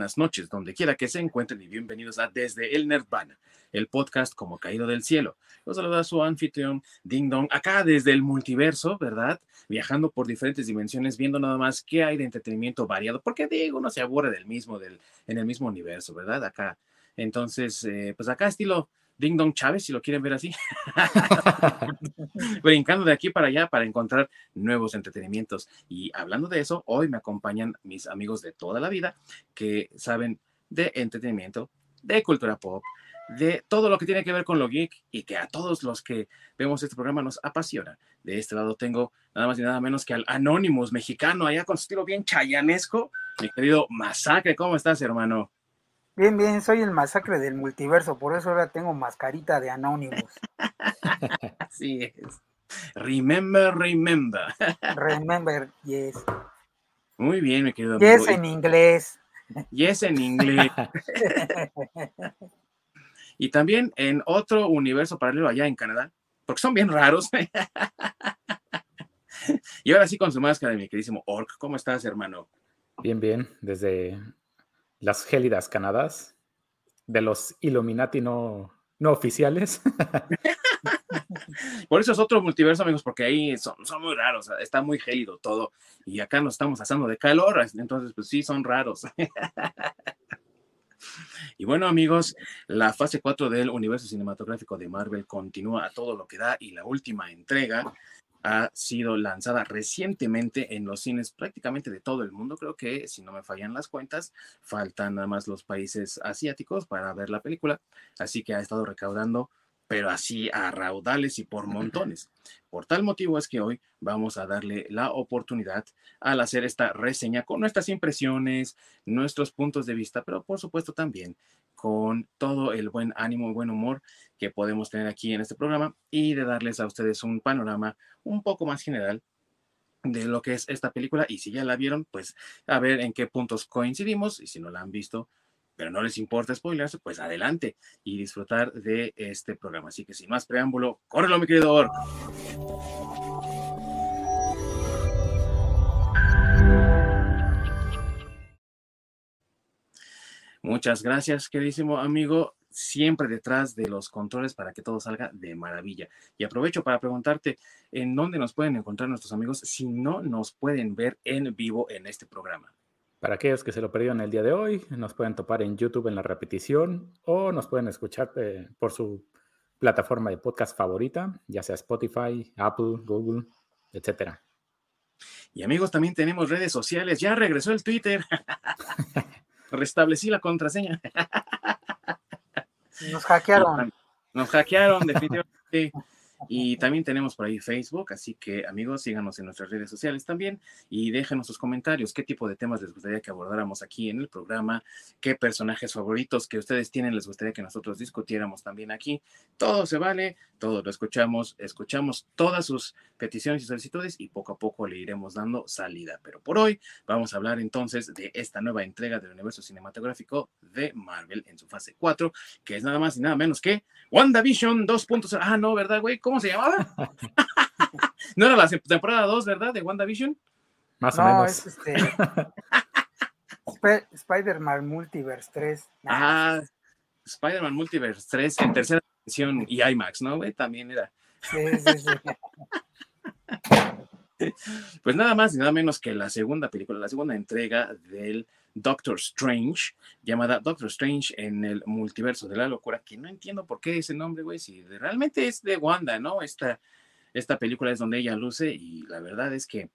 buenas noches, donde quiera que se encuentren y bienvenidos a Desde el Nerdvana, el podcast como caído del cielo. Los saluda su anfitrión Ding Dong, acá desde el multiverso, ¿verdad? Viajando por diferentes dimensiones, viendo nada más qué hay de entretenimiento variado, porque digo, uno se aburre del mismo, del, en el mismo universo, ¿verdad? Acá. Entonces, eh, pues acá estilo Ding Dong Chávez, si lo quieren ver así. Brincando de aquí para allá para encontrar nuevos entretenimientos. Y hablando de eso, hoy me acompañan mis amigos de toda la vida que saben de entretenimiento, de cultura pop, de todo lo que tiene que ver con lo geek y que a todos los que vemos este programa nos apasiona. De este lado tengo nada más y nada menos que al Anonymous mexicano, allá con su estilo bien chayanesco, mi querido Masacre. ¿Cómo estás, hermano? Bien, bien, soy el masacre del multiverso, por eso ahora tengo mascarita de Anonymous. Así es. Remember, remember. remember, yes. Muy bien, mi querido amigo. Yes en inglés. Yes en inglés. y también en otro universo paralelo allá en Canadá, porque son bien raros. y ahora sí con su máscara, mi queridísimo Orc. ¿Cómo estás, hermano? Bien, bien, desde las gélidas Canadas, de los Illuminati no, no oficiales. Por eso es otro multiverso, amigos, porque ahí son, son, muy raros, está muy gélido todo. Y acá nos estamos asando de calor, entonces, pues sí, son raros. Y bueno, amigos, la fase 4 del universo cinematográfico de Marvel continúa a todo lo que da y la última entrega ha sido lanzada recientemente en los cines prácticamente de todo el mundo. Creo que, si no me fallan las cuentas, faltan nada más los países asiáticos para ver la película. Así que ha estado recaudando, pero así a raudales y por montones. Por tal motivo es que hoy vamos a darle la oportunidad al hacer esta reseña con nuestras impresiones, nuestros puntos de vista, pero por supuesto también con todo el buen ánimo y buen humor que podemos tener aquí en este programa y de darles a ustedes un panorama un poco más general de lo que es esta película y si ya la vieron, pues a ver en qué puntos coincidimos y si no la han visto, pero no les importa spoilerse, pues adelante y disfrutar de este programa. Así que sin más preámbulo, córrelo mi querido Orc. Muchas gracias, queridísimo amigo. Siempre detrás de los controles para que todo salga de maravilla. Y aprovecho para preguntarte en dónde nos pueden encontrar nuestros amigos si no nos pueden ver en vivo en este programa. Para aquellos que se lo perdieron el día de hoy, nos pueden topar en YouTube en la repetición o nos pueden escuchar eh, por su plataforma de podcast favorita, ya sea Spotify, Apple, Google, etcétera. Y amigos, también tenemos redes sociales. Ya regresó el Twitter. restablecí la contraseña. Nos hackearon. Nos hackearon, definitivamente. Y también tenemos por ahí Facebook, así que amigos, síganos en nuestras redes sociales también y déjenos sus comentarios, qué tipo de temas les gustaría que abordáramos aquí en el programa, qué personajes favoritos que ustedes tienen les gustaría que nosotros discutiéramos también aquí. Todo se vale, todo lo escuchamos, escuchamos todas sus peticiones y solicitudes y poco a poco le iremos dando salida. Pero por hoy vamos a hablar entonces de esta nueva entrega del universo cinematográfico de Marvel en su fase 4, que es nada más y nada menos que WandaVision 2.0. Ah, no, ¿verdad, güey? ¿Cómo se llamaba? no era la temporada 2, ¿verdad? De WandaVision. Más o menos. Es este... Spider-Man Multiverse 3. Ah, Spider-Man Multiverse 3 en tercera edición y IMAX, ¿no, güey? También era. Sí, sí, sí. Pues nada más y nada menos que la segunda película, la segunda entrega del Doctor Strange, llamada Doctor Strange en el multiverso de la locura, que no entiendo por qué ese nombre, güey, si realmente es de Wanda, ¿no? Esta, esta película es donde ella luce y la verdad es que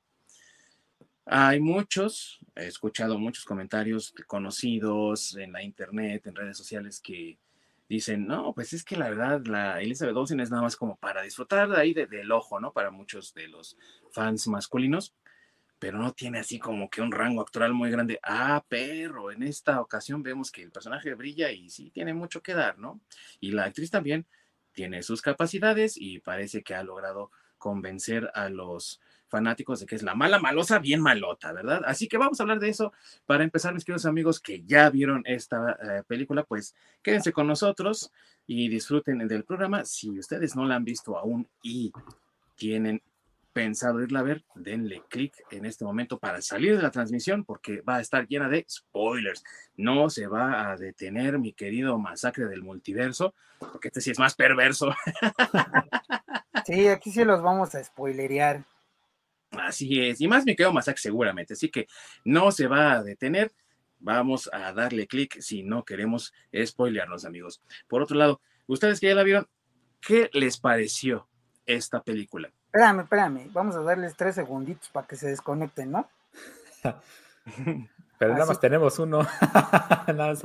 hay muchos, he escuchado muchos comentarios conocidos en la internet, en redes sociales que dicen, no, pues es que la verdad la Elizabeth Olsen es nada más como para disfrutar de ahí del ojo, ¿no? Para muchos de los fans masculinos pero no tiene así como que un rango actoral muy grande. Ah, pero en esta ocasión vemos que el personaje brilla y sí tiene mucho que dar, ¿no? Y la actriz también tiene sus capacidades y parece que ha logrado convencer a los fanáticos de que es la mala malosa bien malota, ¿verdad? Así que vamos a hablar de eso. Para empezar, mis queridos amigos que ya vieron esta eh, película, pues quédense con nosotros y disfruten del programa. Si ustedes no la han visto aún y tienen pensado irla a ver, denle clic en este momento para salir de la transmisión porque va a estar llena de spoilers. No se va a detener mi querido masacre del multiverso, porque este sí es más perverso. Sí, aquí sí los vamos a spoilerear. Así es, y más mi querido masacre seguramente, así que no se va a detener. Vamos a darle clic si no queremos spoilearnos, amigos. Por otro lado, ustedes que ya la vieron, ¿qué les pareció esta película? Espérame, espérame, vamos a darles tres segunditos para que se desconecten, ¿no? Pero nada más tenemos uno. nada,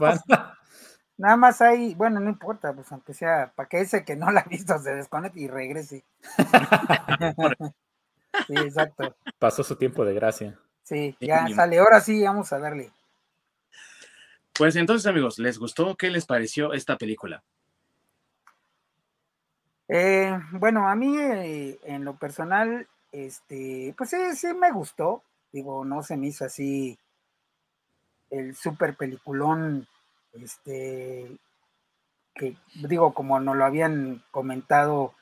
más. Nada más hay, bueno, no importa, pues aunque sea, para que ese que no la ha visto se desconecte y regrese. Sí, exacto. Pasó su tiempo de gracia. Sí, ya sale. Ahora sí, vamos a darle. Pues entonces, amigos, ¿les gustó? ¿Qué les pareció esta película? Eh, bueno, a mí eh, en lo personal, este, pues sí, sí me gustó. Digo, no se me hizo así el super peliculón, este, que digo, como nos lo habían comentado,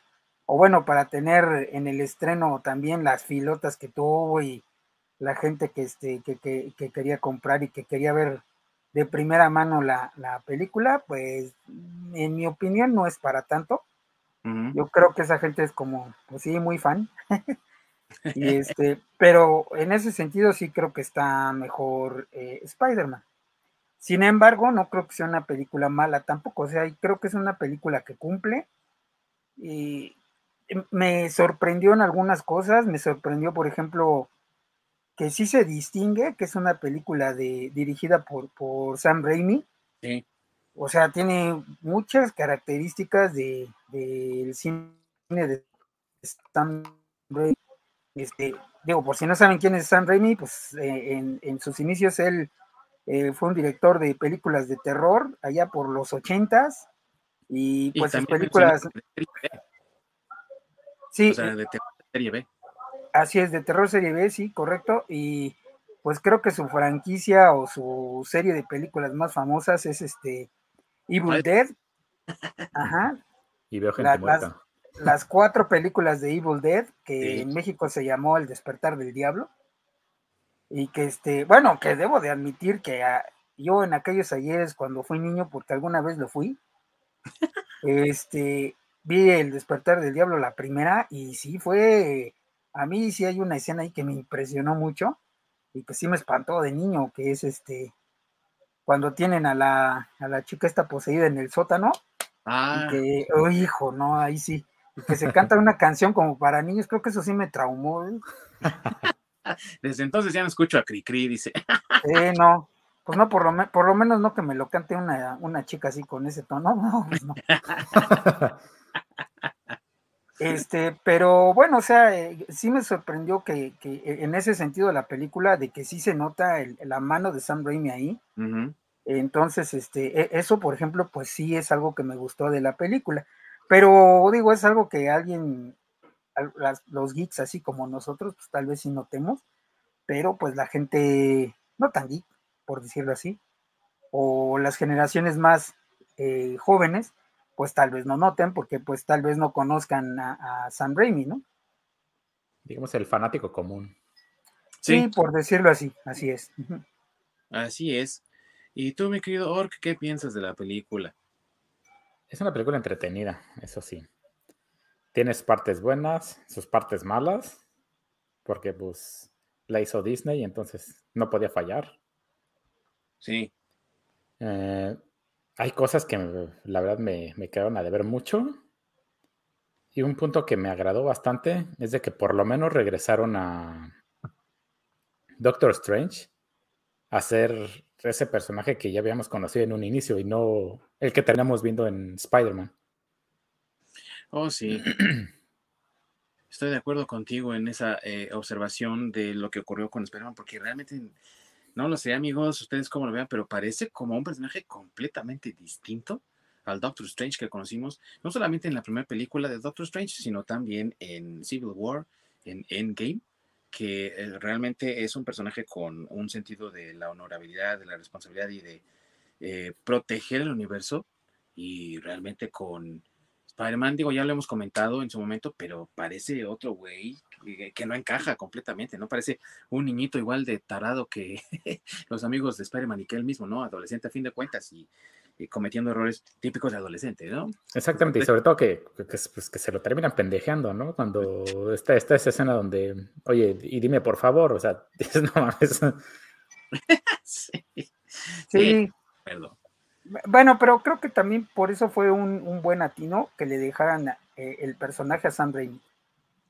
o bueno, para tener en el estreno también las filotas que tuvo y la gente que, este, que, que- que quería comprar y que quería ver de primera mano la, la película, pues en mi opinión no es para tanto. Yo creo que esa gente es como, pues sí, muy fan. y este, pero en ese sentido sí creo que está mejor eh, Spider-Man. Sin embargo, no creo que sea una película mala tampoco. O sea, creo que es una película que cumple. Y me sorprendió en algunas cosas. Me sorprendió, por ejemplo, que sí se distingue, que es una película de, dirigida por, por Sam Raimi. Sí. O sea, tiene muchas características de, del cine de Sam Raimi. Este, digo, por si no saben quién es Sam Raimi, pues eh, en, en sus inicios él eh, fue un director de películas de terror allá por los ochentas y Y pues sus películas, mencionó de serie B, sí, o sea, de te- serie B. Así es, de terror serie B, sí, correcto. Y pues creo que su franquicia o su serie de películas más famosas es este Evil. Dead. Ajá. Y veo gente La- las- muerta. Las cuatro películas de Evil Dead, que Sí. en México se llamó El despertar del diablo. Y que este, bueno, que debo de admitir que ah, yo en aquellos ayeres cuando fui niño, porque alguna vez lo fui, este, vi El despertar del diablo la primera y sí fue, a mí sí hay una escena ahí que me impresionó mucho y que sí me espantó de niño, que es este, cuando tienen a la, a la chica esta poseída en el sótano Ah, y que, oh, hijo, no, ahí sí, y que se canta una canción como para niños, creo que eso sí me traumó, ¿eh? desde entonces ya no escucho a Cricri, dice. Eh, no, pues no, por lo, me- por lo menos no que me lo cante una, una chica así con ese tono, no, no. Este, pero bueno, o sea, eh, sí me sorprendió que, que eh, en ese sentido la película, de que sí se nota el- la mano de Sam Raimi ahí. Entonces, este, e- eso, por ejemplo, pues sí es algo que me gustó de la película. Pero digo, es algo que alguien, los geeks así como nosotros, pues tal vez sí notemos, pero pues la gente no tan geek, por decirlo así, o las generaciones más eh, jóvenes, pues tal vez no noten, porque pues tal vez no conozcan a, a Sam Raimi, ¿no? Digamos el fanático común. Sí. Sí, por decirlo así, así es. Así es. Y tú, mi querido Ork, ¿qué piensas de la película? Es una película entretenida, eso sí. Tiene sus partes buenas, sus partes malas, porque pues la hizo Disney, entonces no podía fallar. Sí, Eh, hay cosas que la verdad me, me quedaron a deber mucho. Y un punto que me agradó bastante es de que por lo menos regresaron a Doctor Strange a ser ese personaje que ya habíamos conocido en un inicio y no el que terminamos viendo en Spider-Man. oh sí. Estoy de acuerdo contigo en esa eh, observación de lo que ocurrió con Spider-Man, porque realmente, no lo sé, amigos, ustedes cómo lo vean, pero parece como un personaje completamente distinto al Doctor Strange que conocimos, no solamente en la primera película de Doctor Strange, sino también en Civil War, en Endgame, que eh, realmente es un personaje con un sentido de la honorabilidad, de la responsabilidad y de eh, proteger el universo, y realmente con Spider-Man, digo, ya lo hemos comentado en su momento, pero parece otro güey que, no encaja completamente, ¿no? Parece un niñito igual de tarado que los amigos de Spider-Man y que él mismo, ¿no? Adolescente a fin de cuentas y, cometiendo errores típicos de adolescente, ¿no? Exactamente, y sobre todo que, pues, que, se lo terminan pendejeando, ¿no? Cuando está, está esa escena donde, oye, y dime por favor, o sea, no mames. sí. sí. Perdón. Bueno, pero creo que también por eso fue un, buen atino que le dejaran eh, el personaje a Sam Raimi.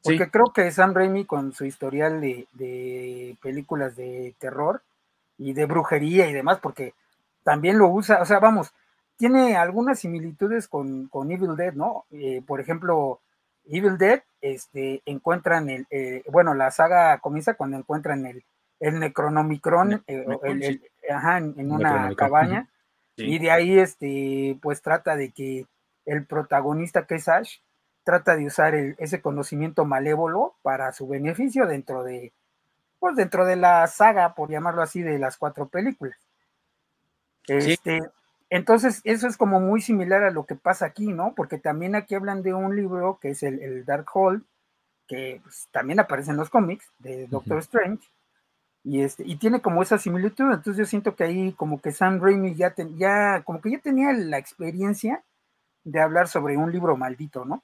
Porque creo que Sam Raimi con su historial de, películas de terror y de brujería y demás, porque también lo usa, o sea, vamos, tiene algunas similitudes con, Evil Dead, ¿no? Eh, por ejemplo, Evil Dead, este, encuentran el, eh, bueno, la saga comienza cuando encuentran el, el Necronomicron, en, una cabaña y de ahí, este, pues trata de que el protagonista, que es Ash, trata de usar ese conocimiento malévolo para su beneficio dentro de, pues dentro de la saga, por llamarlo así, de las cuatro películas. Este, entonces, eso es como muy similar a lo que pasa aquí, ¿no? Porque también aquí hablan de un libro que es el, Dark Hall, que pues, también aparece en los cómics de Doctor Strange, y este y tiene como esa similitud entonces yo siento que ahí como que Sam Raimi ya ya como que ya tenía la experiencia de hablar sobre un libro maldito no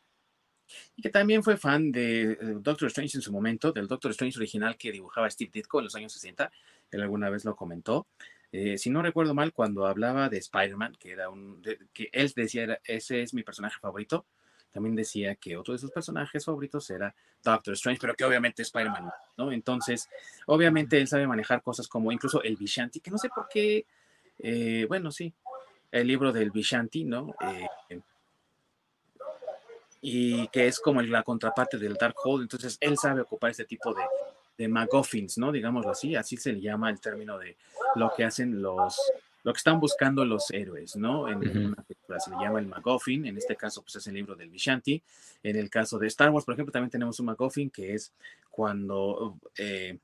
y que también fue fan de eh, Doctor Strange en su momento del Doctor Strange original que dibujaba Steve Ditko en los años 60 él alguna vez lo comentó. Eh, si no recuerdo mal cuando hablaba de Spider-Man que era un que él decía ese es mi personaje favorito también decía que otro de sus personajes favoritos era Doctor Strange, pero que obviamente es Spider-Man, ¿no? Entonces, obviamente él sabe manejar cosas como incluso el Vishanti, que no sé por qué, eh, bueno, sí, el libro del Vishanti, ¿no? Eh, y que es como la contraparte del Dark Hold, entonces él sabe ocupar este tipo de, de MacGuffins, ¿no? Digámoslo así, así se le llama el término de lo que hacen los, lo que están buscando los héroes, ¿no? En, una película se le llama el MacGuffin, en este caso pues es el libro del Vishanti, en el caso de Star Wars, por ejemplo, también tenemos un MacGuffin que es cuando eh,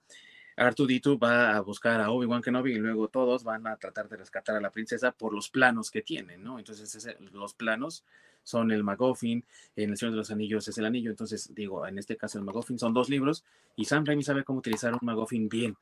R2D2 va a buscar a Obi-Wan Kenobi y luego todos van a tratar de rescatar a la princesa por los planos que tienen, ¿no? Entonces los planos son el MacGuffin, en El Señor de los Anillos es el anillo, entonces digo, en este caso el MacGuffin son dos libros y Sam Raimi sabe cómo utilizar un MacGuffin bien,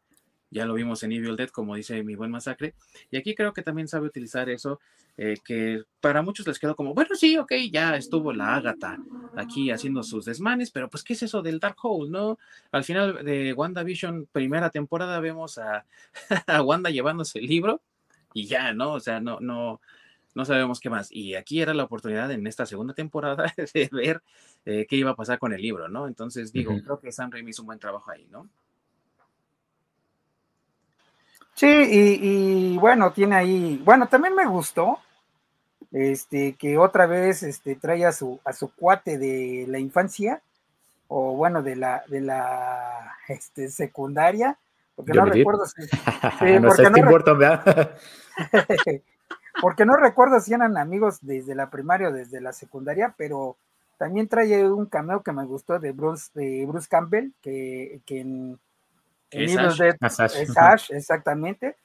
ya lo vimos en Evil Dead, como dice mi buen masacre. Y aquí creo que también sabe utilizar eso, eh, que para muchos les quedó como, bueno, sí, ok, ya estuvo la Ágata aquí haciendo sus desmanes, pero pues, ¿qué es eso del Dark Hole, no? Al final de WandaVision, primera temporada, vemos a, a Wanda llevándose el libro y ya, ¿no? O sea, no, no, no sabemos qué más. Y aquí era la oportunidad en esta segunda temporada de ver eh, qué iba a pasar con el libro, ¿no? Entonces, digo, creo que Sam Raimi hizo un buen trabajo ahí, ¿no? Sí, y, bueno, tiene ahí, bueno, también me gustó, este, que otra vez este, trae a su, a su cuate de la infancia, o bueno, de la, de la este, secundaria, porque no recuerdo si, porque, no recuerdo si eran amigos desde la primaria o desde la secundaria, pero también trae un cameo que me gustó de Bruce, de Bruce Campbell, que, que en es Ash. exactamente.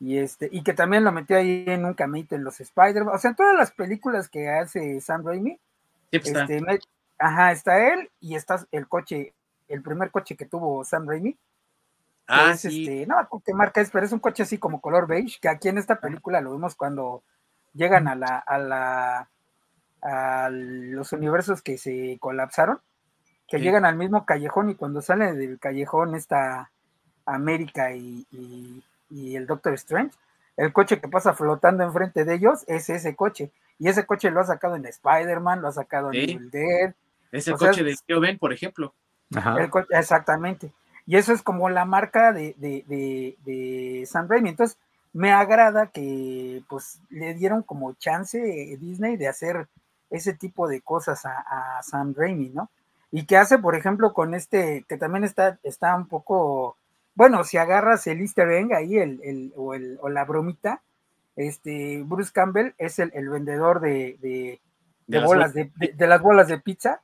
Y, este, y que también lo metió ahí en un camito en los Spider, o sea, en todas las películas que hace Sam Raimi, pues este, ajá, está él y está el coche, el primer coche que tuvo Sam Raimi. Ah, es, este, no, qué marca es, pero es un coche así como color beige, que aquí en esta película lo vemos cuando llegan a la, a la, a los universos que se colapsaron, que llegan al mismo callejón y cuando sale del callejón está América y, el Doctor Strange, el coche que pasa flotando enfrente de ellos es ese coche. Y ese coche lo ha sacado en Spider-Man, lo ha sacado en Evil Dead. Es el coche de Tío Ben, por ejemplo. exactamente. Y eso es como la marca de, de, de, Sam Raimi. Entonces, me agrada que pues le dieron como chance Disney de hacer ese tipo de cosas a, a Sam Raimi, ¿no? Y que hace, por ejemplo, con este, que también está, está un poco bueno, si agarras el easter egg ahí, el, o, el, o la bromita, este, Bruce Campbell es el, vendedor de, de, bolas, de, las bolas de pizza,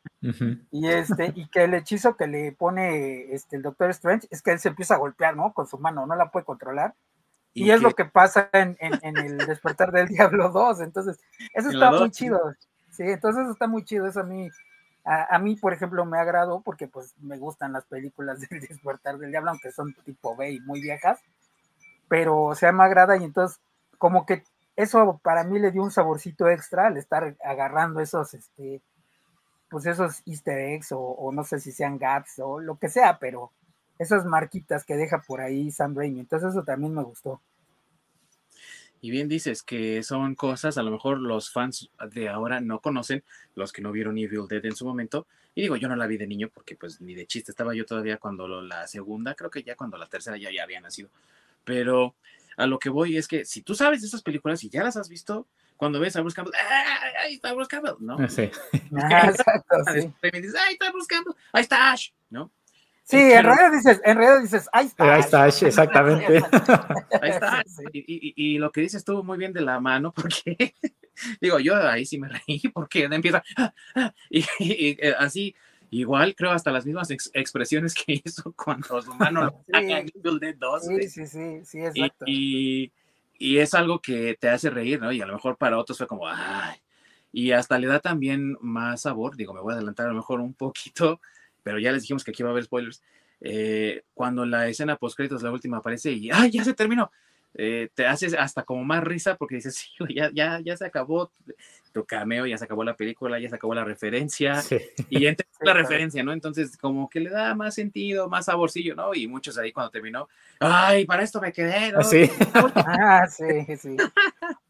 y este, y que el hechizo que le pone este, el Doctor Strange es que él se empieza a golpear, ¿no? Con su mano, no la puede controlar. Y, es lo que pasa en, el despertar del Diablo 2. Entonces, eso está muy chido. sí, entonces eso está muy chido, eso a mí, a, mí, por ejemplo, me agradó porque pues me gustan las películas del despertar del diablo, aunque son tipo B y muy viejas, pero o sea, me agrada y entonces como que eso para mí le dio un saborcito extra al estar agarrando esos, este, pues esos easter eggs o, no sé si sean gaps o lo que sea, pero esas marquitas que deja por ahí Sam Raimi. Entonces eso también me gustó. Y bien dices que son cosas, a lo mejor los fans de ahora no conocen, los que no vieron Evil Dead en su momento. Y digo, yo no la vi de niño porque pues ni de chiste estaba yo todavía cuando la segunda, creo que ya cuando la tercera ya, ya había nacido. Pero a lo que voy es que si tú sabes de esas películas y ya las has visto, cuando ves a Bruce Campbell, ahí está Bruce Campbell, ¿no? Ah, sí. exacto, sí. Ahí está Bruce Campbell, ahí está Ash, ¿no? Sí, en realidad dices, en realidad dices, ahí está. Ahí está Ash, exactamente. ahí está. Y, y, y, lo que dices estuvo muy bien de la mano, porque digo, yo ahí sí me reí, porque empieza, ah", y, eh, así, igual creo hasta las mismas expresiones que hizo cuando su mano lo saca en Evil Dead 2. Sí, sí, sí, sí, exacto. Y, y es algo que te hace reír, ¿no? Y a lo mejor para otros fue como, ay, y hasta le da también más sabor, digo, me voy a adelantar a lo mejor un poquito, pero ya les dijimos que aquí va a haber spoilers, eh, cuando la escena post créditos, la última aparece y, ay, ya se terminó, eh, te haces hasta como más risa porque dices, sí, ya, ya, ya se acabó tu cameo, ya se acabó la película, ya se acabó la referencia y entra la referencia, ¿no? Entonces como que le da más sentido, más saborcillo, ¿no? Y muchos ahí cuando terminó, ay, para esto me quedé, ¿no? Sí. ah, sí, sí.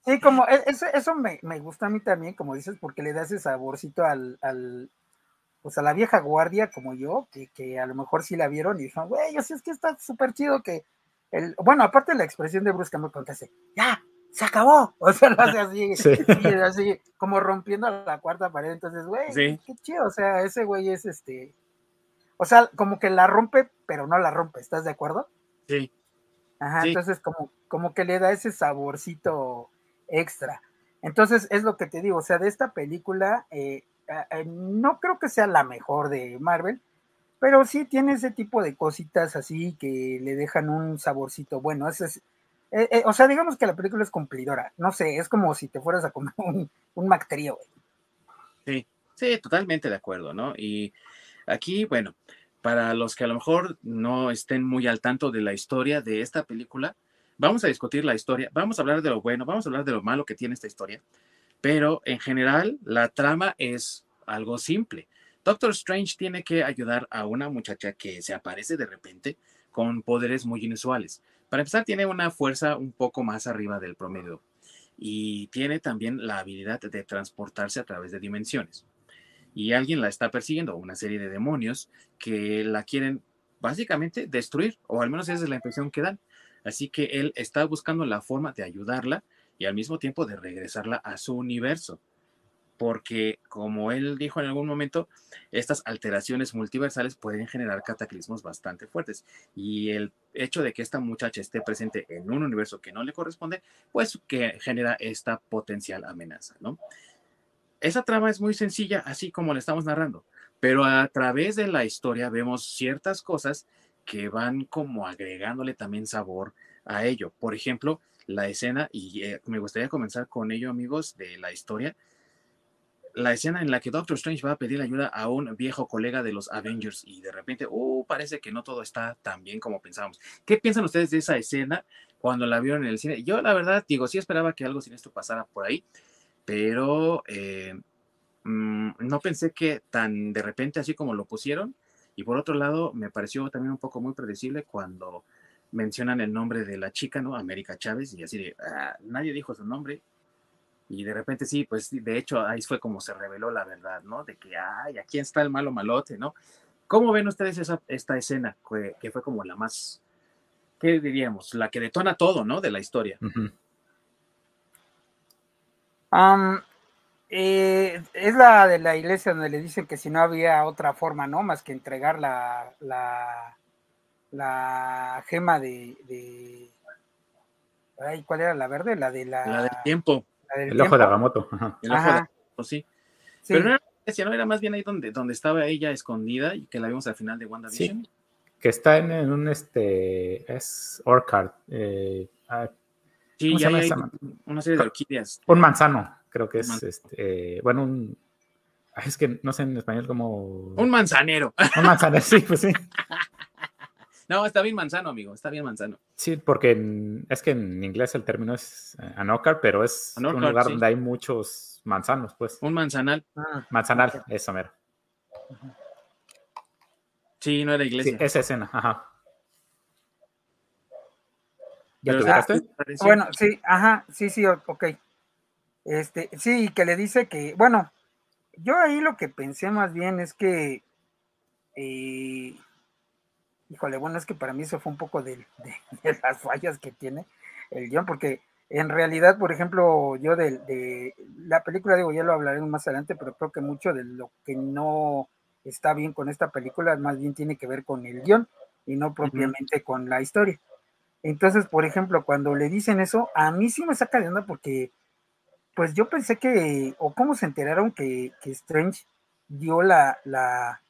Sí, como e, eso, eso me, me, gusta a mí también, como dices, porque le da ese saborcito al, al pues a la vieja guardia como yo, que, que a lo mejor sí la vieron y dijeron, güey, yo sí es que está súper chido que bueno, aparte de la expresión de Bruce Campbell cuando hace, ya, se acabó, o sea, lo hace así, así, como rompiendo la cuarta pared, entonces, güey, qué chido, o sea, ese güey es este, o sea, como que la rompe, pero no la rompe, ¿estás de acuerdo? Sí. Ajá, entonces como, como que le da ese saborcito extra. Entonces, es lo que te digo, o sea, de esta película, eh, no creo que sea la mejor de Marvel, pero sí tiene ese tipo de cositas así que le dejan un saborcito bueno. eh, eh, o sea, digamos que la película es cumplidora. No sé, es como si te fueras a comer un, un. Sí, sí, totalmente de acuerdo, ¿no? Y aquí, bueno, para los que a lo mejor no estén muy al tanto de la historia de esta película, vamos a discutir la historia, vamos a hablar de lo bueno, vamos a hablar de lo malo que tiene esta historia, pero en general la trama es algo simple. Doctor Strange tiene que ayudar a una muchacha que se aparece de repente con poderes muy inusuales. Para empezar, tiene una fuerza un poco más arriba del promedio y tiene también la habilidad de transportarse a través de dimensiones. Y alguien la está persiguiendo, una serie de demonios que la quieren básicamente destruir, o al menos esa es la impresión que dan. Así que él está buscando la forma de ayudarla y al mismo tiempo de regresarla a su universo porque como él dijo en algún momento, estas alteraciones multiversales pueden generar cataclismos bastante fuertes. Y el hecho de que esta muchacha esté presente en un universo que no le corresponde, pues que genera esta potencial amenaza, ¿no? Esa trama es muy sencilla, así como le estamos narrando, pero a través de la historia vemos ciertas cosas que van como agregándole también sabor a ello. Por ejemplo, la escena, y eh, me gustaría comenzar con ello, amigos, de la historia, la escena en la que Doctor Strange va a pedir ayuda a un viejo colega de los Avengers y de repente, uh, parece que no todo está tan bien como pensábamos. ¿Qué piensan ustedes de esa escena cuando la vieron en el cine? Yo la verdad digo, sí esperaba que algo sin esto pasara por ahí, pero eh, mm, no pensé que tan de repente así como lo pusieron. Y por otro lado, me pareció también un poco muy predecible cuando mencionan el nombre de la chica, ¿no? América Chávez, y así de, ah, nadie dijo su nombre, y de repente sí, pues de hecho ahí fue como se reveló la verdad, ¿no? De que, ay, aquí está el malo malote, ¿no? ¿Cómo ven ustedes esa, esta escena que, fue como la más, ¿qué diríamos? La que detona todo, ¿no? De la historia. Eh, es la de la iglesia donde le dicen que si no había otra forma, ¿no? Más que entregar la, la, la gema de, de... Ay, ¿cuál era la verde? La de la... La del tiempo el ojo de Agamotto. El ojo de Agamotto, sí. Pero no era, no era más bien ahí donde, donde estaba ella escondida y que la vimos al final de WandaVision. Sí. Que está en, un este es Orchard. Eh, sí, ya hay una serie de orquídeas. Un manzano. Creo que es, este, bueno, un, es que no sé en español como... Un manzanero. Un manzanero, sí, pues sí. No, está bien manzano, amigo, está bien manzano. Sí, porque es que en inglés el término es eh, anócar, pero es un lugar donde hay muchos manzanos, pues. Un manzanal. Ah, manzanal, eso mero. Sí, no era iglesia. Sí, esa escena, ajá. ¿Ya te ah, Bueno, sí, ajá, sí, sí, ok. Este, sí, que le dice que, bueno, yo ahí lo que pensé más bien es que, eh, híjole, bueno, es que para mí eso fue un poco de, las fallas que tiene el guion, porque en realidad, por ejemplo, yo de, la película, digo, ya lo hablaré más adelante, pero creo que mucho de lo que no está bien con esta película más bien tiene que ver con el guion y no propiamente con la historia. Entonces, por ejemplo, cuando le dicen eso, a mí sí me saca de onda porque pues yo pensé que, o cómo se enteraron que, Strange dio la, la,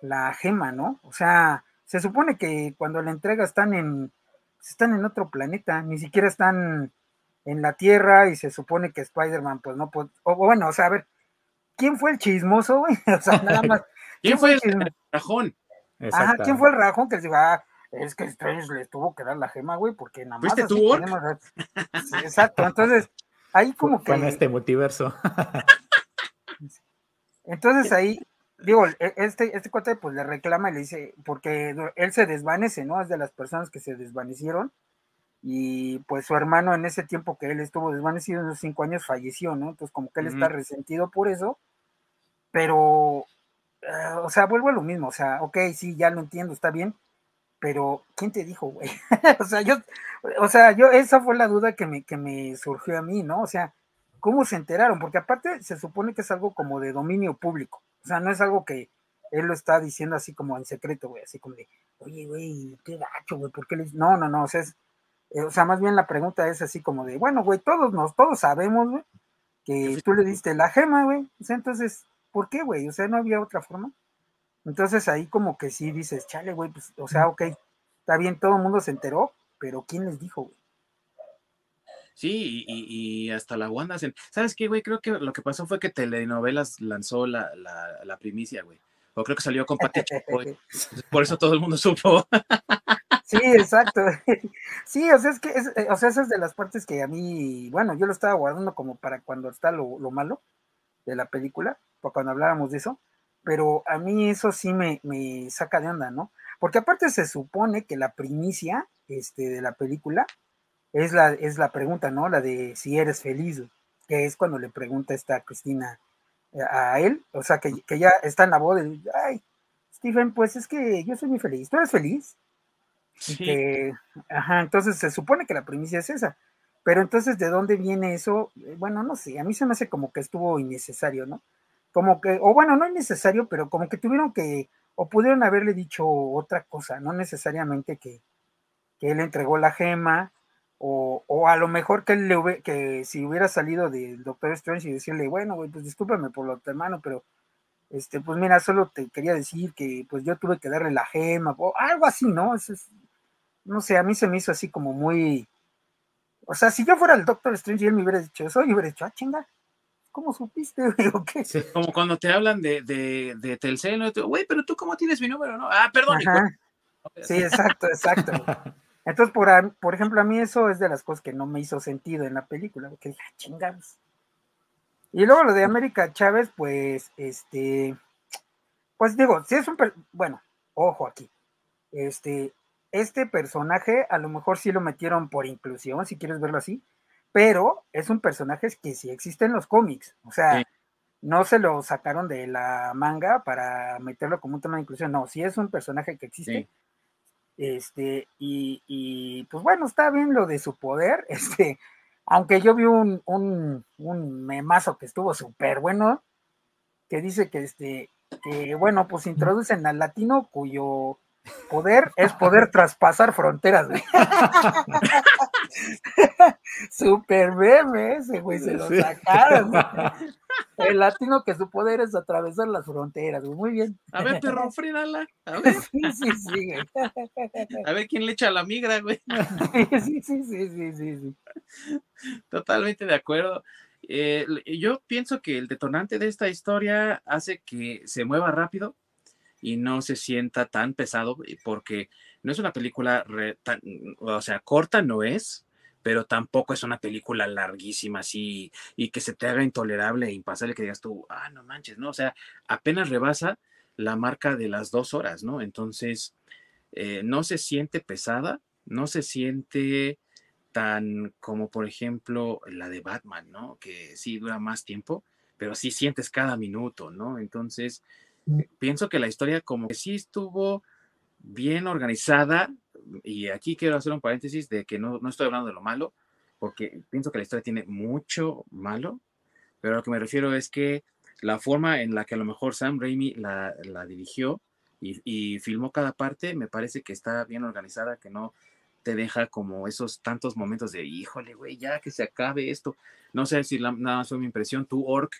la, gema, ¿no? O sea, se supone que cuando la entrega están en, están en otro planeta, ni siquiera están en la Tierra y se supone que Spider-Man, pues no, puede, o bueno, o sea, a ver, ¿quién fue el chismoso, güey? O sea, nada más. ¿Quién, fue el, rajón? Ajá, ¿quién fue el rajón que les dijo, ah, es que Strange le tuvo que dar la gema, güey, porque nada más. ¿Fuiste tú, exacto, entonces ahí como que... En este multiverso. Entonces ahí, digo, e, este, este cuate pues le reclama y le dice, porque él se desvanece, ¿no? Es de las personas que se desvanecieron y pues su hermano en ese tiempo que él estuvo desvanecido, en esos cinco años, falleció, ¿no? Entonces como que él está resentido por eso, pero, eh, o sea, vuelvo a lo mismo, o sea, ok, sí, ya lo entiendo, está bien, pero ¿quién te dijo, güey? o sea, yo, o sea, yo, esa fue la duda que me, que me surgió a mí, ¿no? O sea, ¿cómo se enteraron? Porque aparte se supone que es algo como de dominio público, sea, no es algo que él lo está diciendo así como en secreto, güey, así como de, oye, güey, qué gacho, güey, ¿por qué le No, no, no, o sea, eh, o sea, más bien la pregunta es así como de, bueno, güey, todos nos, todos sabemos, güey, que tú le diste la gema, güey, o sea, entonces, ¿por qué, güey? O sea, no había otra forma. Entonces ahí como que sí dices, chale, güey, pues, o sea, ok, está bien, todo el mundo se enteró, pero ¿quién les dijo, güey? Sí, y, hasta la Wanda, ¿sabes qué, güey? Creo que lo que pasó fue que Telenovelas lanzó la, primicia, güey. O creo que salió con Pati Por eso todo el mundo supo. Sí, exacto. Sí, o sea, es que, eh, o sea, esa es de las partes que a mí, bueno, yo lo estaba guardando como para cuando está lo, lo malo de la película, para cuando habláramos de eso pero a mí eso sí me, saca de onda, ¿no? Porque aparte se supone que la primicia este, de la película es la, es la pregunta, ¿no? La de si eres feliz, que es cuando le pregunta esta Cristina eh, a él, o sea, que, ya está en la boda y ay, Stephen, pues es que yo soy muy feliz, ¿tú eres feliz? Sí. ajá, entonces se supone que la primicia es esa, pero entonces, ¿de dónde viene eso? Eh, bueno, no sé, a mí se me hace como que estuvo innecesario, ¿no? como que, o bueno, no es necesario, pero como que tuvieron que, o pudieron haberle dicho otra cosa, no necesariamente que, que él entregó la gema, o, o, a lo mejor que él le que si hubiera salido del Doctor Strange y decirle, bueno, güey, pues discúlpame por lo hermano, pero este, pues mira, solo te quería decir que pues yo tuve que darle la gema, o algo así, ¿no? es, no sé, a mí se me hizo así como muy, o sea, si yo fuera el Doctor Strange y él me hubiera dicho eso, yo hubiera dicho, ah, chinga, ¿cómo supiste, güey? qué? como cuando te hablan de, de, de Telcel, ¿no? güey, pero tú cómo tienes mi número, ¿no? Ah, perdón. Sí, exacto, exacto. Entonces, por, por ejemplo, a mí eso es de las cosas que no me hizo sentido en la película, que dije, ah, chingados. Y luego lo de América Chávez, pues, este, pues digo, si es un, bueno, ojo aquí, este, este personaje a lo mejor sí lo metieron por inclusión, si quieres verlo así, pero es un personaje que sí existe en los cómics, o sea, no se lo sacaron de la manga para meterlo como un tema de inclusión, no, sí es un personaje que existe. Este, y, pues bueno, está bien lo de su poder, este, aunque yo vi un, un, un memazo que estuvo súper bueno, que dice que este, que bueno, pues introducen al latino cuyo poder es poder traspasar fronteras, Super meme ese, güey, se lo sacaron. El latino que su poder es atravesar las fronteras, Muy bien. A ver, perro, frídala. A ver. Sí, sí, sí, A ver quién le echa la migra, güey. Sí, sí, sí, sí, sí, sí. Totalmente de acuerdo. Eh, yo pienso que el detonante de esta historia hace que se mueva rápido y no se sienta tan pesado, porque no es una película, tan, o sea, corta no es, pero tampoco es una película larguísima así y que se te haga intolerable e impasable que digas tú, ah, no manches, ¿no? O sea, apenas rebasa la marca de las dos horas, ¿no? Entonces, eh, no se siente pesada, no se siente tan como por ejemplo la de Batman, ¿no? Que sí dura más tiempo, pero sí sientes cada minuto, ¿no? Entonces, mm. pienso que la historia como que sí estuvo bien organizada, y aquí quiero hacer un paréntesis de que no, no estoy hablando de lo malo, porque pienso que la historia tiene mucho malo, pero a lo que me refiero es que la forma en la que a lo mejor Sam Raimi la, la dirigió y, y, filmó cada parte, me parece que está bien organizada, que no te deja como esos tantos momentos de, híjole, güey, ya que se acabe esto. No sé si nada más fue mi impresión. Tú, Orc,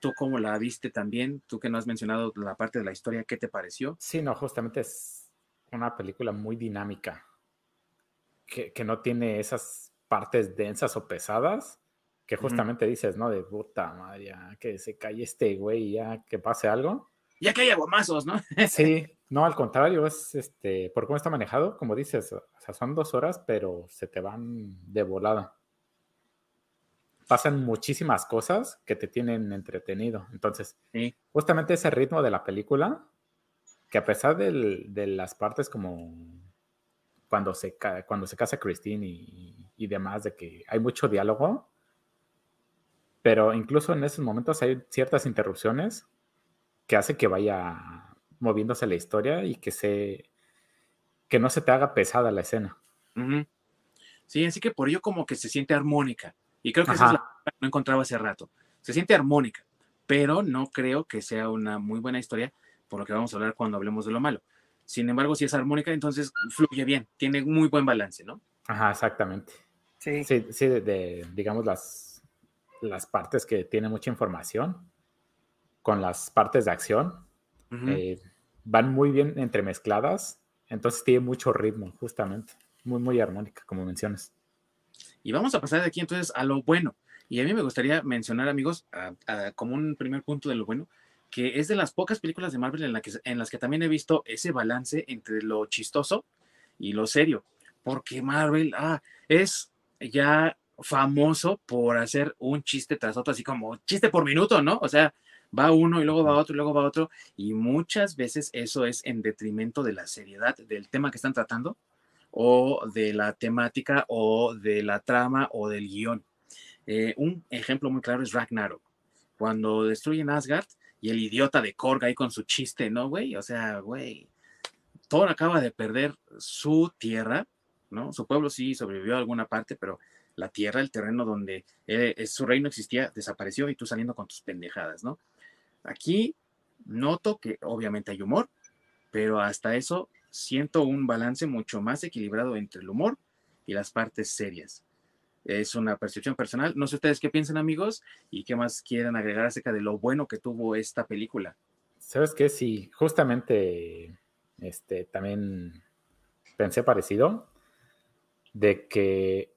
¿tú cómo la viste también? Tú que no has mencionado la parte de la historia, ¿qué te pareció? Sí, no, justamente es una película muy dinámica, que, que no tiene esas partes densas o pesadas, que justamente dices, ¿no? De puta madre, que se calle este güey, ya que pase algo. Ya que haya guamazos, ¿no? sí, no, al contrario, es este, por cómo está manejado, como dices, o sea, son dos horas, pero se te van de volada. Pasan muchísimas cosas que te tienen entretenido. Entonces, justamente ese ritmo de la película, que a pesar de las partes como cuando se, cuando se casa Christine y, y demás, de que hay mucho diálogo, pero incluso en esos momentos hay ciertas interrupciones que hace que vaya moviéndose la historia y que se que no se te haga pesada la escena. Sí, así que por ello como que se siente armónica. Y creo que esa es la que no encontraba hace rato. Se siente armónica, pero no creo que sea una muy buena historia, por lo que vamos a hablar cuando hablemos de lo malo. Sin embargo, si es armónica, entonces fluye bien, tiene muy buen balance, ¿no? Ajá, exactamente. Sí. Sí, sí de, digamos, las, las partes que tienen mucha información con las partes de acción, eh, van muy bien entremezcladas, entonces tiene mucho ritmo, justamente, muy, muy armónica, como mencionas. Y vamos a pasar de aquí entonces a lo bueno. Y a mí me gustaría mencionar, amigos, como un primer punto de lo bueno, que es de las pocas películas de Marvel en, la que, en las que también he visto ese balance entre lo chistoso y lo serio. Porque Marvel ah, es ya famoso por hacer un chiste tras otro, así como chiste por minuto, ¿no? O sea, va uno y luego va otro y luego va otro, y muchas veces eso es en detrimento de la seriedad del tema que están tratando, o de la temática, o de la trama, o del guion. Eh, un ejemplo muy claro es Ragnarok, cuando destruyen Asgard y el idiota de Korg ahí con su chiste, ¿no, güey? O sea, güey, Thor acaba de perder su tierra, ¿no? Su pueblo sí sobrevivió a alguna parte, pero la tierra, el terreno donde eh, su reino existía, desapareció y tú saliendo con tus pendejadas, ¿no? Aquí noto que obviamente hay humor, pero hasta eso siento un balance mucho más equilibrado entre el humor y las partes serias. Es una percepción personal. No sé ustedes qué piensan, amigos, y qué más quieren agregar acerca de lo bueno que tuvo esta película. ¿Sabes qué? Sí, justamente este, también pensé parecido de que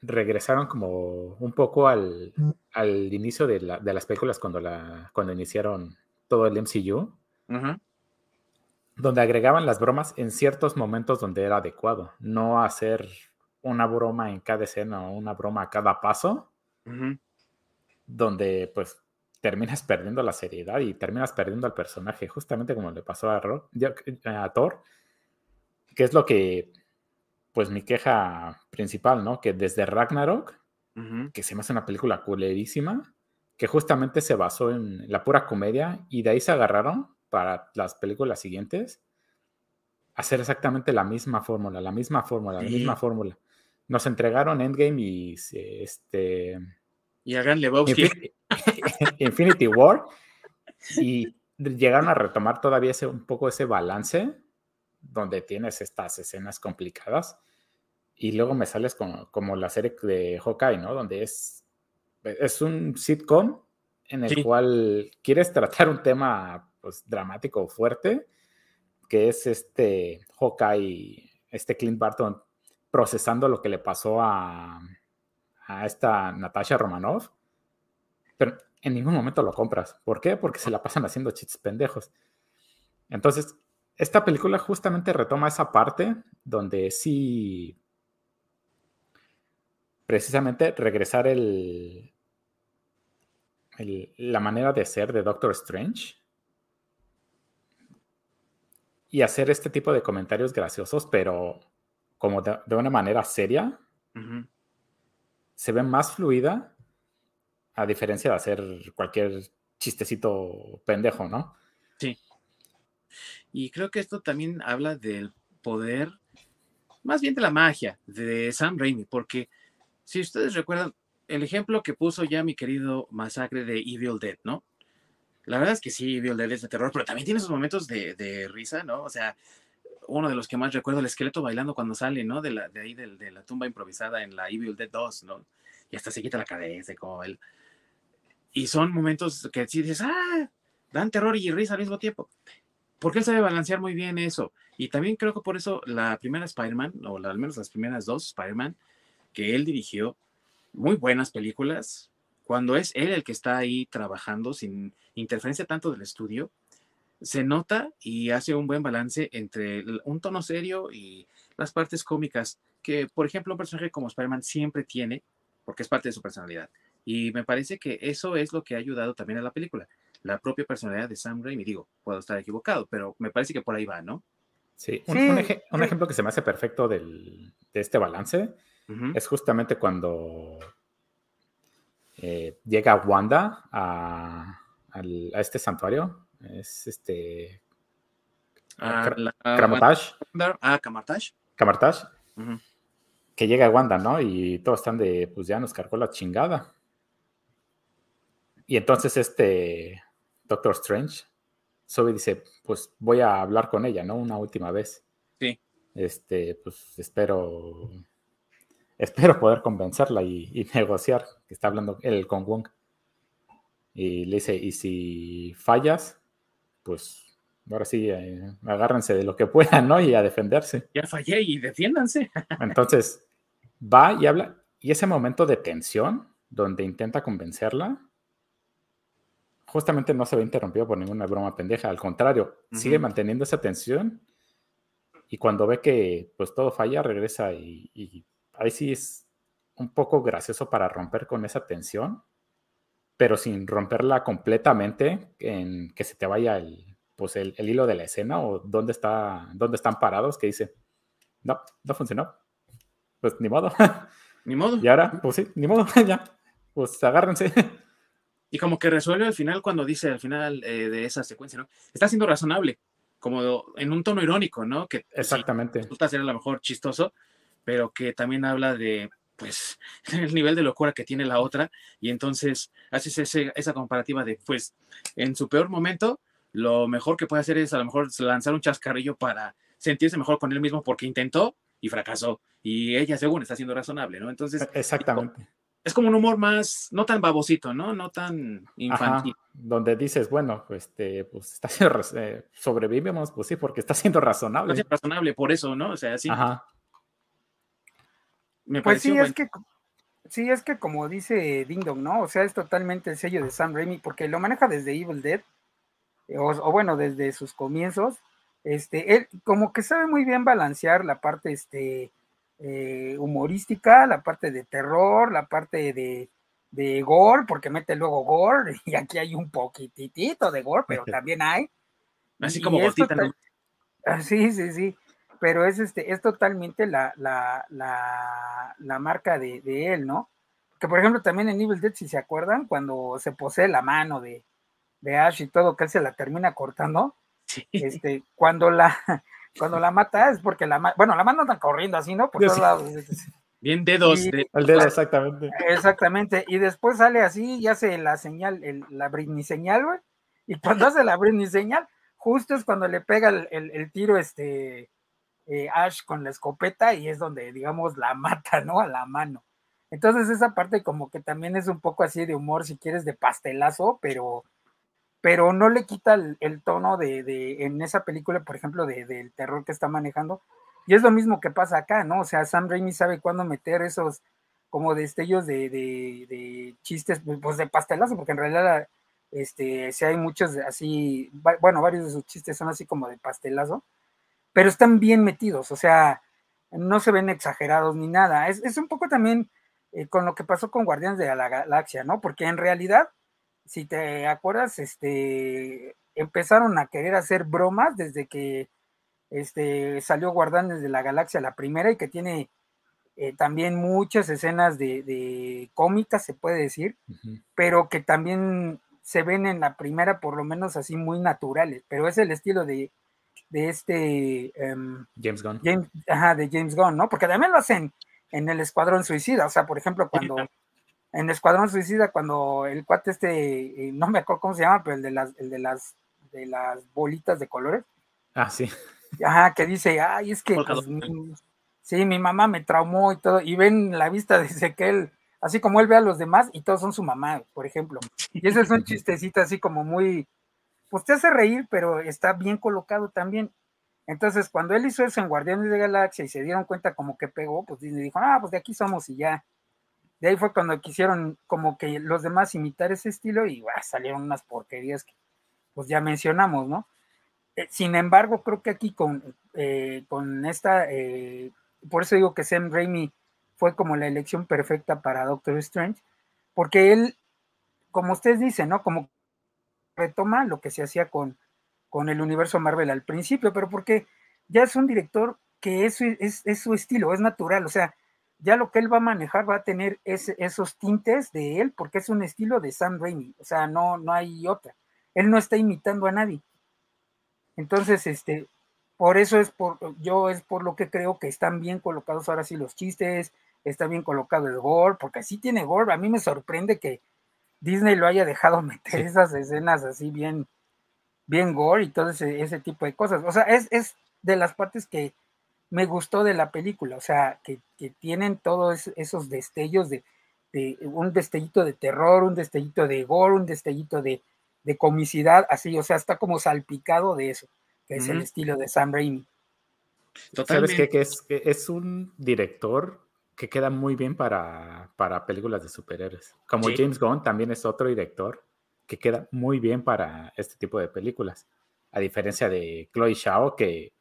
regresaron como un poco al, al inicio de, la, de, las películas cuando, la, cuando iniciaron todo el MCU, donde agregaban las bromas en ciertos momentos donde era adecuado, no hacer una broma en cada escena o una broma a cada paso, donde pues terminas perdiendo la seriedad y terminas perdiendo al personaje, justamente como le pasó a, a Thor, que es lo que pues mi queja principal, ¿no? Que desde Ragnarok, que se me hace una película culerísima, que justamente se basó en la pura comedia y de ahí se agarraron para las películas siguientes hacer exactamente la misma fórmula, la misma fórmula, la misma fórmula. Nos entregaron Endgame y este y hagan Lebowski. Infinity, War y llegaron a retomar todavía ese, un poco ese balance donde tienes estas escenas complicadas y luego me sales como, como la serie de Hawkeye, ¿no? Donde es, es un sitcom en el cual quieres tratar un tema pues, dramático fuerte, que es este Hawkeye, este Clint Barton procesando lo que le pasó a, a esta Natasha Romanoff pero en ningún momento lo compras. ¿Por qué? Porque se la pasan haciendo chistes pendejos. Entonces, esta película justamente retoma esa parte donde sí, precisamente regresar el, la manera de ser de Doctor Strange y hacer este tipo de comentarios graciosos, pero como de, una manera seria, se ve más fluida a diferencia de hacer cualquier chistecito pendejo, ¿no? Sí. Y creo que esto también habla del poder, más bien de la magia de Sam Raimi, porque si ustedes recuerdan el ejemplo que puso ya mi querido Masacre de Evil Dead, ¿no? La verdad es que sí, Evil Dead es de terror, pero también tiene sus momentos de, de risa, ¿no? O sea, uno de los que más recuerdo, el esqueleto bailando cuando sale, ¿no? De, la, de ahí, de, de la tumba improvisada en la Evil Dead 2, ¿no? Y hasta se quita la cabeza, como él. Y son momentos que sí dices, ah, dan terror y risa al mismo tiempo. Porque él sabe balancear muy bien eso. Y también creo que por eso la primera Spider-Man, o al menos las primeras dos Spider-Man, que él dirigió, muy buenas películas, cuando es él el que está ahí trabajando sin interferencia tanto del estudio, se nota y hace un buen balance entre un tono serio y las partes cómicas que, por ejemplo, un personaje como Spider-Man siempre tiene, porque es parte de su personalidad. Y me parece que eso es lo que ha ayudado también a la película, la propia personalidad de Sam Raimi. Digo, puedo estar equivocado, pero me parece que por ahí va, ¿no? Sí, un, ejemplo que se me hace perfecto de este balance es justamente cuando eh, llega Wanda a, este santuario. Es este. Ah, Ah, Camartage. Que llega Wanda, ¿no? Y todos están de, pues ya nos cargó la chingada. Y entonces este Doctor Strange, Sobe dice, pues voy a hablar con ella, ¿no? Una última vez. Sí. Este, pues espero espero poder convencerla y, negociar, que está hablando él con Wong. Y le dice, y si fallas, pues ahora sí, eh, agárrense de lo que puedan, ¿no? Y a defenderse. Ya fallé y defiéndanse. Entonces, va y habla, y ese momento de tensión, donde intenta convencerla, justamente no se ve interrumpido por ninguna broma pendeja, al contrario, sigue manteniendo esa tensión y cuando ve que pues todo falla, regresa y ahí sí es un poco gracioso para romper con esa tensión, pero sin romperla completamente, en que se te vaya el, pues el, hilo de la escena o dónde, está, dónde están parados, que dice, no, no funcionó. Pues ni modo. Ni modo. Y ahora, pues sí, ni modo, ya. Pues agárrense. Y como que resuelve al final cuando dice al final eh, de esa secuencia, ¿no? Está siendo razonable, como en un tono irónico, ¿no? Que Exactamente. Sí, ser a lo mejor chistoso, pero que también habla de pues el nivel de locura que tiene la otra y entonces haces ese, esa comparativa de pues en su peor momento lo mejor que puede hacer es a lo mejor lanzar un chascarrillo para sentirse mejor con él mismo porque intentó y fracasó y ella según está siendo razonable, ¿no? Entonces exactamente es como un humor más no tan babosito, ¿no? No tan infantil. donde dices, bueno, pues, este, pues está siendo, eh, sobrevivimos, pues sí, porque está siendo razonable. Está siendo razonable por eso, ¿no? O sea, sí. Ajá pues sí, es que sí, es que como dice Ding Dong, ¿no? O sea, es totalmente el sello de Sam Raimi, porque lo maneja desde Evil Dead, eh, o, bueno, desde sus comienzos. Este, él como que sabe muy bien balancear la parte este, eh, humorística, la parte de terror, la parte de, de gore, porque mete luego gore, y aquí hay un poquitito de gore, pero también hay. Así como gotita, ¿no? Ah, sí, sí, sí pero es, este, es totalmente la, la, la, marca de, él, ¿no? Que por ejemplo también en Evil Dead, si se acuerdan, cuando se posee la mano de, de Ash y todo, que él se la termina cortando, este, cuando la, cuando la mata es porque la bueno, la mano anda corriendo así, ¿no? Por todos lados. Bien dedos. de, el dedo, exactamente. Exactamente. Y después sale así y hace la señal, el, la Britney señal, güey. Y cuando hace la Britney señal, justo es cuando le pega el, el tiro, este, eh, Ash con la escopeta y es donde, digamos, la mata, ¿no? A la mano. Entonces esa parte como que también es un poco así de humor, si quieres, de pastelazo, pero, pero no le quita el, tono de, de, en esa película, por ejemplo, de, del terror que está manejando. Y es lo mismo que pasa acá, ¿no? O sea, Sam Raimi sabe cuándo meter esos como destellos de, de, chistes, pues, pues de pastelazo, porque en realidad, este, sí hay muchos así, bueno, varios de sus chistes son así como de pastelazo, pero están bien metidos, o sea, no se ven exagerados ni nada. Es, un poco también eh, con lo que pasó con Guardianes de la Galaxia, ¿no? Porque en realidad, si te acuerdas, este, empezaron a querer hacer bromas desde que este, salió Guardianes de la Galaxia la primera y que tiene eh, también muchas escenas de, cómicas, se puede decir, pero que también se ven en la primera por lo menos así muy naturales, pero es el estilo de, de este em, James Gunn. ajá, de James Gunn, ¿no? Porque también lo hacen en el Escuadrón Suicida, o sea, por ejemplo, cuando en Escuadrón Suicida, cuando el cuate este, no me acuerdo cómo se llama, pero el de las, el de las, de las bolitas de colores. Ah, sí. Ajá, que dice, ay, es que pues, sí, mi mamá me traumó y todo, y ven la vista de que él, así como él ve a los demás, y todos son su mamá, por ejemplo. Y ese es un chistecito así como muy, pues te hace reír, pero está bien colocado también. Entonces, cuando él hizo eso en Guardianes de Galaxia y se dieron cuenta como que pegó, pues Disney dijo, ah, pues de aquí somos y ya. De ahí fue cuando quisieron como que los demás imitar ese estilo y salieron unas porquerías que pues ya mencionamos, ¿no? Eh, sin embargo, creo que aquí con, eh, con esta, eh, por eso digo que Sam Raimi fue como la elección perfecta para Doctor Strange, porque él, como ustedes dicen, ¿no? Como retoma lo que se hacía con, con el universo Marvel al principio, pero porque ya es un director que es, es, su estilo, es natural, o sea, ya lo que él va a manejar va a tener esos tintes de él, porque es un estilo de Sam Raimi, o sea, no, no hay otra. Él no está imitando a nadie. Entonces, este, por eso es por, yo es por lo que creo que están bien colocados ahora sí los chistes, está bien colocado el gore, porque así tiene gore. A mí me sorprende que Disney lo haya dejado meter esas escenas así bien, bien gore y todo ese, tipo de cosas. O sea, es, es, de las partes que me gustó de la película, o sea, que, tienen todos esos destellos de, un destellito de terror, un destellito de gore, un destellito de, comicidad, así, o sea, está como salpicado de eso, que es el estilo de Sam Raimi. ¿Sabes qué? Que es, que es un director que queda muy bien para, para películas de superhéroes. Como James Gunn también es otro director que queda muy bien para este tipo de películas. A diferencia de Chloe Shao, que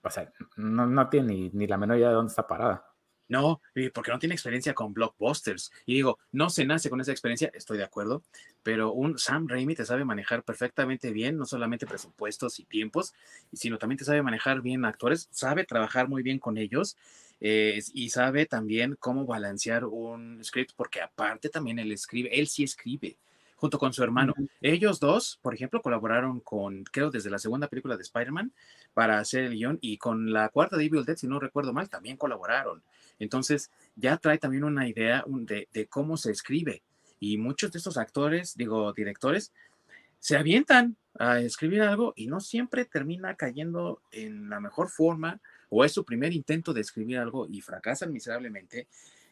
o sea, no, no tiene ni, ni, la menor idea de dónde está parada. No, porque no tiene experiencia con blockbusters. Y digo, no se nace con esa experiencia, estoy de acuerdo, pero un Sam Raimi te sabe manejar perfectamente bien, no solamente presupuestos y tiempos, sino también te sabe manejar bien actores, sabe trabajar muy bien con ellos eh, y sabe también cómo balancear un script, porque aparte también él escribe, él sí escribe junto con su hermano. Ellos dos, por ejemplo, colaboraron con, creo, desde la segunda película de Spider-Man para hacer el guion y con la cuarta de Evil Dead, si no recuerdo mal, también colaboraron. Entonces, ya trae también una idea de, de cómo se escribe. Y muchos de estos actores, digo, directores, se avientan a escribir algo y no siempre termina cayendo en la mejor forma o es su primer intento de escribir algo y fracasan miserablemente.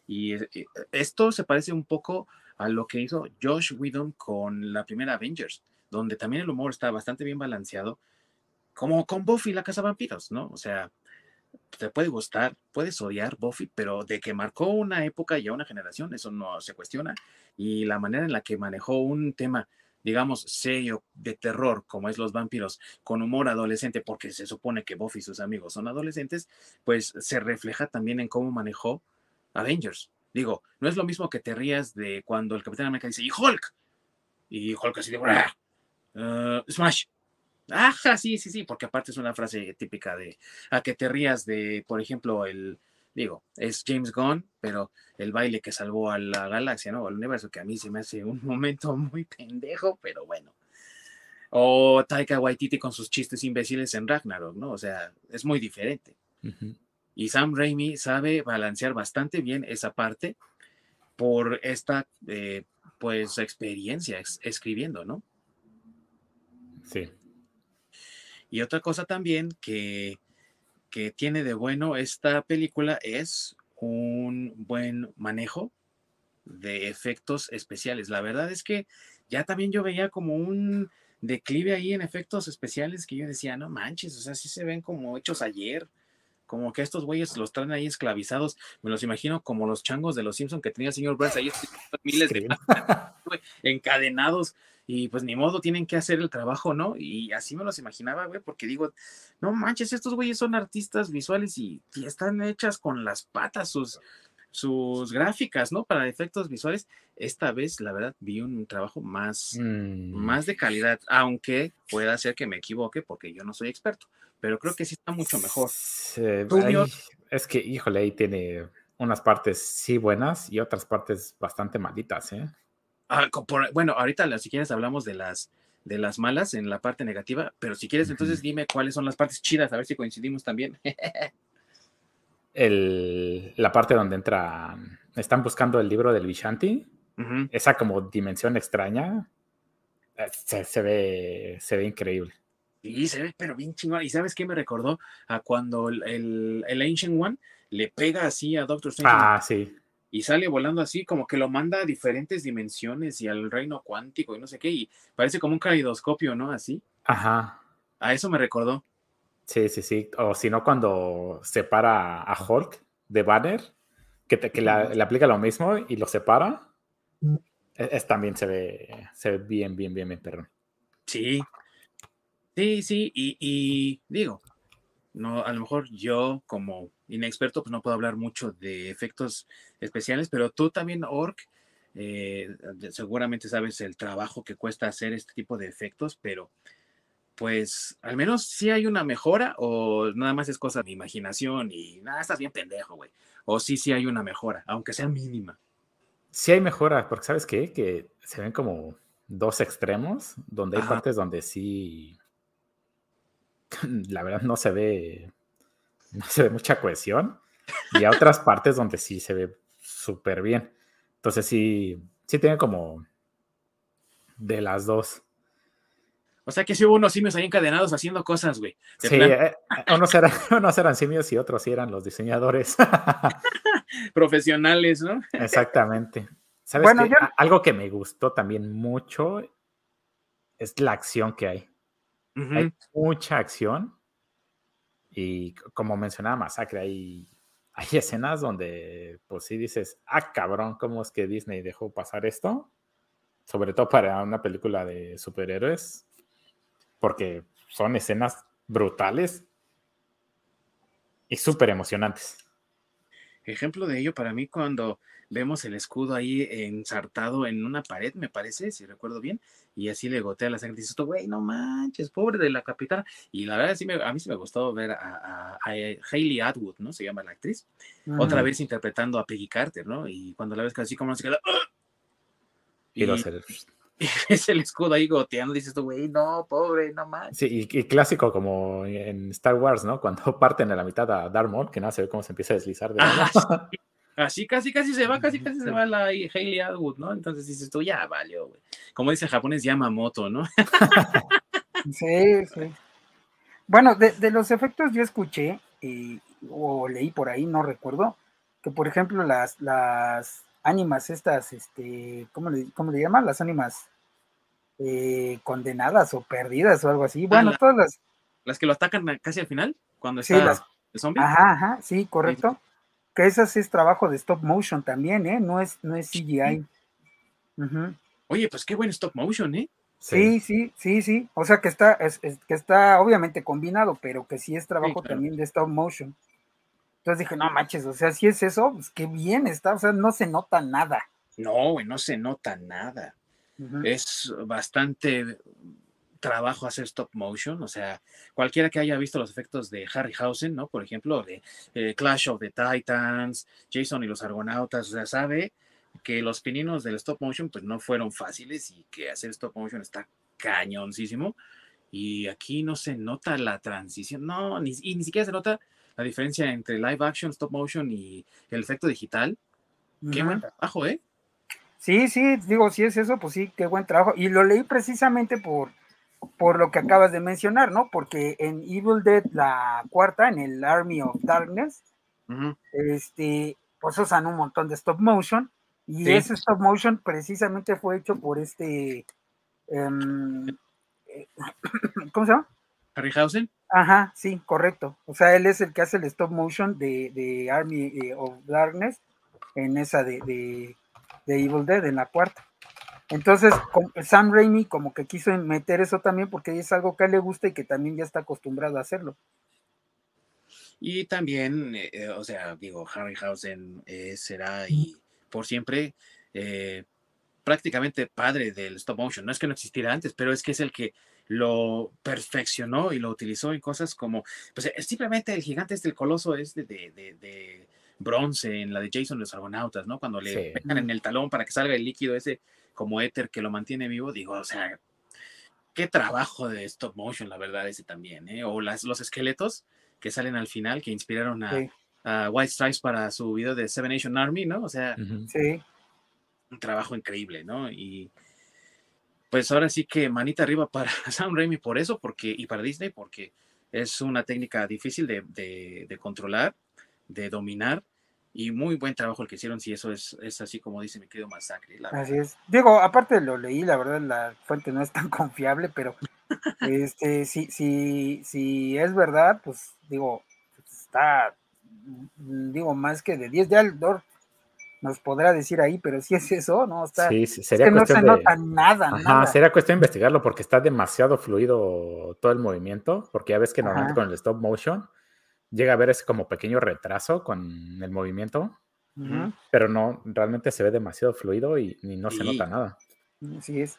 Y eh, eh, esto se parece un poco a lo que hizo Josh Whedon con la primera Avengers, donde también el humor está bastante bien balanceado, como con Buffy la Casa Vampiros, ¿no? O sea, te puede gustar, puedes odiar Buffy, pero de que marcó una época y a una generación, eso no se cuestiona. Y la manera en la que manejó un tema digamos, serio de terror, como es Los Vampiros, con humor adolescente, porque se supone que Buffy y sus amigos son adolescentes, pues se refleja también en cómo manejó Avengers. Digo, no es lo mismo que te rías de cuando el Capitán América dice, ¡y Hulk! Y Hulk así de, uh, ¡Smash! Ajá, sí, sí, sí, porque aparte es una frase típica de, a que te rías de, por ejemplo, el, digo, es James Gunn, pero el baile que salvó a la galaxia, ¿no? Al universo, que a mí se me hace un momento muy pendejo, pero bueno. O Taika Waititi con sus chistes imbéciles en Ragnarok, ¿no? O sea, es muy diferente. Y Sam Raimi sabe balancear bastante bien esa parte por esta, eh, pues, experiencia escribiendo, ¿no? Sí. Y otra cosa también que que tiene de bueno esta película es un buen manejo de efectos especiales. La verdad es que ya también yo veía como un declive ahí en efectos especiales que yo decía, no manches, o sea, sí se ven como hechos ayer, como que estos güeyes los traen ahí esclavizados, me los imagino como los changos de los Simpson que tenía el señor Burns ahí miles de encadenados y pues ni modo tienen que hacer el trabajo, ¿no? Y así me los imaginaba, güey, porque digo, no manches, estos güeyes son artistas visuales y, están hechas con las patas sus, sus gráficas, ¿no? Para efectos visuales. Esta vez, la verdad, vi un trabajo más, Mm, más de calidad, aunque pueda ser que me equivoque porque yo no soy experto, pero creo que sí está mucho mejor. ahí- es que, híjole, ahí tiene unas partes sí buenas y otras partes bastante malitas, ¿eh? Ah, por- bueno, ahorita si quieres hablamos de las de las malas en la parte negativa, pero si quieres entonces dime cuáles son las partes chidas, a ver si coincidimos también. El, la parte donde entra, están buscando el libro del Vishanti, esa como dimensión extraña, eh, se, se ve, se ve increíble. Sí, se ve, pero bien chingón. ¿Y sabes qué me recordó? A cuando el, el Ancient One le pega así a Doctor Strange Ah, sí. Y sale volando así, como que lo manda a diferentes dimensiones y al reino cuántico y no sé qué, y parece como un caleidoscopio, ¿no? Así. Ajá. A eso me recordó. Sí, sí, sí. O si no, cuando separa a Hulk de Banner, que, te- que la- le aplica lo mismo y lo separa, es, es también se ve, se ve bien, bien, bien, bien, perrón. Sí, sí, sí, y, y digo, no, a lo mejor yo como inexperto pues no puedo hablar mucho de efectos especiales, pero tú también, Orc, eh, seguramente sabes el trabajo que cuesta hacer este tipo de efectos, pero pues al menos sí hay una mejora o nada más es cosa de imaginación y nada, estás bien pendejo, güey. O sí, sí hay una mejora, aunque sea mínima. Sí hay mejoras, porque ¿sabes qué? Que se ven como dos extremos, donde hay Ajá. partes donde sí, la verdad no se ve, no se ve mucha cohesión, y hay otras partes donde sí se ve súper bien. Entonces sí, sí tiene como de las dos. O sea que sí hubo unos simios ahí encadenados haciendo cosas, güey. Sí, plan, eh, unos, eran, unos eran simios y otros sí eran los diseñadores. profesionales, ¿no? Exactamente. ¿Sabes Bueno, qué? yo- A- Algo que me gustó también mucho es la acción que hay. Hay mucha acción y como mencionaba Masacre, hay, hay escenas donde pues sí dices, ah, cabrón, ¿cómo es que Disney dejó pasar esto? Sobre todo para una película de superhéroes, porque son escenas brutales y súper emocionantes. Ejemplo de ello para mí cuando vemos el escudo ahí ensartado en una pared, me parece, si recuerdo bien, y así le gotea la sangre. Dices tú, güey, no manches, pobre de la capitana. Y la verdad, sí me, a mí sí me gustó ver a, a- a Hayley Atwood, ¿no? Se llama la actriz, otra vez interpretando a Peggy Carter, ¿no? Y cuando la ves así como se queda, ¡ah! Y, y, los- el- y escudo ahí goteando, dices tú, güey, no, pobre, no manches. sí, y, y clásico como en Star Wars, ¿no? Cuando parten a la mitad a Darth Maul, que nada se ve cómo se empieza a deslizar de Ah, lado. Así casi casi se va, casi casi se va la Hayley Atwood, ¿no? Entonces dices tú, ya valió, güey. Como dice el japonés, Yamamoto, ¿no? Sí, sí. Bueno, de, de los efectos yo escuché eh, o leí por ahí, no recuerdo, que por ejemplo las, las ánimas estas, este, ¿cómo le, cómo le llaman? Las ánimas eh, condenadas o perdidas o algo así. Bueno, la- todas las, Las que lo atacan casi al final, cuando Sí, está las- el zombie. ajá, ajá, sí, correcto. Que esas es trabajo de stop motion también, ¿eh? No es, no es CGI. Oye, pues qué buen stop motion, ¿eh? Sí, sí, sí, sí. O sea que está, es- es- que está obviamente combinado, pero que sí es trabajo claro. también de stop motion. Entonces dije, no manches, o sea, si es eso, pues qué bien está, o sea, no se nota nada. No, güey, no se nota nada. Es bastante trabajo hacer stop motion, o sea, cualquiera que haya visto los efectos de Harryhausen, ¿no? Por ejemplo, de eh, Clash of the Titans, Jason y los Argonautas, o sea, sabe que los pininos del stop motion pues no fueron fáciles y que hacer stop motion está cañoncísimo y aquí no se nota la transición, no, ni, y ni siquiera se nota la diferencia entre live action, stop motion y el efecto digital. Qué Ujú. buen trabajo, ¿eh? Sí, sí, digo, si es eso, pues sí, qué buen trabajo. Y lo leí precisamente por, por lo que acabas de mencionar, ¿no? Porque en Evil Dead, la cuarta, en el Army of Darkness, este, pues usan un montón de stop motion. Y Sí. ese stop motion precisamente fue hecho por este, em, eh, ¿cómo se llama? Harryhausen. Ajá, sí, correcto. O sea, él es el que hace el stop motion de, de Army eh, of Darkness en esa de, de, de Evil Dead, en la cuarta. Entonces, Sam Raimi como que quiso meter eso también porque es algo que a él le gusta y que también ya está acostumbrado a hacerlo. Y también, eh, eh, o sea, digo, Harryhausen eh, será y por siempre prácticamente padre del stop motion. No es que no existiera antes, pero es que es el que lo perfeccionó y lo utilizó en cosas como, pues simplemente el gigante este, el coloso este de, de, bronce en la de Jason los Argonautas, ¿no? Cuando le pegan en el talón para que salga el líquido ese como éter que lo mantiene vivo, digo, o sea, qué trabajo de stop motion, la verdad, ese también, ¿eh? O las, los esqueletos que salen al final, que inspiraron a, White Stripes para su video de Seven Nation Army, ¿no? O sea, sí. un trabajo increíble, ¿no? Y pues ahora sí que manita arriba para Sam Raimi por eso, porque, y para Disney, porque es una técnica difícil de, de controlar, de dominar, y muy buen trabajo el que hicieron, si eso es, es así como dice mi querido Masacre. así es. Digo, aparte lo leí, la verdad la fuente no es tan confiable, pero este, si, si, si es verdad, pues digo, está, digo, más que de 10 de Aldor nos podrá decir ahí, pero si es eso, ¿no? Está, sí, sería es que no se nota nada, Ajá, nada. sería cuestión de investigarlo porque está demasiado fluido todo el movimiento, porque ya ves que normalmente con el stop motion llega a ver ese como pequeño retraso con el movimiento, pero no, realmente se ve demasiado fluido y, no se nota nada. Así es.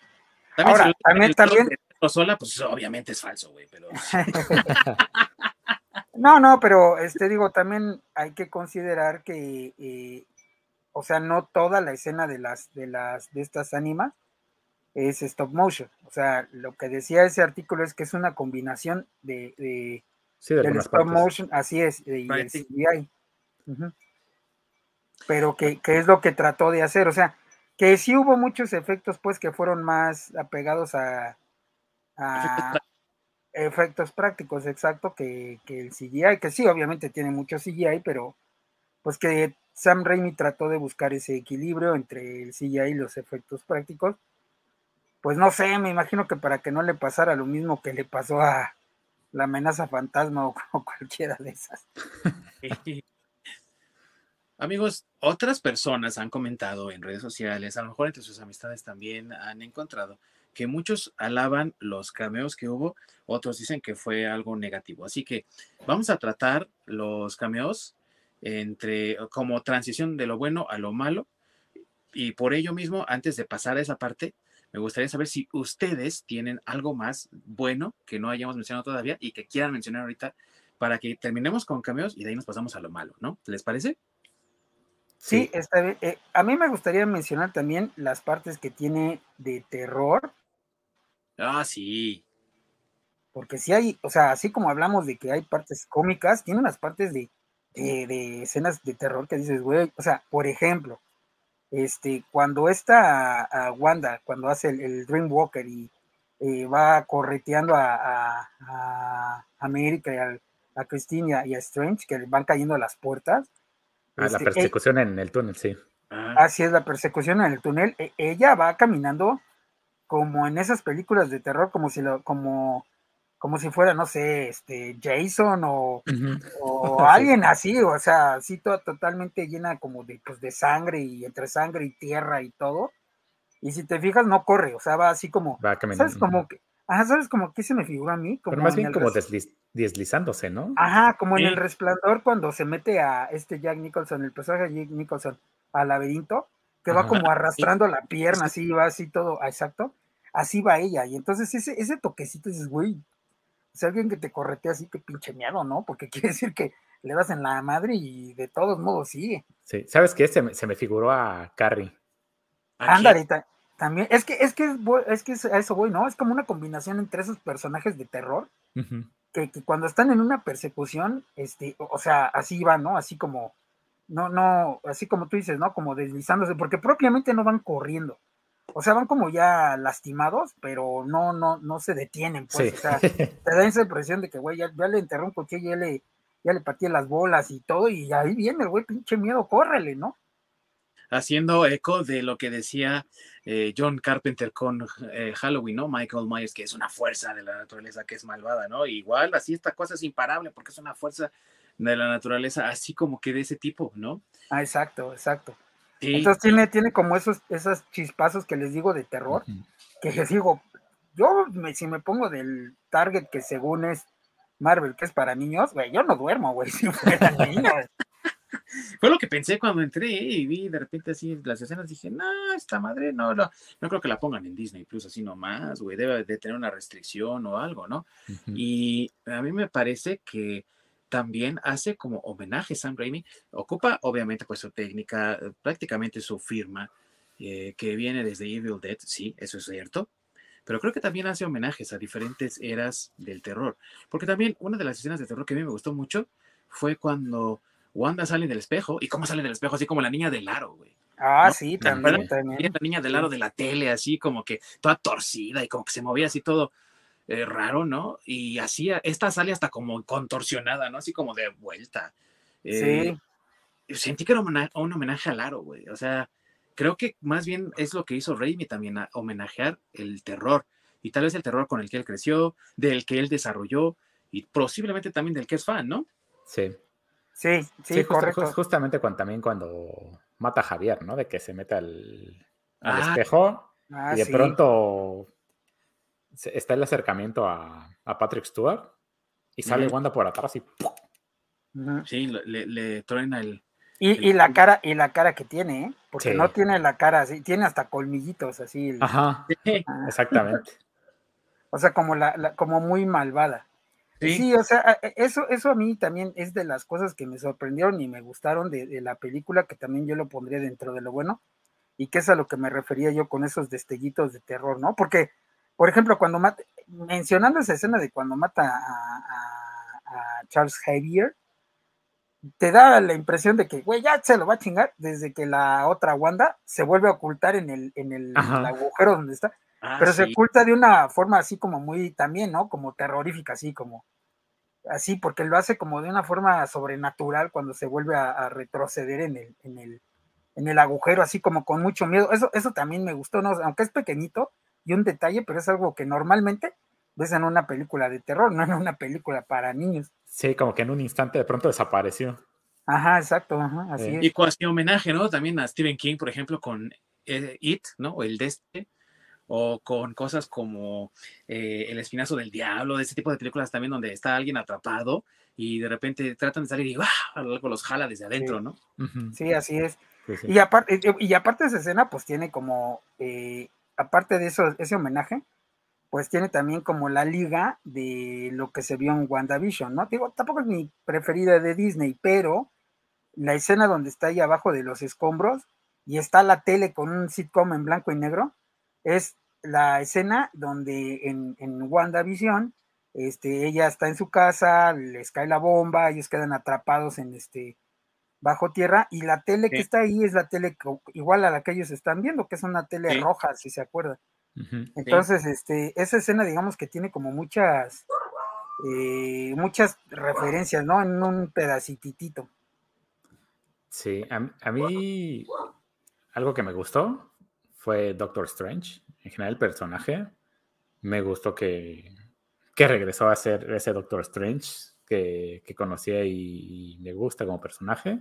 También Ahora, también, también... sola, pues obviamente es falso, güey, pero... no, no, pero este digo, también hay que considerar que, eh, o sea, no toda la escena de las, de las, de estas ánimas es stop motion. O sea, lo que decía ese artículo es que es una combinación de Sí, del stop motion, así es, y el CGI. Pero que, es lo que trató de hacer, o sea, que sí hubo muchos efectos pues que fueron más apegados a, efectos prácticos, exacto, que, que, el CGI, que sí, obviamente tiene mucho CGI, pero pues que Sam Raimi trató de buscar ese equilibrio entre el CGI y los efectos prácticos. Pues no sé, me imagino que para que no le pasara lo mismo que le pasó a, la amenaza fantasma o, cualquiera de esas. Amigos, otras personas han comentado en redes sociales, a lo mejor entre sus amistades también han encontrado que muchos alaban los cameos que hubo, otros dicen que fue algo negativo. Así que vamos a tratar los cameos entre como transición de lo bueno a lo malo y por ello mismo, antes de pasar a esa parte, me gustaría saber si ustedes tienen algo más bueno que no hayamos mencionado todavía y que quieran mencionar ahorita para que terminemos con cameos y de ahí nos pasamos a lo malo, ¿no? ¿Les parece? Sí, está bien. Eh, a mí me gustaría mencionar también las partes que tiene de terror. Ah, sí. Porque si hay, o sea, así como hablamos de que hay partes cómicas, tiene unas partes de, de escenas de terror que dices, güey, o sea, por ejemplo, este, cuando está a, Wanda, cuando hace el, Dreamwalker y eh, va correteando a, a, América y a, a Christine y a, Strange, que van cayendo las puertas. Ah, la este, persecución en el túnel, sí. Así es, la persecución en el túnel. E, ella va caminando como en esas películas de terror, como si lo, como como si fuera, no sé, este, Jason o, alguien así, o sea, así totalmente llena como de, pues, de sangre y entre sangre y tierra y todo. Y si te fijas, no corre, o sea, va así como, va ¿sabes? Como que, ajá, ¿sabes? Como que se me figura a mí. Como Pero más bien como deslizándose, ¿no? Ajá, como en el resplandor cuando se mete a este Jack Nicholson, el personaje de Jack Nicholson, al laberinto, que va como arrastrando la pierna, así, va así todo, exacto. Así va ella, y entonces ese, ese toquecito dices, güey, si alguien que te corretea así, que pinche miedo, ¿no? Porque quiere decir que le das en la madre y de todos modos sigue. Sí, ¿sabes qué? Se me, se me figuró a Carrie. Ándale, también, es que, es que, es que a eso voy, ¿no? Es como una combinación entre esos personajes de terror, que, que, cuando están en una persecución, este, o sea, así van, ¿no? Así como, no, no, así como tú dices, ¿no? Como deslizándose, porque propiamente no van corriendo o sea, van como ya lastimados, pero no, no, no se detienen, pues, o sea, te da esa impresión de que, güey, ya, le enterró un coche, ya le, ya le partí las bolas y todo, y ahí viene el güey, pinche miedo, córrele, ¿no? haciendo eco de lo que decía eh, John Carpenter con eh, Halloween, ¿no? Michael Myers, que es una fuerza de la naturaleza que es malvada, ¿no? Igual, así esta cosa es imparable porque es una fuerza de la naturaleza, así como que de ese tipo, ¿no? Ah, exacto, exacto. Entonces tiene, tiene como esos, esos chispazos que les digo de terror, que les digo, yo si me pongo del target que según es Marvel, que es para niños, güey, yo no duermo, güey, si fuera niño. Fue lo que pensé cuando entré y vi de repente así las escenas, dije, no, esta madre, no, no, no creo que la pongan en Disney Plus así nomás, güey, debe de tener una restricción o algo, ¿no? Y a mí me parece que también hace como homenaje a Sam Raimi, ocupa obviamente pues su técnica, prácticamente su firma, eh, que viene desde Evil Dead, sí, eso es cierto, pero creo que también hace homenajes a diferentes eras del terror, porque también una de las escenas de terror que a mí me gustó mucho fue cuando Wanda sale del espejo. ¿Y cómo sale del espejo? Así como la niña del aro, güey. Ah, sí, también, también. La niña del aro de la tele, así como que toda torcida y como que se movía así todo eh, raro, ¿no? Y así, esta sale hasta como contorsionada, ¿no? Así como de vuelta. Eh, sí. Sentí que era un homenaje al aro, güey. O sea, creo que más bien es lo que hizo Raimi también, a homenajear el terror. Y tal vez el terror con el que él creció, del que él desarrolló y posiblemente también del que es fan, ¿no? Sí. Sí, sí, correcto. justamente cuando, también cuando mata a Javier, ¿no? De que se mete al, ah. espejo ah, y de pronto está el acercamiento a, Patrick Stewart y sale Wanda por atrás y Sí, le, le truena el, y, la cara, y la cara que tiene, ¿eh? Porque no tiene la cara así, tiene hasta colmillitos así. Ajá, ah. exactamente. o sea, como la, como muy malvada. Sí. o sea, eso, eso a mí también es de las cosas que me sorprendieron y me gustaron de, la película, que también yo lo pondría dentro de lo bueno, y que es a lo que me refería yo con esos destellitos de terror, ¿no? Porque, por ejemplo, cuando mata, mencionando esa escena de cuando mata a, Charles Xavier, te da la impresión de que, güey, ya se lo va a chingar desde que la otra Wanda se vuelve a ocultar en el, en el, agujero donde está. Ah, pero se oculta de una forma así como muy también, ¿no? Como terrorífica, así como así, porque lo hace como de una forma sobrenatural cuando se vuelve a, retroceder en el, en el, en el agujero, así como con mucho miedo. Eso, eso también me gustó, ¿no? Aunque es pequeñito y un detalle, pero es algo que normalmente ves en una película de terror, no en una película para niños. Sí, como que en un instante de pronto desapareció. Ajá, exacto, ajá, así es. Y cuasi homenaje, ¿no? También a Stephen King, por ejemplo, con eh, It, ¿no? O el de este o con cosas como eh, El Espinazo del Diablo, de ese tipo de películas también donde está alguien atrapado y de repente tratan de salir y ¡ah! algo los jala desde adentro, ¿no? Sí, así es. Y, aparte, y aparte de esa escena, pues tiene como, eh, aparte de eso, ese homenaje, pues tiene también como la liga de lo que se vio en WandaVision, ¿no? Digo, tampoco es mi preferida de Disney, pero la escena donde está ahí abajo de los escombros y está la tele con un sitcom en blanco y negro, es la escena donde en, WandaVision, este, ella está en su casa, les cae la bomba, ellos quedan atrapados en este bajo tierra, y la tele que está ahí es la tele igual a la que ellos están viendo, que es una tele roja, si se acuerdan. Entonces, este, esa escena, digamos que tiene como muchas, eh, muchas referencias, ¿no? En un pedacitito. Sí, a mí algo que me gustó fue Doctor Strange en general el personaje. Me gustó que, que regresó a ser ese Doctor Strange que, que conocía y, me gusta como personaje.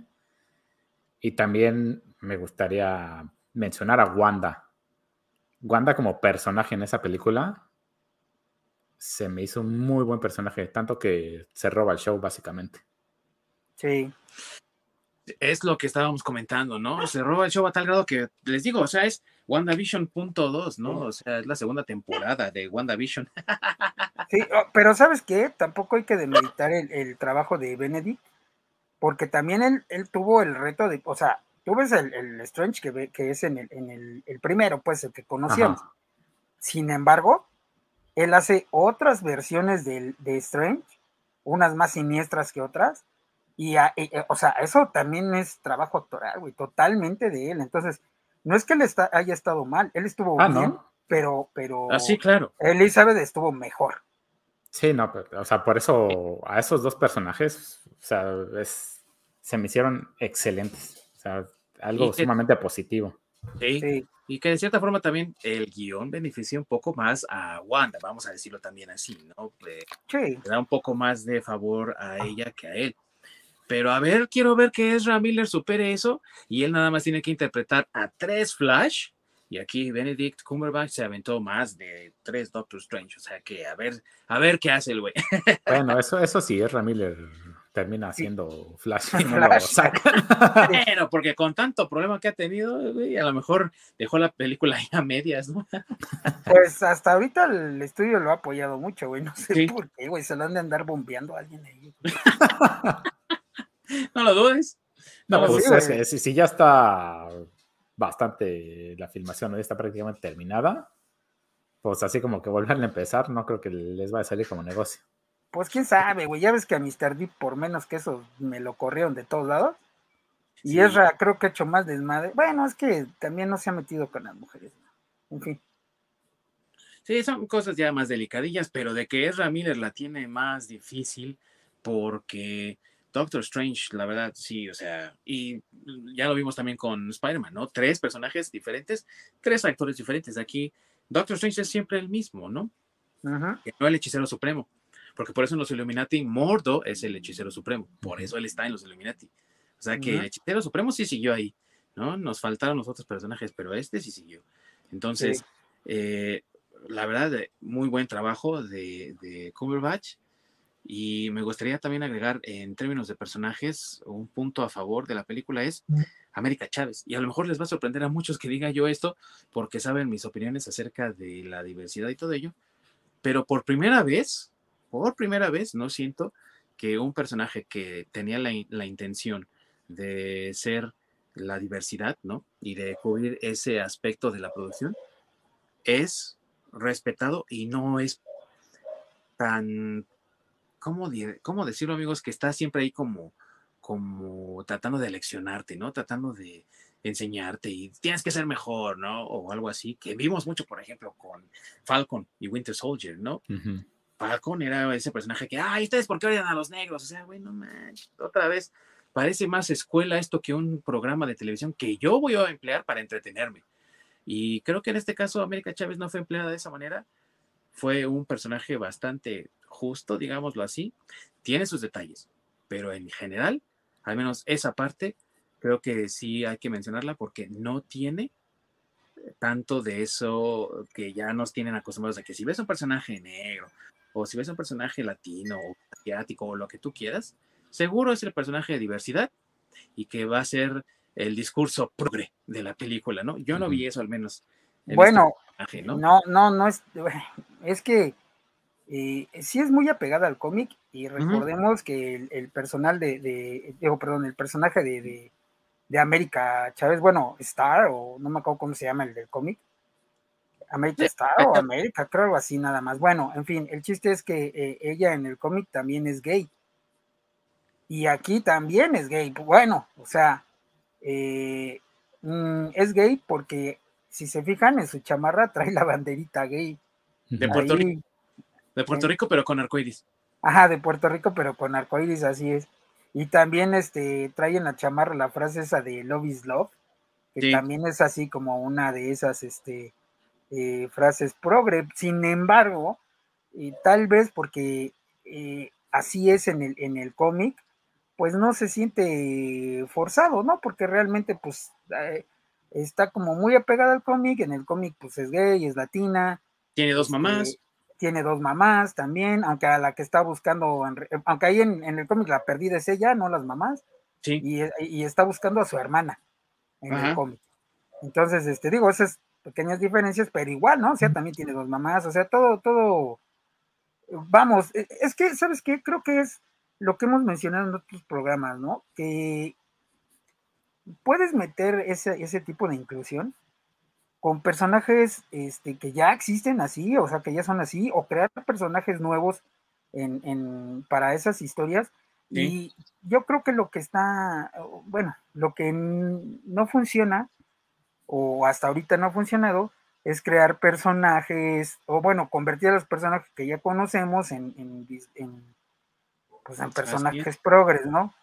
Y también me gustaría mencionar a Wanda. Wanda como personaje en esa película se me hizo un muy buen personaje, tanto que se roba el show básicamente. Sí. Es lo que estábamos comentando, ¿no? Se roba el show a tal grado que les digo, o sea, es WandaVision.2, ¿no? O sea, es la segunda temporada de WandaVision. Sí, oh, pero ¿sabes qué? Tampoco hay que demeritar el, trabajo de Benedict, porque también él, él, tuvo el reto de, o sea, tú ves el, Strange que, que es en, el, en el, primero, pues, el que conocíamos. Sin embargo, él hace otras versiones de, de Strange, unas más siniestras que otras, y, o sea, eso también es trabajo actoral, güey, totalmente de él. Entonces, no es que él está, haya estado mal, él estuvo ah, bien, pero, pero. Ah, sí, claro. Elizabeth estuvo mejor. Sí, no, o sea, por eso a esos dos personajes, o sea, se me hicieron excelentes. O sea, algo sumamente positivo. Sí, Y que de cierta forma también el guion beneficia un poco más a Wanda, vamos a decirlo también así, ¿no? sí. Le da un poco más de favor a ella que a él. Pero a ver, quiero ver que Ezra Miller supere eso y él nada más tiene que interpretar a tres Flash. Y aquí Benedict Cumberbatch se aventó más de tres Doctor Strange. O sea que a ver, a ver qué hace el güey. Bueno, eso, eso sí, Ezra Miller termina haciendo Flash y no lo Bueno, porque con tanto problema que ha tenido, güey, a lo mejor dejó la película ahí a medias, ¿no? Pues hasta ahorita el estudio lo ha apoyado mucho, güey. No sé por qué, güey. Se lo han de andar bombeando a alguien ahí. no lo dudes. No, pues si, ya está bastante la filmación, ya está prácticamente terminada, pues así como que volverle a empezar, no creo que les vaya a salir como negocio. Pues quién sabe, güey. Ya ves que a Mr. Deep, por menos que eso, me lo corrieron de todos lados. Y Ezra creo que ha hecho más desmadre. Bueno, es que también no se ha metido con las mujeres. En fin. Sí, son cosas ya más delicadillas, pero de que Ezra Miller la tiene más difícil porque Doctor Strange, la verdad, sí, o sea, y ya lo vimos también con Spider-Man, ¿no? Tres personajes diferentes, tres actores diferentes. Aquí Doctor Strange es siempre el mismo, ¿no? Ajá. no el hechicero supremo porque por eso en los Illuminati Mordo es el hechicero supremo, por eso él está en los Illuminati. O sea que el hechicero supremo sí siguió ahí, ¿no? Nos faltaron los otros personajes, pero este sí siguió. Entonces, eh, la verdad, muy buen trabajo de, de Cumberbatch. Y me gustaría también agregar en términos de personajes, un punto a favor de la película es América Chávez. Y a lo mejor les va a sorprender a muchos que diga yo esto, porque saben mis opiniones acerca de la diversidad y todo ello. Pero por primera vez, por primera vez, no siento que un personaje que tenía la, intención de ser la diversidad, ¿no? Y de cubrir ese aspecto de la producción, es respetado y no es tan, ¿cómo, cómo decirlo, amigos? Que está siempre ahí como, como tratando de leccionarte, ¿no? Tratando de enseñarte y tienes que ser mejor, ¿no? O algo así, que vimos mucho, por ejemplo, con Falcon y Winter Soldier, ¿no? Falcon era ese personaje que, ay, ¿ustedes por qué odian a los negros? O sea, güey, no manches, otra vez, parece más escuela esto que un programa de televisión que yo voy a emplear para entretenerme. Y creo que en este caso América Chávez no fue empleada de esa manera. Fue un personaje bastante justo, digámoslo así. Tiene sus detalles, pero en general, al menos esa parte, creo que sí hay que mencionarla porque no tiene tanto de eso que ya nos tienen acostumbrados a que si ves un personaje negro o si ves un personaje latino o asiático o lo que tú quieras, seguro es el personaje de diversidad y que va a ser el discurso progre de la película, ¿no? Yo no vi eso al menos. Este bueno, ¿no? ¿no? no, es, es que eh, sí es muy apegada al cómic y recordemos que el, personal de, digo, perdón, el personaje de, de, América Chávez, bueno, Star, o no me acuerdo cómo se llama el del cómic, América Star o América, creo algo así nada más. Bueno, en fin, el chiste es que eh, ella en el cómic también es gay. Y aquí también es gay. Bueno, o sea, eh, mm, es gay porque si se fijan en su chamarra trae la banderita gay. De Puerto Rico. De Puerto Rico, pero con arcoiris. Ajá, de Puerto Rico, pero con arcoiris, así es. Y también este trae en la chamarra la frase esa de Love is Love, que también es así como una de esas, este, eh, frases progre. Sin embargo, y tal vez porque eh, así es en el, en el cómic, pues no se siente forzado, ¿no? Porque realmente, pues, eh, está como muy apegada al cómic. En el cómic, pues es gay, es latina. Tiene dos mamás. Este, tiene dos mamás también, aunque a la que está buscando, aunque ahí en, el cómic la perdida es ella, no las mamás. Sí. Y, está buscando a su hermana en el cómic. Entonces, este, digo, ese es pequeñas diferencias, pero igual, ¿no? O sea, también tiene dos mamás, o sea, todo, todo, vamos, e, es que, ¿sabes qué? Creo que es lo que hemos mencionado en otros programas, ¿no? Que puedes meter ese, ese tipo de inclusión con personajes este, que ya existen así, o sea, que ya son así, o crear personajes nuevos en, en, para esas historias. Y yo creo que lo que está, bueno, lo que no funciona o hasta ahorita no ha funcionado, es crear personajes, o bueno, convertir a los personajes que ya conocemos en, en, pues en personajes progres, ¿no?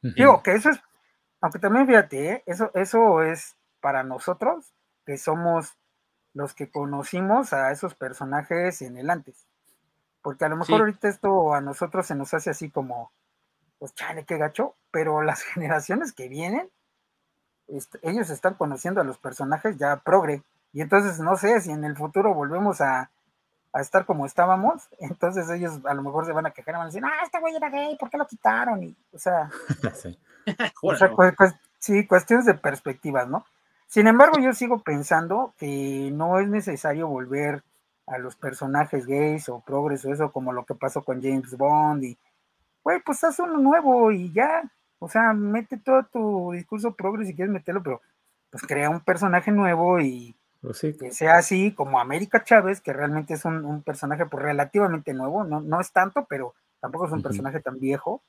Digo que eso es Aunque también fíjate, ¿eh? eso, eso es para nosotros, que somos los que conocimos a esos personajes en el antes. Porque a lo mejor ahorita esto a nosotros se nos hace así como, pues chale, qué gacho, pero las generaciones que vienen, este, ellos están conociendo a los personajes ya progre. Y entonces no sé si en el futuro volvemos a, a estar como estábamos, entonces ellos a lo mejor se van a quejar y van a decir, ah, este güey era gay, ¿por qué lo quitaron? Y, o sea, sí. o sea sí, cuestiones de perspectivas, ¿no? Sin embargo, yo sigo pensando que no es necesario volver a los personajes gays o progres o eso, como lo que pasó con James Bond y, güey, pues haz uno nuevo y ya, o sea, mete todo tu discurso progres si quieres meterlo, pero pues crea un personaje nuevo y pues que sea así como América Chávez, que realmente es un, personaje pues, relativamente nuevo, no, no, es tanto, pero tampoco es un personaje tan viejo,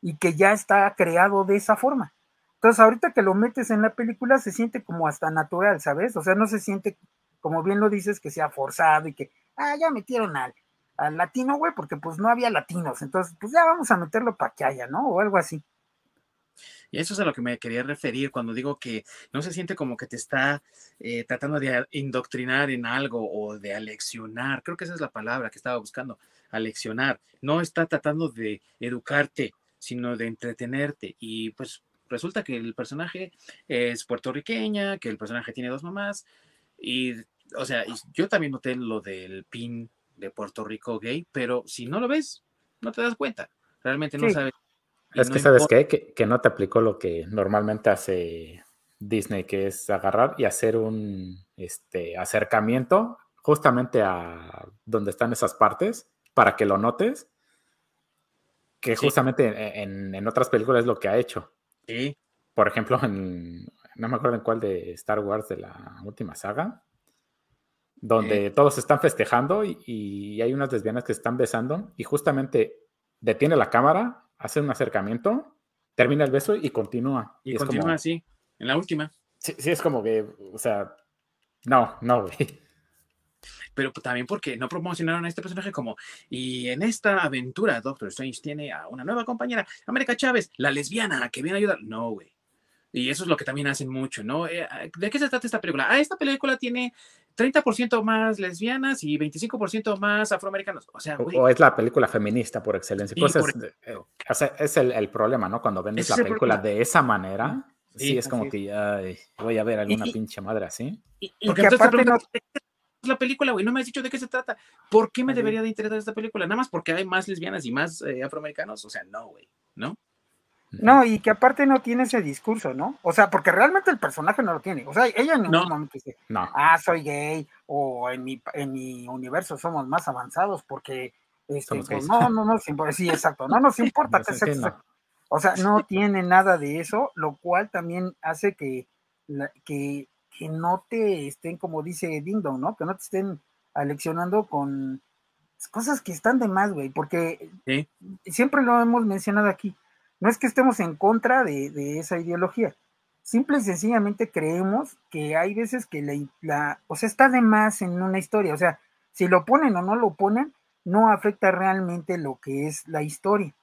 y que ya está creado de esa forma. Entonces, ahorita que lo metes en la película, se siente como hasta natural, ¿sabes? O sea, no se siente, como bien lo dices, que sea forzado y que, ah, ya metieron al, al latino, güey, porque pues no había latinos, entonces, pues ya vamos a meterlo para que haya, ¿no? O algo así. Y eso es a lo que me quería referir cuando digo que no se siente como que te está eh, tratando de indoctrinar en algo o de aleccionar. Creo que esa es la palabra que estaba buscando, aleccionar. No está tratando de educarte, sino de entretenerte. Y pues resulta que el personaje es puertorriqueña, que el personaje tiene dos mamás. Y, o sea, yo también noté lo del pin de Puerto Rico gay, pero si no lo ves, no te das cuenta. Realmente no sabes es que, ¿sabes qué? Que, no te aplicó lo que normalmente hace Disney, que es agarrar y hacer un este, acercamiento justamente a donde están esas partes para que lo notes, que justamente en, otras películas es lo que ha hecho. Sí. Por ejemplo, en, no me acuerdo en cuál de Star Wars de la última saga, donde todos están festejando y, y, hay unas lesbianas que se están besando y justamente detiene la cámara hace un acercamiento, termina el beso y continúa. Y, continúa así, en la última. Sí, sí, es como que, o sea, no, no, güey. Pero también porque no promocionaron a este personaje como, y en esta aventura Doctor Strange tiene a una nueva compañera, América Chávez, la lesbiana, que viene a ayudar. No, güey. Y eso es lo que también hacen mucho, ¿no? Eh, ¿De qué se trata esta película? Ah, esta película tiene 30% más lesbianas y 25% más afroamericanos. O sea, O, es la película feminista por excelencia. Pues eh, es, el, problema, ¿no? Cuando vendes la película de esa manera, sí, es como que ay, voy a ver alguna pinche madre así. Porque aparte no... la película, güey, no me has dicho de qué se trata. ¿Por qué me debería de interesar esta película? Nada más porque hay más lesbianas y más eh, afroamericanos. O sea, no, güey, ¿no? No, y que aparte no tiene ese discurso, ¿no? O sea, porque realmente el personaje no lo tiene. O sea, ella en ningún momento dice, ah, soy gay, o en mi, en mi universo somos más avanzados porque, este, pues, no, no, no, sí, exacto, no nos importa sexo. O sea, no tiene nada de eso, lo cual también hace que, que, que no te estén, como dice Ding ¿no? Que no te estén aleccionando con cosas que están de más, güey, porque siempre lo hemos mencionado aquí no es que estemos en contra de, esa ideología, simple y sencillamente creemos que hay veces que la, o sea, está de más en una historia, o sea, si lo ponen o no lo ponen, no afecta realmente lo que es la historia.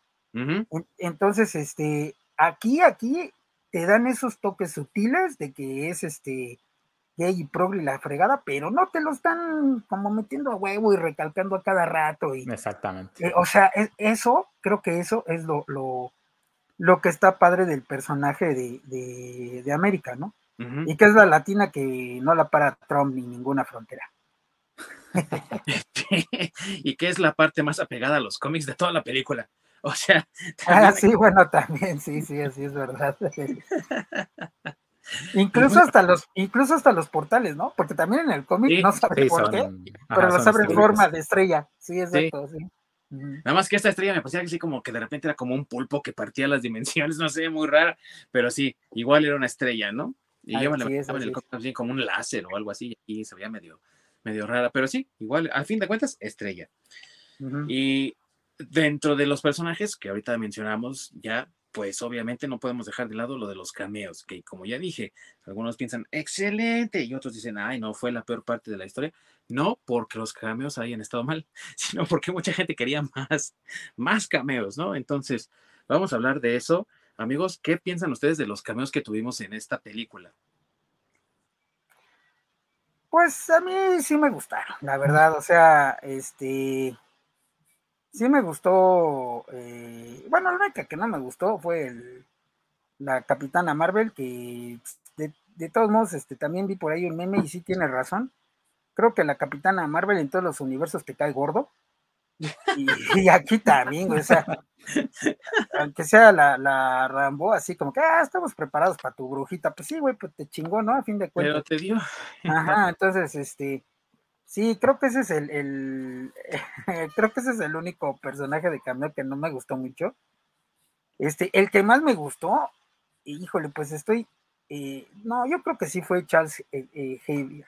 Entonces, este, aquí, aquí te dan esos toques sutiles de que es este gay y la fregada, pero no te lo están como metiendo a huevo y recalcando a cada rato. Y, Exactamente. Eh, o sea, eso, creo que eso es lo, lo que está padre del personaje de, América, ¿no? Y que es la latina que no la para Trump ni ninguna frontera. y que es la parte más apegada a los cómics de toda la película. O sea. Ah, sí, bueno, también, sí, sí, así es verdad. incluso hasta los, incluso hasta los portales, ¿no? Porque también en el cómic no sabe por qué, pero los abre en forma de estrella. Sí, exacto, sí. Nada más que esta estrella me parecía así como que de repente era como un pulpo que partía las dimensiones, no sé, muy rara, pero sí, igual era una estrella, ¿no? Y yo me la el así como un láser o algo así, y se veía medio, medio rara, pero sí, igual, al fin de cuentas, estrella. Y dentro de los personajes que ahorita mencionamos, ya pues obviamente no podemos dejar de lado lo de los cameos, que como ya dije, algunos piensan, excelente, y otros dicen, ay, no, fue la peor parte de la historia. No porque los cameos hayan estado mal, sino porque mucha gente quería más, más cameos, ¿no? Entonces, vamos a hablar de eso. Amigos, ¿qué piensan ustedes de los cameos que tuvimos en esta película? Pues a mí sí me gustaron, la verdad, o sea, este, sí me gustó, eh, bueno, la única que no me gustó fue el, la Capitana Marvel, que de, todos modos, este, también vi por ahí un meme y sí tiene razón. Creo que la Capitana Marvel en todos los universos te cae gordo. Y, aquí también, o sea, aunque sea la, la, Rambo, así como que, ah, estamos preparados para tu brujita, pues sí, güey, pues te chingó, ¿no? A fin de cuentas. Pero te dio. Ajá, entonces, este, sí, creo que ese es el, el creo que ese es el único personaje de cambio que no me gustó mucho. Este, el que más me gustó, híjole, pues estoy, eh, no, yo creo que sí fue Charles eh, eh.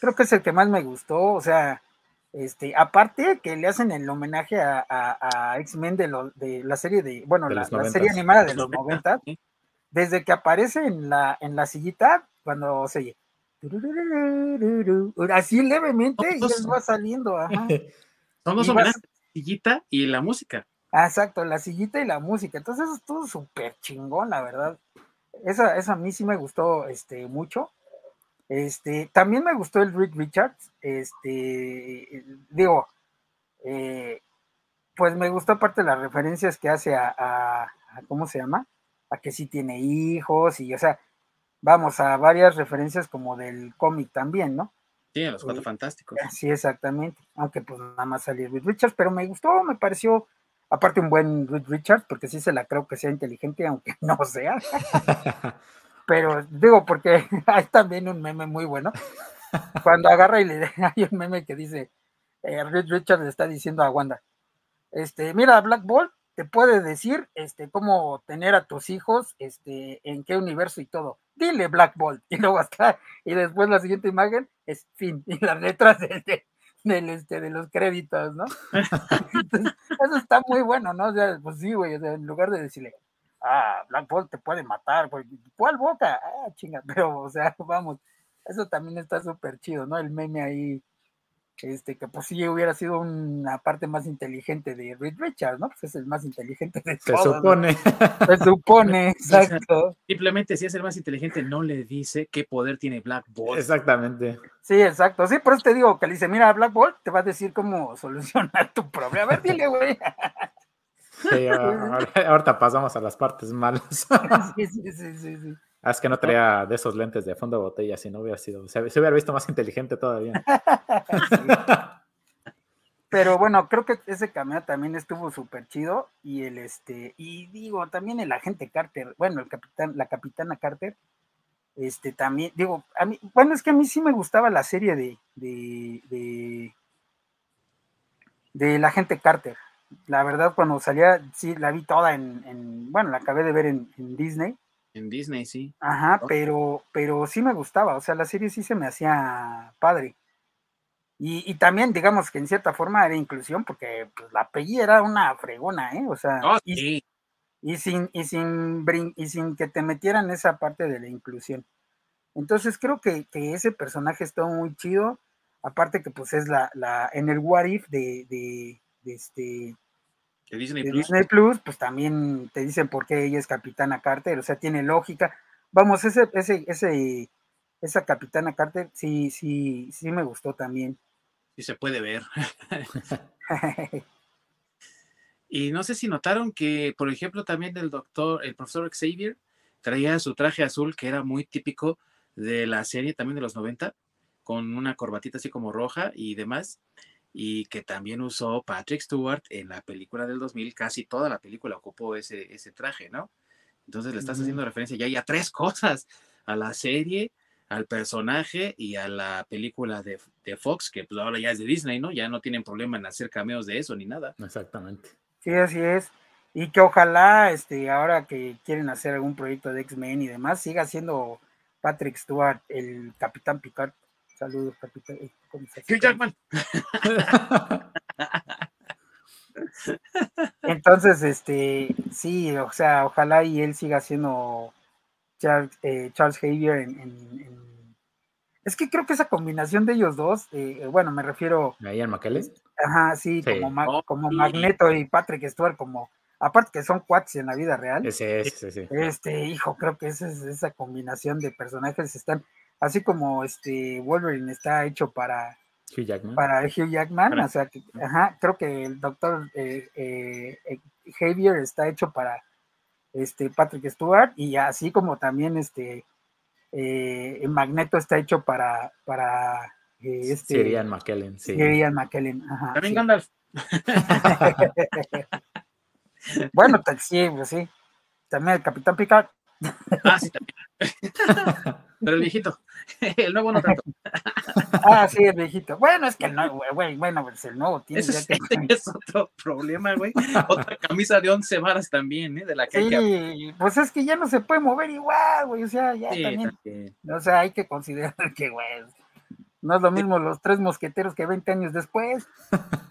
Creo que es el que más me gustó, o sea, este, aparte que le hacen el homenaje a, X-Men de, de la serie de, bueno, la, serie animada de los 90, desde que aparece en la, en la sillita, cuando se así levemente y él va saliendo, ajá. Son los homenajes, la sillita y la música. Ah, exacto, la sillita y la música. Entonces eso estuvo súper chingón, la verdad. Esa, esa a mí sí me gustó este, mucho. Este, también me gustó el Rick Richards. Este, digo, eh, pues me gustó aparte las referencias que hace a, ¿cómo se llama? A que sí tiene hijos y, o sea, vamos a varias referencias como del cómic también, ¿no? Sí, a los cuatro fantásticos. Sí, exactamente. Aunque pues nada más salió Rick Richards, pero me gustó, me pareció Aparte un buen Reed Richards, porque sí se la creo que sea inteligente, aunque no sea. Pero digo, porque hay también un meme muy bueno. Cuando agarra y le hay un meme que dice, eh, Reed Richards le está diciendo a Wanda, este, mira, Black Bolt te puede decir este, cómo tener a tus hijos, este, en qué universo y todo. Dile Black Bolt. Y luego hasta, y después la siguiente imagen es fin. Y las letras de, del, este, de los créditos, ¿no? eso está muy bueno, ¿no? O sea, pues sí, güey, en lugar de decirle, ah, Black Bolt te puede matar, güey, ¿cuál boca? Ah, chinga, pero, o sea, vamos, eso también está súper chido, ¿no? El meme ahí este, que pues sí hubiera sido una parte más inteligente de Reed Richards, ¿no? Pues es el más inteligente de Se supone. Se supone, exacto. Simplemente si es el más inteligente, no le dice qué poder tiene Black Bolt. Exactamente. Sí, exacto. Sí, por eso te digo que le dice, mira, Black Bolt te va a decir cómo solucionar tu problema. A ver, dile, güey. Sí, ahorita pasamos a las partes malas. sí, sí, sí, sí. sí. Ah, es que no traía de esos lentes de fondo de botella, si no hubiera sido, se, hubiera visto más inteligente todavía. Pero bueno, creo que ese cameo también estuvo súper chido. Y el este, y digo, también el agente Carter, bueno, el capitán, la capitana Carter, este también, digo, a mí, bueno, es que a mí sí me gustaba la serie de, de, de, de la agente Carter. La verdad, cuando salía, sí, la vi toda en, bueno, la acabé de ver en Disney en Disney, sí. Ajá, pero, pero sí me gustaba, o sea, la serie sí se me hacía padre. Y, también, digamos que en cierta forma era inclusión, porque pues, la Peggy era una fregona, ¿eh? O sea, oh, y, sin, y, sin y sin que te metieran esa parte de la inclusión. Entonces creo que, ese personaje está muy chido. Aparte que pues es la, la en el What If de, de, de este Disney, Plus. pues también te dicen por qué ella es Capitana Carter, o sea, tiene lógica. Vamos, ese, ese, ese, esa Capitana Carter sí, sí, sí me gustó también. Sí se puede ver. y no sé si notaron que, por ejemplo, también el doctor, el profesor Xavier, traía su traje azul que era muy típico de la serie también de los 90, con una corbatita así como roja y demás y que también usó Patrick Stewart en la película del 2000, casi toda la película ocupó ese, ese traje, ¿no? Entonces le estás haciendo referencia ya a tres cosas, a la serie, al personaje y a la película de, Fox, que pues ahora ya es de Disney, ¿no? Ya no tienen problema en hacer cameos de eso ni nada. Exactamente. Sí, así es. Y que ojalá, este, ahora que quieren hacer algún proyecto de X-Men y demás, siga siendo Patrick Stewart el Capitán Picard Saludos, capitán. Eh, Hugh Jackman. Entonces, este, sí, o sea, ojalá y él siga siendo Charles, eh, Charles Xavier en, Es que creo que esa combinación de ellos dos, eh, bueno, me refiero... ¿A Ian McKellen? Ajá, sí, como, oh, como Magneto y Patrick Stewart como aparte que son cuates en la vida real. Sí, sí, sí. Este, hijo, creo que esa, esa combinación de personajes están, así como este Wolverine está hecho para Hugh Jackman. Para Hugh Jackman, Para- o sea, que, ajá, creo que el doctor eh, eh, eh, Javier está hecho para este Patrick Stewart y así como también este eh, Magneto está hecho para para eh, este Sir Ian McKellen, sí. Sir Ian McKellen, ajá, También sí. Gandalf. Bueno, tal- sí, pues sí. También el Capitán Picard. Ah, sí, también. Pero el viejito. El nuevo no tanto. Ah, sí, el viejito. Bueno, es que el nuevo, güey, bueno, pues el nuevo tiene Ese ya es, que- ese es otro problema, güey. Otra camisa de 11 varas también, ¿eh? De la que hay que Sí, pues es que ya no se puede mover igual, güey. O sea, ya Sí, también. también. O sea, hay que considerar que, güey, no es lo mismo los tres mosqueteros que 20 años después.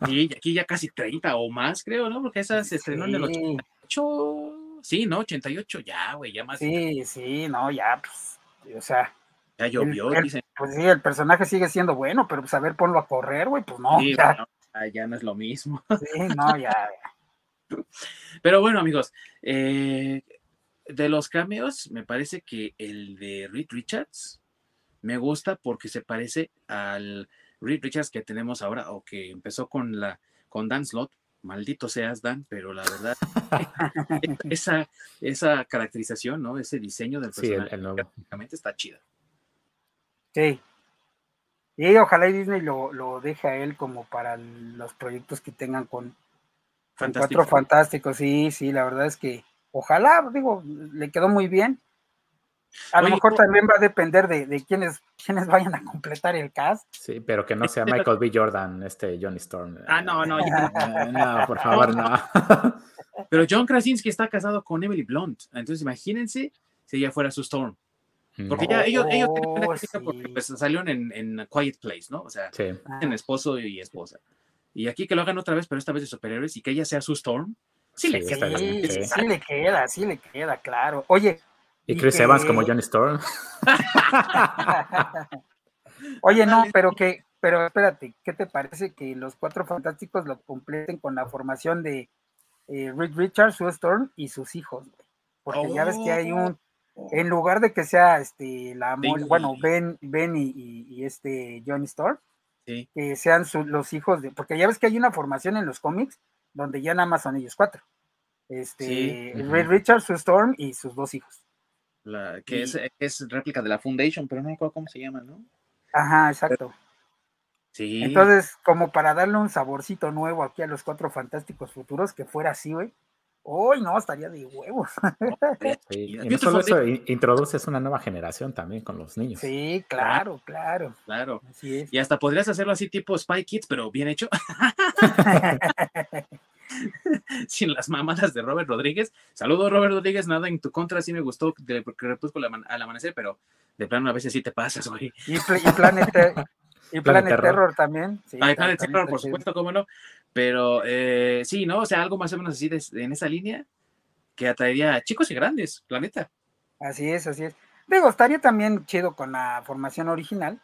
Sí, y aquí ya casi 30 o más, creo, ¿no? Porque esa se estrenó en el Sí, 88. Sí, ¿no? 88, ya, güey, ya más. sí, sí, no, ya, pues, o sea, Ya llovió, el- dicen. pues sí, el personaje sigue siendo bueno, pero pues a ver, ponlo a correr, güey, pues no, Sí, ya, bueno, ya no es lo mismo. sí, no, ya, Pero bueno, amigos, eh, de los cameos, me parece que el de Reed Richards me gusta porque se parece al Reed Richards que tenemos ahora o que empezó con la con Dan Slott. Maldito seas, Dan, pero la verdad, esa, esa caracterización, ¿no? Ese diseño del Sí, el, personaje el nuevo. gráficamente está chido. sí. Y ojalá y Disney lo, lo deje a él como para los proyectos que tengan con, con Fantástico. Cuatro Fantásticos, sí, sí, la verdad es que ojalá, digo, le quedó muy bien. A lo Oye, mejor ¿cómo- también va a depender de, de quiénes, quiénes vayan a completar el cast. Sí, pero que no sea Michael B. Jordan, este Johnny Storm. Ah, no, no, ya. Eh, no, por favor, no. Pero John Krasinski está casado con Emily Blunt. Entonces, imagínense si ella fuera su Storm. Porque ya ellos, ellos tienen una Oh, química porque sí. pues, salieron en, en A Quiet Place, ¿no? O sea, Sí. En esposo y esposa. Y aquí que lo hagan otra vez, pero esta vez de superhéroes y que ella sea su Storm. Sí, le Sí, queda. Sí, sí. sí le queda, sí le queda, claro. Oye, Y Y Chris que- Evans como Johnny Storm. oye, no, pero que, pero espérate, ¿qué te parece que los cuatro fantásticos lo completen con la formación de eh, Reed Richards, Sue Storm y sus hijos? güey? Porque ya ves que hay un, en lugar de que sea este la mole- Sí. bueno Ben Ben y, y- y este Johnny Storm Sí. que sean su- los hijos de porque ya ves que hay una formación en los cómics donde ya nada más son ellos cuatro este Sí. Red Richards Sue Storm y sus dos hijos La, que Y- es, es réplica de la Foundation, pero no me acuerdo cómo se llama, ¿no? ajá exacto Sí. entonces como para darle un saborcito nuevo aquí a los cuatro fantásticos futuros que fuera así güey Uy, no, estaría de huevos. Sí, Y no solo eso, introduces una nueva generación también con los niños. Sí, claro, claro. Claro. Así es. Y hasta podrías hacerlo así tipo Spy Kids, pero bien hecho. Sin las mamadas de Robert Rodríguez. Saludos, Robert Rodríguez. Nada en tu contra, sí me gustó de Crepúsculo al ama- al amanecer, pero de plano a veces sí te pasas, güey. Y, y Planet, y Planet Planet Terror. Terror. también. Sí, Ay, está- Planet Terror, por supuesto, cómo no. Pero eh, sí, ¿no? O sea, algo más o menos así de- en esa línea que atraería a chicos y grandes, planeta. Así es, así es. Digo, estaría también chido con la formación original.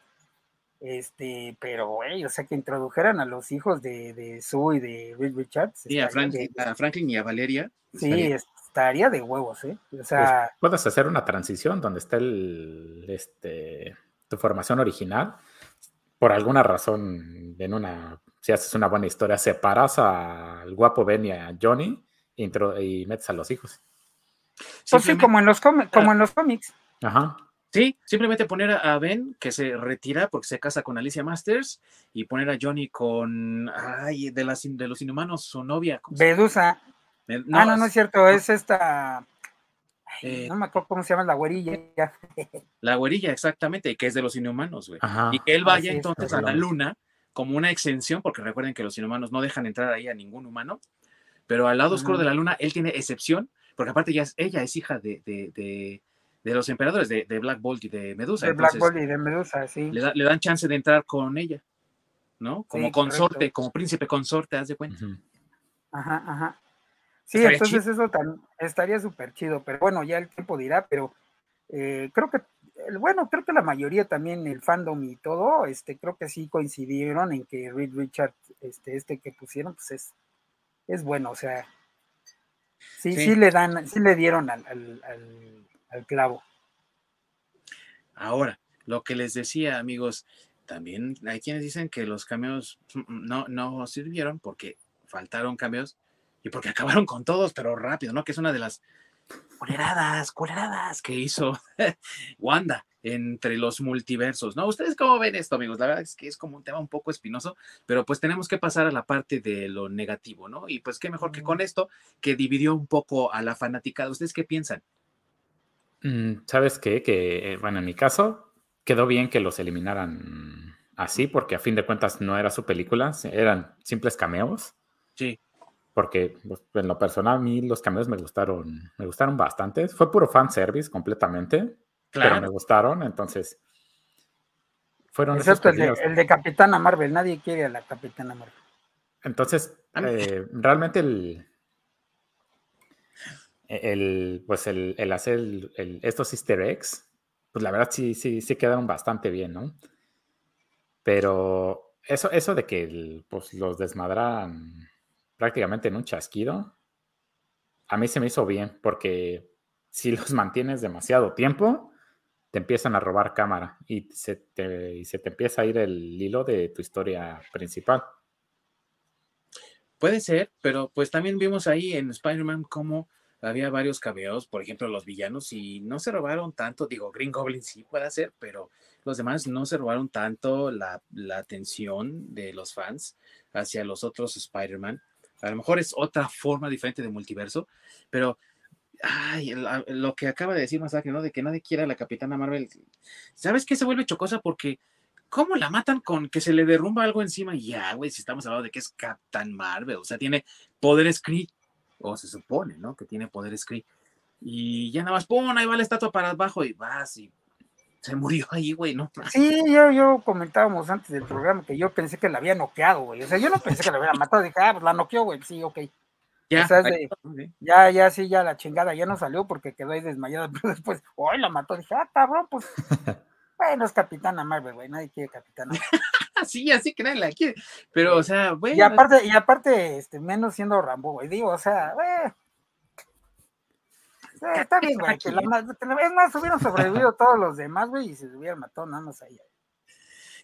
Este, pero güey, o sea, que introdujeran a los hijos de, de Sue y de Reed Richards. Sí, a Franklin, de- a Franklin y a Valeria. sí, estaría- estaría de huevos, ¿eh? O Pues, sea, puedes hacer una transición donde esté el, este, tu formación original. Por alguna razón, en una, si haces una buena historia, separas al guapo Ben y a Johnny intro- y metes a los hijos. pues sí, como en los cómics, como en los cómics. Ajá. Sí, simplemente poner a Ben que se retira porque se casa con Alicia Masters y poner a Johnny con ay, de las de los inhumanos, su novia. ¿cómo se Medusa. llama? ah, no, no es cierto, es esta. Eh, no me acuerdo cómo se llama la güerilla. La güerilla, exactamente, que es de los inhumanos, güey. Ajá. Y que él vaya es, entonces a la luna como una exención, porque recuerden que los inhumanos no dejan entrar ahí a ningún humano, pero al lado oscuro de la luna él tiene excepción, porque aparte ya es, ella es hija de, de, de- de los emperadores, de, de Black Bolt y de Medusa. De Black entonces, Bolt y de Medusa, sí. le, da- le dan chance de entrar con ella, ¿no? Como Sí, consorte, correcto. como príncipe consorte, haz de cuenta. Ajá, ajá. Sí, Estaría entonces eso tam- estaría súper chido, pero bueno, ya el tiempo dirá, pero eh, creo que, bueno, creo que la mayoría también, el fandom y todo, este, creo que sí coincidieron en que Reed Richard, este, este que pusieron, pues es, es bueno, o sea, Sí, sí, le dan, sí le dieron al, al clavo. Ahora, lo que les decía, amigos, también hay quienes dicen que los cambios no, no sirvieron porque faltaron cambios y porque acabaron con todos, pero rápido, ¿no? Que es una de las culeradas, culeradas que hizo Wanda entre los multiversos, ¿no? ¿Ustedes cómo ven esto, amigos? La verdad es que es como un tema un poco espinoso, pero pues tenemos que pasar a la parte de lo negativo, ¿no? Y pues qué mejor que con esto, que dividió un poco a la fanática. ¿Ustedes qué piensan? Mm, ¿Sabes qué? Que, eh, bueno, en mi caso, quedó bien que los eliminaran así, porque a fin de cuentas no era su película, eran simples cameos. Sí. Porque pues, en lo personal a mí los cameos me gustaron, me gustaron bastante. Fue puro fan service completamente, claro. pero me gustaron, entonces fueron Excepto el de, el de, Capitana Marvel, nadie quiere a la Capitana Marvel. Entonces, eh, realmente el, el, pues el, el hacer estos easter eggs pues la verdad sí, sí, sí quedaron bastante bien, ¿no? Pero eso, eso de que pues, los desmadraran prácticamente en un chasquido, a mí se me hizo bien, porque si los mantienes demasiado tiempo, te empiezan a robar cámara y se te, y se te empieza a ir el hilo de tu historia principal. Puede ser, pero pues también vimos ahí en Spider-Man cómo había varios cameos, por ejemplo, los villanos, y no se robaron tanto, digo, Green Goblin sí puede ser, pero los demás no se robaron tanto la, atención de los fans hacia los otros Spider-Man. A lo mejor es otra forma diferente de multiverso, pero ay, lo que acaba de decir Masaki, ¿no? De que nadie quiera a la Capitana Marvel. ¿Sabes qué se vuelve chocosa? Porque ¿cómo la matan con que se le derrumba algo encima? Ya, güey, si estamos hablando de que es Captain Marvel, o sea, tiene poderes o se supone, ¿no? Que tiene poder Kree. Y ya nada más, ¡pum! Ahí va la estatua para abajo y vas y se murió ahí, güey, ¿no? Sí, yo, yo comentábamos antes del programa que yo pensé que la había noqueado, güey. O sea, yo no pensé que la hubiera matado, dije, ah, pues la noqueó, güey, sí, ok. Ya, ya, ya, sí, ya la chingada ya no salió porque quedó ahí desmayada, pero después, hoy la mató, dije, ah, cabrón, pues, bueno, es Capitana Marvel, güey, nadie quiere Capitana Marvel. sí, así que nadie la quiere. Pero, o sea, güey. Y aparte, y aparte, este, menos siendo Rambo, güey. Digo, o sea, güey. está bien, güey. Que la, es más, hubieran sobrevivido todos los demás, güey, y se hubieran matado nada más ahí.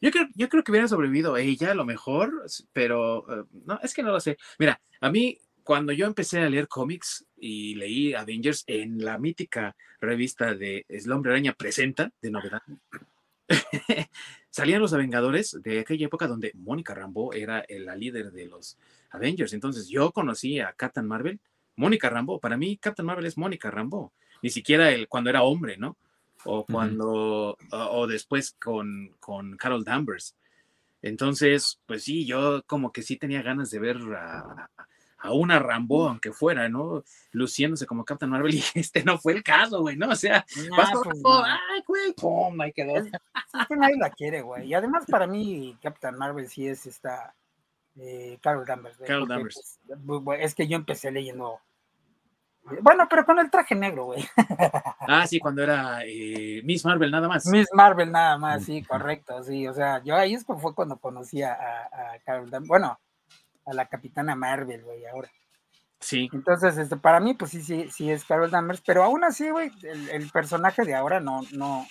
Yo creo, yo creo que hubiera sobrevivido ella a lo mejor, pero eh, no, es que no lo sé. Mira, a mí, cuando yo empecé a leer cómics y leí Avengers en la mítica revista de El Hombre Araña Presenta, de novedad, salían los Vengadores de aquella época donde Mónica Rambo era la líder de los Avengers. Entonces yo conocí a Captain Marvel, Mónica Rambo. Para mí, Captain Marvel es Mónica Rambo. Ni siquiera el, cuando era hombre, ¿no? O cuando, o, después con, con Carol Danvers. Entonces, pues sí, yo como que sí tenía ganas de ver a, a una Rambo, aunque fuera, ¿no? Luciéndose como Captain Marvel y este no fue el caso, güey, ¿no? O sea, vas pues ay, güey, pum, ahí quedó. Es, que nadie la quiere, güey. Y además para mí Captain Marvel sí es esta eh, Carol Danvers. Carol Danvers. Pues, es que yo empecé leyendo bueno, pero con el traje negro, güey. Ah, sí, cuando era eh, Miss Marvel nada más. Miss Marvel nada más, sí, correcto, sí. O sea, yo ahí es fue cuando conocí a, a Carol Danvers. Bueno, a la Capitana Marvel, güey, ahora. Sí. Entonces, este, para mí, pues sí, sí, sí es Carol Danvers, pero aún así, güey, el, personaje de ahora no, no,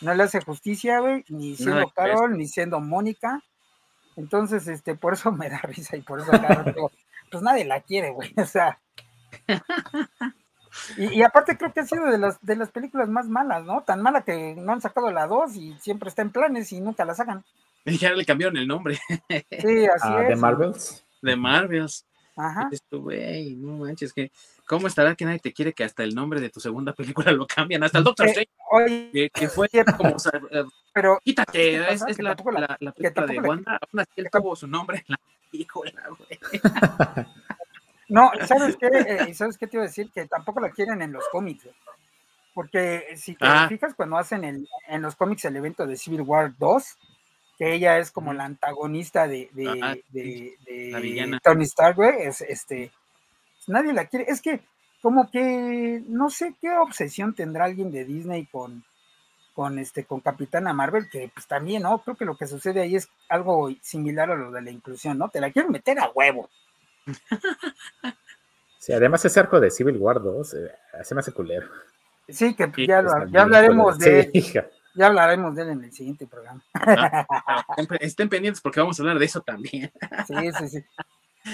no le hace justicia, güey, ni siendo Carol, ni siendo Mónica. Entonces, este, por eso me da risa y por eso pues nadie la quiere, güey, o sea. Y, aparte creo que ha sido de las, de las películas más malas, ¿no? Tan mala que no han sacado la 2 y siempre está en planes y nunca la sacan. Ya le cambiaron el nombre. Sí, así ah, es. ¿De Marvels? De Marvels. Ajá. Esto, güey, no manches, que ¿cómo estará que nadie te quiere que hasta el nombre de tu segunda película lo cambian? Hasta el Doctor eh, Strange, que, fue como, eh, pero quítate, es, es la, la, la, película de Wanda, aún así él tuvo su nombre en la película, güey. No, ¿sabes qué? Eh, ¿Sabes qué te iba a decir? Que tampoco la quieren en los cómics, porque si te ah. fijas cuando hacen el, en los cómics el evento de Civil War 2, que ella es como la antagonista de, de, Tony Stark, güey, es este, nadie la quiere, es que como que no sé qué obsesión tendrá alguien de Disney con, con este, con Capitana Marvel, que pues también, ¿no? Creo que lo que sucede ahí es algo similar a lo de la inclusión, ¿no? Te la quieren meter a huevo. Sí, además ese arco de Civil War 2 eh, se me hace culero. Sí, que ya, lo- ya hablaremos de Sí, hija. Ya hablaremos de él en el siguiente programa. Ah, estén- estén pendientes porque vamos a hablar de eso también. Sí, sí, sí.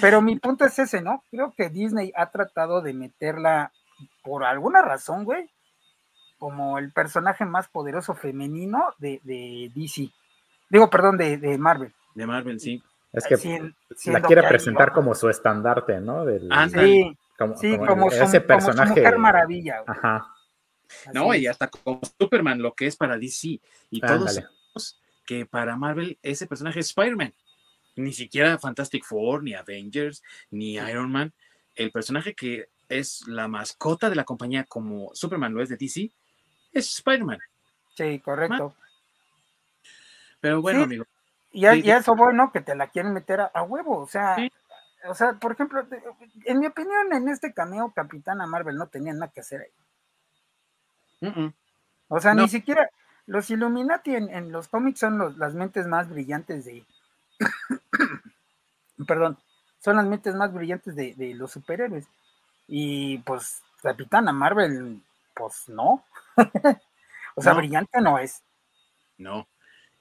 Pero mi punto es ese, ¿no? Creo que Disney ha tratado de meterla por alguna razón, güey, como el personaje más poderoso femenino de, de DC. Digo, perdón, de, de Marvel. De Marvel, sí. Es que Sien- la quiere que presentar como su estandarte, ¿no? Del. Sí, como, sí, como como, su, ese como su personaje. Mujer Maravilla. güey. Ajá, No, Así y hasta como Superman, lo que es para DC. Y todos ándale. sabemos que para Marvel ese personaje es Spider-Man. Ni siquiera Fantastic Four, ni Avengers, ni Iron Man. El personaje que es la mascota de la compañía como Superman lo es de DC es Spider-Man. Sí, correcto. Pero bueno, Sí. amigo, Y, a- Sí, y a eso bueno que te la quieren meter a, a huevo, o sea, Sí. o sea, por ejemplo, en mi opinión, en este cameo, Capitana Marvel no tenía nada que hacer ahí. O sea, No. ni siquiera los Illuminati en, en los cómics son los- las mentes más brillantes de. Perdón, son las mentes más brillantes de, de los superhéroes. Y pues, Capitana Marvel, pues no. o sea, No. brillante no es. no.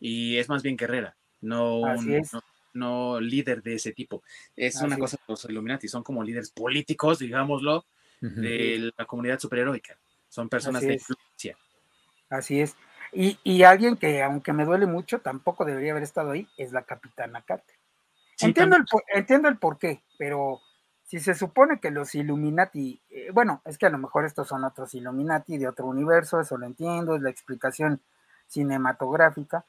Y es más bien guerrera, no, Así un- es. no, no líder de ese tipo. Es Así una es. cosa, los Illuminati son como líderes políticos, digámoslo, de la comunidad superheroica. Son personas Así de es. influencia. Así es. Y, y alguien que, aunque me duele mucho, tampoco debería haber estado ahí, es la Capitana Carter. Sí, entiendo, el, entiendo el por qué, pero si se supone que los Illuminati, eh, bueno, es que a lo mejor estos son otros Illuminati de otro universo, eso lo entiendo, es la explicación cinematográfica,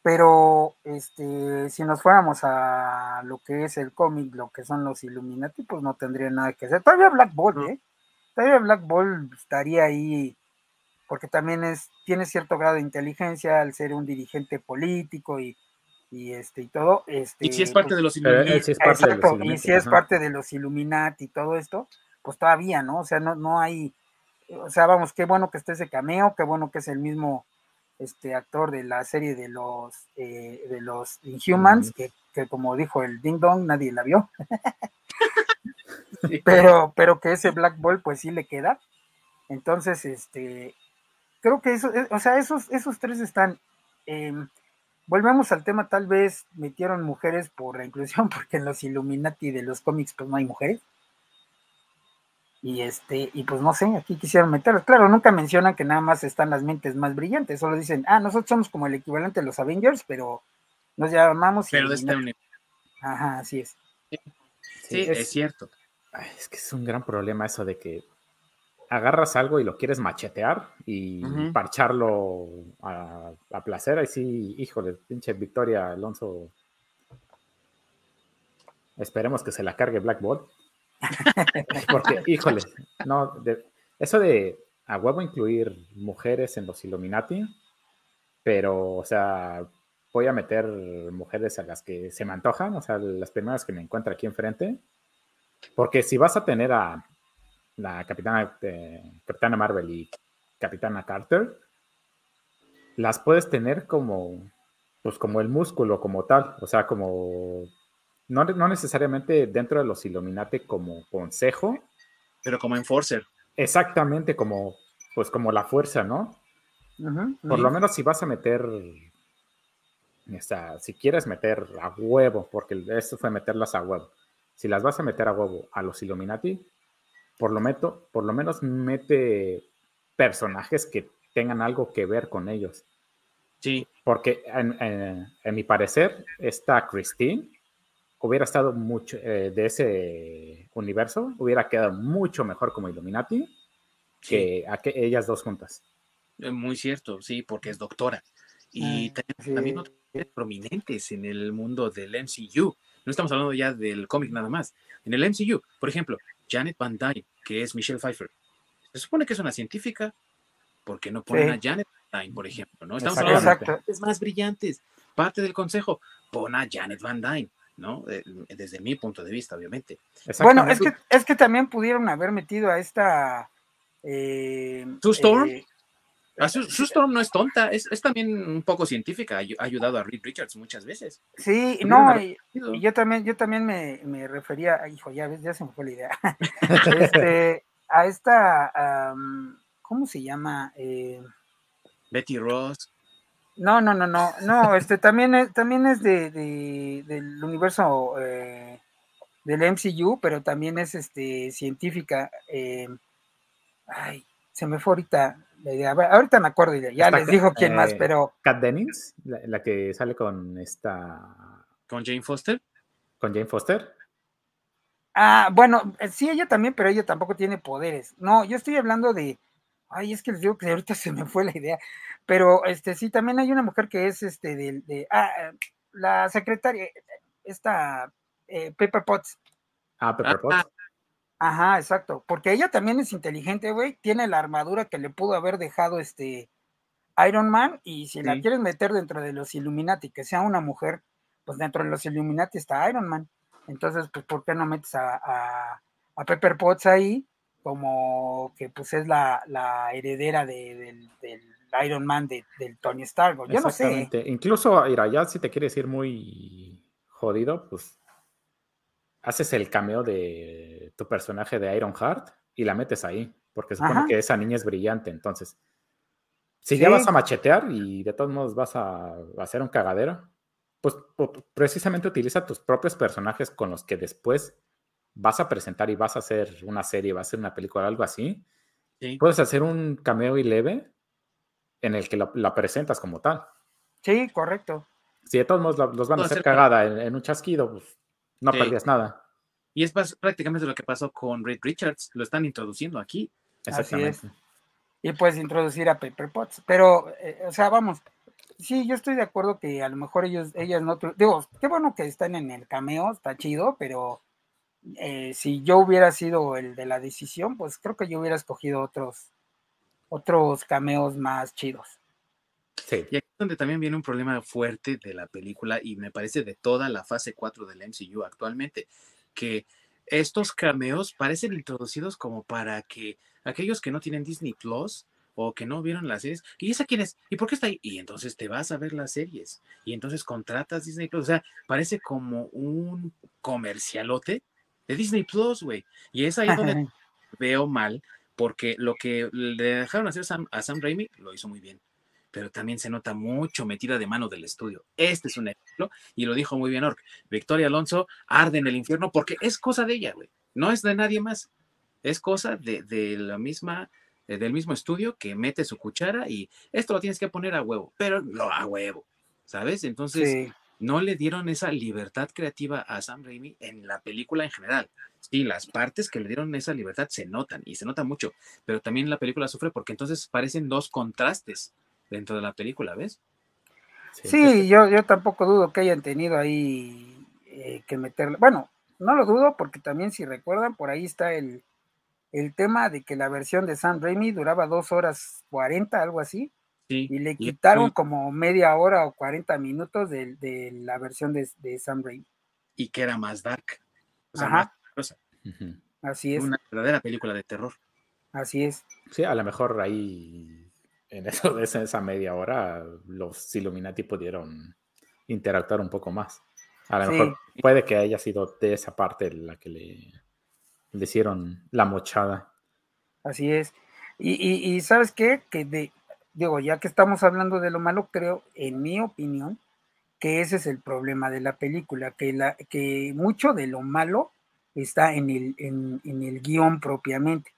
pero este, si nos fuéramos a lo que es el cómic, lo que son los Illuminati, pues no tendría nada que hacer. Todavía Black Bolt. ¿eh? Todavía Black Bolt estaría ahí porque también es, tiene cierto grado de inteligencia al ser un dirigente político y, y este y todo. Este, Y si es parte pues, de los Pero Illuminati. él sí es parte de los Exacto, y Illuminati, si es ajá. parte de los Illuminati y todo esto, pues todavía, ¿no? O sea, no, no hay, o sea, vamos, qué bueno que esté ese cameo, qué bueno que es el mismo este actor de la serie de los eh, de los Inhumans, que, que como dijo el Ding Dong, nadie la vio, pero, pero que ese Black Ball pues sí le queda. Entonces, este, creo que eso, eh, o sea, esos, esos tres están. em, volvemos al tema, tal vez metieron mujeres por la inclusión, porque en los Illuminati de los cómics pues no hay mujeres. Y este, y pues no sé, aquí quisieron meterlas. Claro, nunca mencionan que nada más están las mentes más brillantes, solo dicen, ah, nosotros somos como el equivalente de los Avengers, pero nos llamamos Pero de este Illuminati". universo. Ajá, así es. Sí, es- es cierto. Ay, es que es un gran problema eso de que agarras algo y lo quieres machetear y parcharlo a, a placer. Ahí sí, híjole, pinche Victoria Alonso. Esperemos que se la cargue Black Bolt. Porque, híjole, no, eso de a huevo incluir mujeres en los Illuminati, pero, o sea, voy a meter mujeres a las que se me antojan, o sea, las primeras que me encuentro aquí enfrente. Porque si vas a tener a la capitana, eh, capitana Marvel y capitana Carter, las puedes tener como, pues como el músculo, como tal, o sea, como, no, no necesariamente dentro de los Illuminati como consejo, Pero como Enforcer. exactamente como, pues como la fuerza, ¿no? Por lo menos si vas a meter, o sea, si quieres meter a huevo, porque esto fue meterlas a huevo, si las vas a meter a huevo a los Illuminati, por lo, meto, por lo menos mete personajes que tengan algo que ver con ellos. Sí, Porque en, en- en mi parecer, esta Christine hubiera estado mucho eh, de ese universo, hubiera quedado mucho mejor como Illuminati sí. que, a que ellas dos juntas. Eh, Muy cierto, sí, porque es doctora. Y Ah, también, sí. también otras mujeres prominentes en el mundo del MCU. No estamos hablando ya del cómic nada más. En el MCU, por ejemplo, Janet Van Dyne, que es Michelle Pfeiffer. Se supone que es una científica, porque no ponen Sí. a Janet Van Dyne, por ejemplo? ¿no? Estamos Exactamente. hablando de más brillantes. Parte del consejo, pon a Janet Van Dyne, ¿no? Eh, Desde mi punto de vista, obviamente. Bueno, es que, es que también pudieron haber metido a esta. Eh, ¿Sue Storm? eh, Ah, Su- Sue Storm no es tonta, es, es también un poco científica, ha ayu- ha ayudado a Reed Richards muchas veces. Sí, no, y, y yo también, yo también me, me refería, hijo, ya ves, ya se me fue la idea. Este, a esta, ¿cómo se llama? Eh, Betty Ross, no, no, no, no, no, este también es, también es de, de- del universo eh, del MCU, pero también es este científica. eh, ay, se me fue ahorita la idea. Ahorita me acuerdo, y ya Está les digo quién más, eh, pero Kat Dennings, la, la que sale con esta. con Jane Foster. con Jane Foster. Ah, bueno, sí, ella también, pero ella tampoco tiene poderes. No, yo estoy hablando de. Ay, es que les digo que ahorita se me fue la idea. Pero este sí, también hay una mujer que es este de, de- ah, eh, la secretaria, esta eh, Pepper Potts. Ah, Pepper Potts. Ajá, exacto. Porque ella también es inteligente, güey. Tiene la armadura que le pudo haber dejado este Iron Man. Y si la quieres meter dentro de los Illuminati, que sea una mujer, pues dentro de los Illuminati está Iron Man. Entonces, pues, ¿por qué no metes a, a- a Pepper Potts ahí? Como que pues es la, la heredera de- del, del Iron Man de- del Tony Stark. Yo no sé. Incluso, mira, ya si te quieres ir muy jodido, pues haces el cameo de tu personaje de Iron Heart y la metes ahí, porque supone Ajá. que esa niña es brillante. Entonces, si ya vas a machetear y de todos modos vas a, a hacer un cagadero, pues precisamente utiliza tus propios personajes con los que después vas a presentar y vas a hacer una serie, vas a hacer una película, algo así. Sí. Puedes hacer un cameo y leve en el que la- la presentas como tal. Sí, correcto. Si de todos modos la- los van a hacer hacer- cagada en, en un chasquido, pues no Sí. perdías nada. Y es prácticamente lo que pasó con Reed Richards, lo están introduciendo aquí. Así es. Exactamente. y puedes introducir a Pepper Potts. Pero, eh, o sea, vamos, sí, yo estoy de acuerdo que a lo mejor ellos, ellas no, digo, qué bueno que están en el cameo, está chido, pero eh, si yo hubiera sido el de la decisión, pues creo que yo hubiera escogido otros, otros cameos más chidos. Sí. Y aquí es donde también viene un problema fuerte de la película y me parece de toda la fase 4 del MCU actualmente, que estos cameos parecen introducidos como para que aquellos que no tienen Disney Plus o que no vieron las series, ¿y esa quién es? ¿Y por qué está ahí? Y entonces te vas a ver las series y entonces contratas Disney Plus, o sea, parece como un comercialote de Disney Plus, güey. Y es ahí donde veo mal, porque lo que le dejaron hacer Sam- a Sam Raimi lo hizo muy bien, pero también se nota mucho metida de mano del estudio. Este es un ejemplo, y lo dijo muy bien Ork. Victoria Alonso arde en el infierno porque es cosa de ella, güey. No es de nadie más. Es cosa de, de la misma, eh, del mismo estudio que mete su cuchara y esto lo tienes que poner a huevo, pero lo a huevo, ¿sabes? Entonces, Sí, no le dieron esa libertad creativa a Sam Raimi en la película en general. Sí, las partes que le dieron esa libertad se notan y se nota mucho, pero también la película sufre porque entonces parecen dos contrastes dentro de la película, ¿ves? sí, yo, yo tampoco dudo que hayan tenido ahí eh, que meterle, bueno, no lo dudo porque también si recuerdan, por ahí está el, el tema de que la versión de Sam Raimi duraba dos horas 40, algo así, Sí. y le quitaron y- como media hora o 40 minutos de, de la versión de, de Sam Raimi. Y que era más dark. O sea, Ajá. más cosa. Ujú. Así es, Una verdadera película de terror. así es. Sí, a lo mejor ahí, en eso de esa, esa media hora, los Illuminati pudieron interactuar un poco más. A lo Sí. mejor puede que haya sido de esa parte la que le, le hicieron la mochada. Así es. Y, y, y sabes qué, que de, digo, ya que estamos hablando de lo malo, creo, en mi opinión, que ese es el problema de la película, que, la, que mucho de lo malo está en el, en, en el guion propiamente.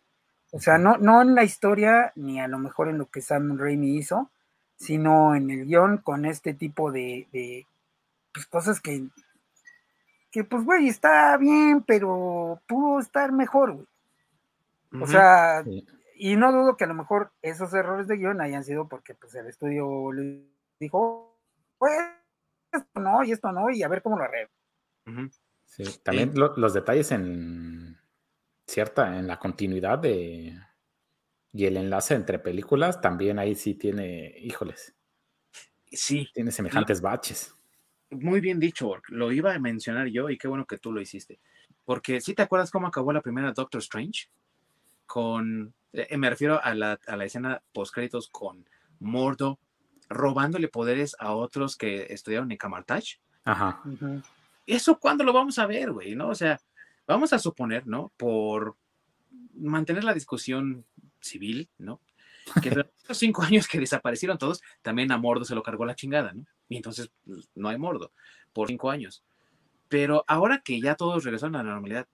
O sea, no, no en la historia, ni a lo mejor en lo que Sam Raimi hizo, sino en el guion con este tipo de, de pues, cosas que, que, pues, güey, está bien, pero pudo estar mejor, güey. O sea, Sí. Y no dudo que a lo mejor esos errores de guion hayan sido porque pues el estudio le dijo, pues esto no, y esto no, y a ver cómo lo arreglo. Sí, también lo- los detalles en cierta, en la continuidad de y el enlace entre películas, también ahí sí tiene, híjoles, Sí, tiene semejantes baches. muy bien dicho, Ork. Lo iba a mencionar yo y qué bueno que tú lo hiciste. Porque si te acuerdas cómo acabó la primera Doctor Strange? Con, eh, me refiero a la, a la escena post créditos con Mordo robándole poderes a otros que estudiaron en Camartage. Ajá. ¿Eso cuándo lo vamos a ver, güey? ¿No? O sea, vamos a suponer, ¿no? Por mantener la discusión civil, ¿no? Que los cinco años que desaparecieron todos, también a Mordo se lo cargó la chingada, ¿no? Y entonces pues, no hay Mordo por cinco años. Pero ahora que ya todos regresaron a la normalidad,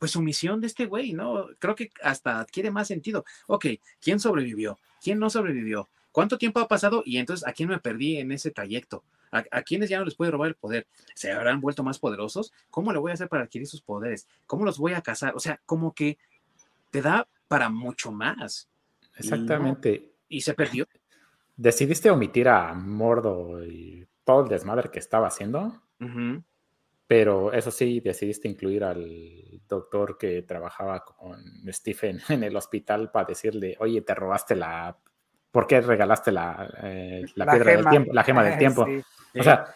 pues su misión de este güey, ¿no? Creo que hasta adquiere más sentido. Ok, ¿quién sobrevivió? ¿Quién no sobrevivió? ¿Cuánto tiempo ha pasado? Y entonces, ¿a quién me perdí en ese trayecto? ¿A, a quiénes ya no les puede robar el poder? ¿Se habrán vuelto más poderosos? ¿Cómo le voy a hacer para adquirir sus poderes? ¿Cómo los voy a cazar? O sea, como que te da para mucho más. Exactamente. Y, y se perdió. Decidiste omitir a Mordo y todo el desmadre que estaba haciendo. Pero eso sí, decidiste incluir al doctor que trabajaba con Stephen en el hospital para decirle, oye, te robaste la... ¿Por qué regalaste la, eh, la, La piedra del gema. tiempo, la gema del tiempo? Sí. O sea,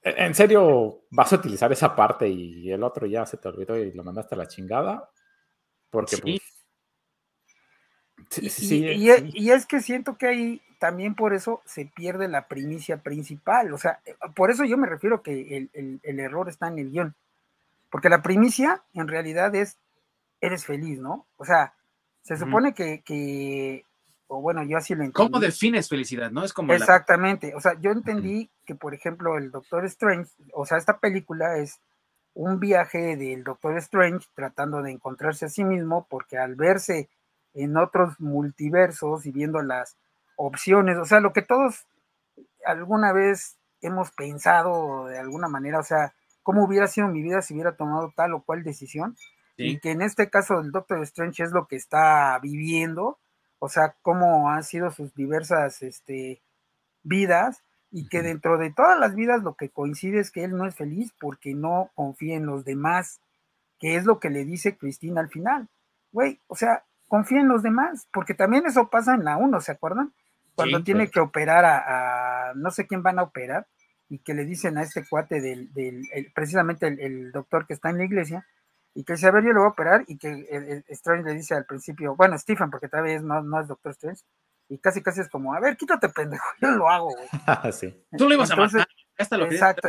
¿en en serio vas a utilizar esa parte y el otro ya se te olvidó y lo mandaste a la chingada? Porque Sí. pues... Sí, Y, sí, sí, y- y es- sí. y es que siento que ahí también por eso se pierde la primicia principal. O sea, eh, por eso yo me refiero que el, el- el error está en el guion. Porque la primicia en realidad es, eres feliz, ¿no? O sea, se supone que, que- o bueno, yo así lo entiendo. ¿Cómo defines felicidad? ¿No? Es como la- Exactamente. O sea, yo entendí que, por ejemplo, el Doctor Strange, o sea, esta película es un viaje del Doctor Strange tratando de encontrarse a sí mismo, porque al verse en otros multiversos y viendo las opciones, o sea, lo que todos alguna vez hemos pensado de alguna manera, o sea, cómo hubiera sido mi vida si hubiera tomado tal o cual decisión, y que en este caso el Doctor Strange es lo que está viviendo, o sea, cómo han sido sus diversas este, vidas, y que dentro de todas las vidas lo que coincide es que él no es feliz porque no confía en los demás, que es lo que le dice Cristina al final. Güey, o sea, confía en los demás, porque también eso pasa en la 1, ¿se acuerdan? Cuando Sí, tiene que operar a, a- no sé quién van a operar, y que le dicen a este cuate del, del el- precisamente el, el doctor que está en la iglesia, y que dice, a ver, yo lo voy a operar, y que el, el Strange le dice al principio, bueno, Stephen, porque tal vez no, no es Doctor Strange, y casi casi es como, a ver, quítate pendejo, yo lo hago, güey. sí. Tú lo ibas Entonces, a matar. Hasta lo Exacto,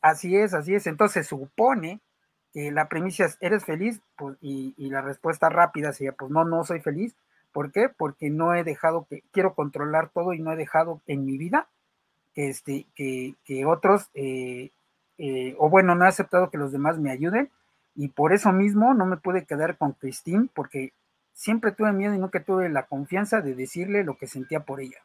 así es, así es. Entonces supone la premisa es, ¿eres feliz? Pues, y, y la respuesta rápida sería, pues no, no soy feliz. ¿Por qué? Porque no he dejado que, quiero controlar todo y no he dejado en mi vida que, este, que, que otros, eh, eh, o bueno, no he aceptado que los demás me ayuden y por eso mismo no me pude quedar con Christine porque siempre tuve miedo y nunca tuve la confianza de decirle lo que sentía por ella.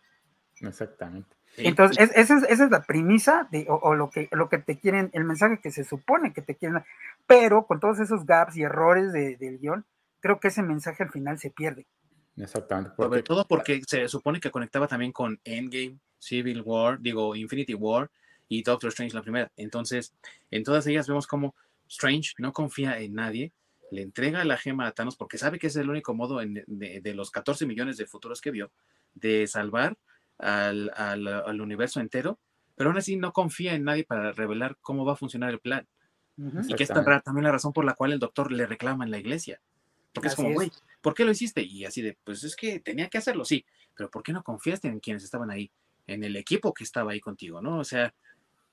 Exactamente. Sí. Entonces, es- esa, es, esa es la premisa de, o, o lo, que, lo que te quieren, el mensaje que se supone que te quieren. Pero con todos esos gaps y errores de- del guion, creo que ese mensaje al final se pierde. Exactamente. Sobre Porque, todo porque se supone que conectaba también con Endgame, Civil War, digo, Infinity War y Doctor Strange la primera. Entonces, en todas ellas vemos como Strange no confía en nadie, le entrega la gema a Thanos porque sabe que es el único modo en- de, de los 14 millones de futuros que vio de salvar al, al- al universo entero, pero aún así no confía en nadie para revelar cómo va a funcionar el plan. Ujú. Y que es tan ra- también la razón por la cual el doctor le reclama en la iglesia. Porque es Así como, es. güey, ¿por qué lo hiciste? Y así de, pues es que tenía que hacerlo, sí, pero ¿por qué no confiaste en quienes estaban ahí? En el equipo que estaba ahí contigo, ¿no? O sea,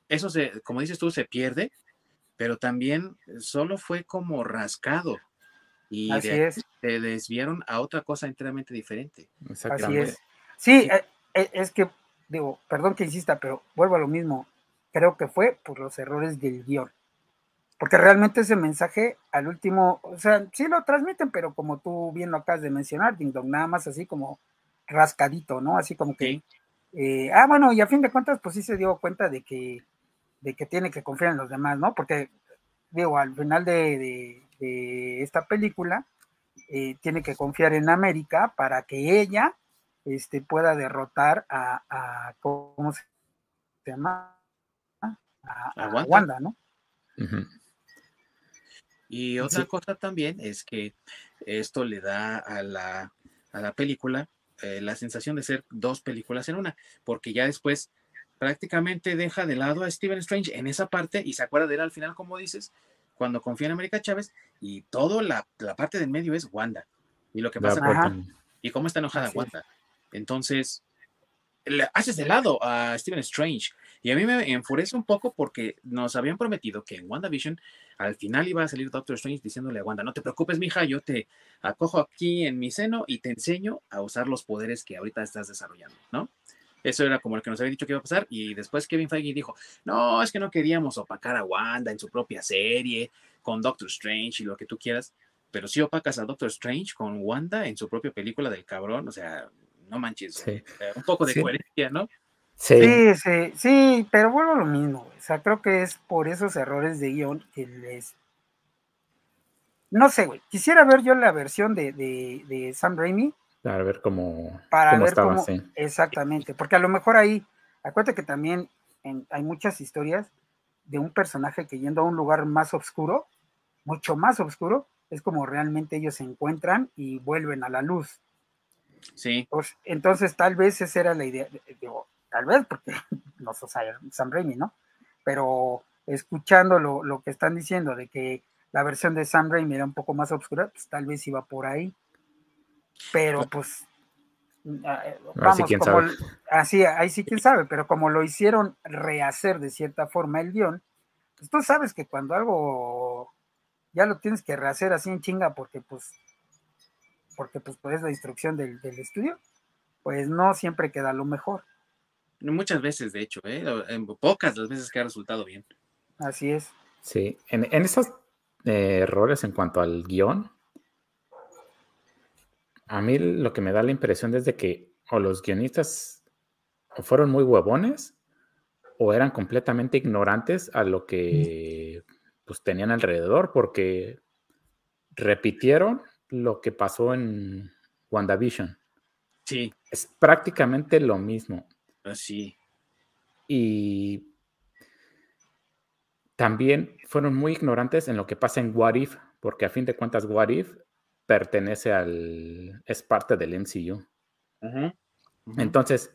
eso se, como dices tú, se pierde, pero también solo fue como rascado. Y Así de es, se desviaron a otra cosa enteramente diferente. así es. Sí, eh, eh, es que, digo, perdón que insista, pero vuelvo a lo mismo. Creo que fue por los errores del guion. Porque realmente ese mensaje al último, o sea, sí lo transmiten, pero como tú bien lo acabas de mencionar, Ding Dong, nada más así como rascadito, ¿no? Así como que, Sí. eh, ah, bueno, y a fin de cuentas, pues sí se dio cuenta de que, de que tiene que confiar en los demás, ¿no? Porque, digo, al final de, de- de esta película, eh, tiene que confiar en América para que ella este, pueda derrotar a, a- ¿cómo se llama? A, Wanda. Wanda, ¿no? Y otra Sí. cosa también es que esto le da a la, a la película eh, la sensación de ser dos películas en una, porque ya después prácticamente deja de lado a Steven Strange en esa parte y se acuerda de él al final, como dices, cuando confía en América Chávez y toda la, la parte del medio es Wanda. y lo que pasa y cómo está enojada Wanda. Entonces, le haces de lado a Stephen Strange. Y a mí me enfurece un poco porque nos habían prometido que en WandaVision al final iba a salir Doctor Strange diciéndole a Wanda, no te preocupes, mija, yo te acojo aquí en mi seno y te enseño a usar los poderes que ahorita estás desarrollando, ¿no? Eso era como lo que nos había dicho que iba a pasar. Y después Kevin Feige dijo, no, es que no queríamos opacar a Wanda en su propia serie, con Doctor Strange y lo que tú quieras. Pero si opacas a Doctor Strange con Wanda en su propia película del cabrón, o sea, no manches. Un poco de coherencia, ¿no? Sí. sí, sí, pero bueno, lo mismo. O sea, creo que es por esos errores de guion que les. No sé, güey. Quisiera ver yo la versión de, de, Sam Raimi. Para ver cómo, para ver cómo, Exactamente, porque a lo mejor ahí, acuérdate que también hay muchas historias de un personaje que yendo a un lugar más oscuro, mucho más oscuro, es como realmente ellos se encuentran y vuelven a la luz. Sí. Pues, entonces, tal vez esa era la idea. Digo, tal vez, porque no sos Sam Raimi, ¿no? Pero escuchando lo, que están diciendo de que la versión de Sam Raimi era un poco más oscura, pues tal vez iba por ahí. Pero pues ah, eh, vamos, como así, ahí sí quién sabe, pero como lo hicieron rehacer de cierta forma el guion, pues tú sabes que cuando algo ya lo tienes que rehacer así en chinga porque pues porque pues, pues es la instrucción del, del estudio, pues no siempre queda lo mejor. Muchas veces, de hecho, ¿eh? en pocas las veces que ha resultado bien. Así es. Sí, en, esos eh, errores en cuanto al guion, a mí lo que me da la impresión es de que o los guionistas fueron muy huevones o eran completamente ignorantes a lo que pues, tenían alrededor, porque repitieron lo que pasó en WandaVision. Sí. Es prácticamente lo mismo. Así. Ah, y también fueron muy ignorantes en lo que pasa en What If, porque a fin de cuentas What If pertenece al... es parte del MCU. Entonces,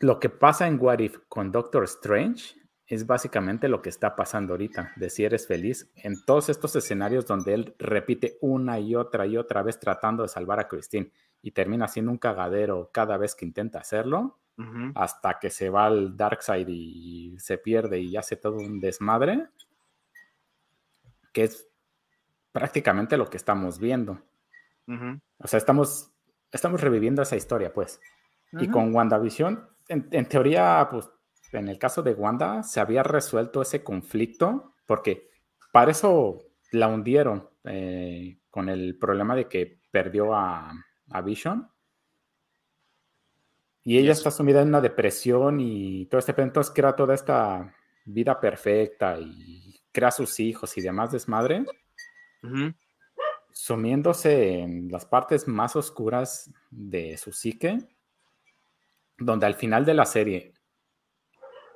lo que pasa en What If con Doctor Strange es básicamente lo que está pasando ahorita, de si eres feliz, en todos estos escenarios donde él repite una y otra y otra vez tratando de salvar a Christine y termina siendo un cagadero cada vez que intenta hacerlo, hasta que se va al Dark Side y se pierde y hace todo un desmadre, que es prácticamente lo que estamos viendo. O sea, estamos, estamos reviviendo esa historia, pues. Y con WandaVision, en, en teoría, pues en el caso de Wanda se había resuelto ese conflicto, porque para eso la hundieron eh, con el problema de que perdió a, Vision. Y ella está sumida en una depresión y todo este, entonces crea toda esta vida perfecta y crea sus hijos y demás desmadre, sumiéndose en las partes más oscuras de su psique, donde al final de la serie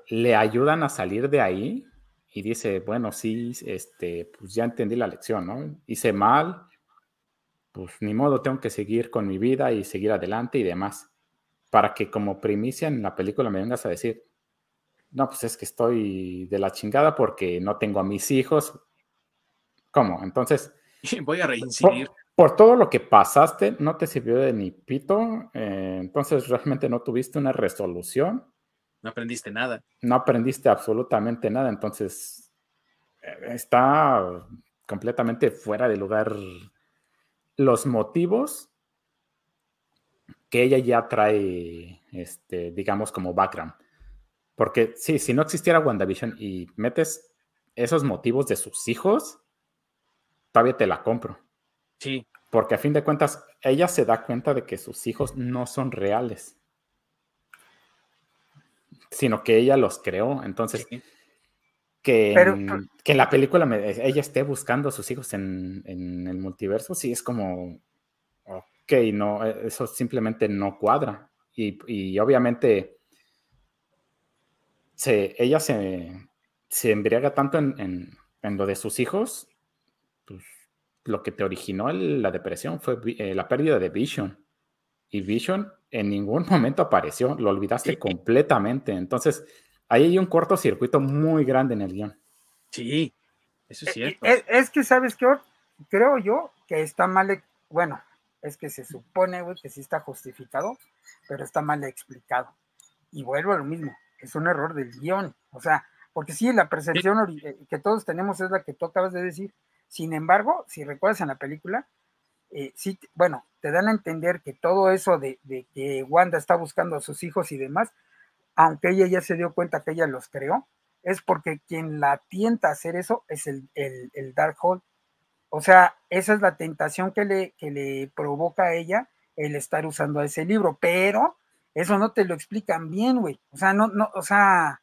le ayudan a salir de ahí y dice, bueno, sí, este, pues ya entendí la lección, ¿no? Hice mal, pues ni modo, tengo que seguir con mi vida y seguir adelante y demás. Para que como primicia en la película me vengas a decir, no, pues es que estoy de la chingada porque no tengo a mis hijos. ¿Cómo? Entonces... Voy a reincidir. Por, todo lo que pasaste, no te sirvió de ni pito, eh, entonces realmente no tuviste una resolución no aprendiste nada. No aprendiste absolutamente nada, entonces eh, está completamente fuera de lugar los motivos que ella ya trae, este, digamos, como background. Porque sí, si no existiera WandaVision y metes esos motivos de sus hijos, todavía te la compro. Sí. Porque a fin de cuentas, ella se da cuenta de que sus hijos no son reales sino que ella los creó. Entonces, que, en, que, la película ella esté buscando a sus hijos en, el multiverso, sí es como, ok, no, e, eso simplemente no cuadra. Y, obviamente, se, ella se, se embriaga tanto en, lo de sus hijos, pues, lo que te originó la depresión fue eh, la pérdida de Vision. Y Vision en ningún momento apareció, lo olvidaste completamente. Entonces, ahí hay un cortocircuito muy grande en el guion. Sí, eso es eh, cierto. Es, que, ¿sabes qué? Creo yo que está mal, bueno, es que se supone, güey, que sí está justificado, pero está mal explicado. Y vuelvo a lo mismo, es un error del guion. O sea, porque sí, la percepción eh, que todos tenemos es la que tú acabas de decir. Sin embargo, si recuerdas en la película, eh, sí, bueno, te dan a entender que todo eso de, que Wanda está buscando a sus hijos y demás, aunque ella ya se dio cuenta que ella los creó, es porque quien la tienta a hacer eso es el, el, el Darkhold. O sea, esa es la tentación que le, que le provoca a ella el estar usando ese libro, pero eso no te lo explican bien, güey. O sea, no, no, o sea,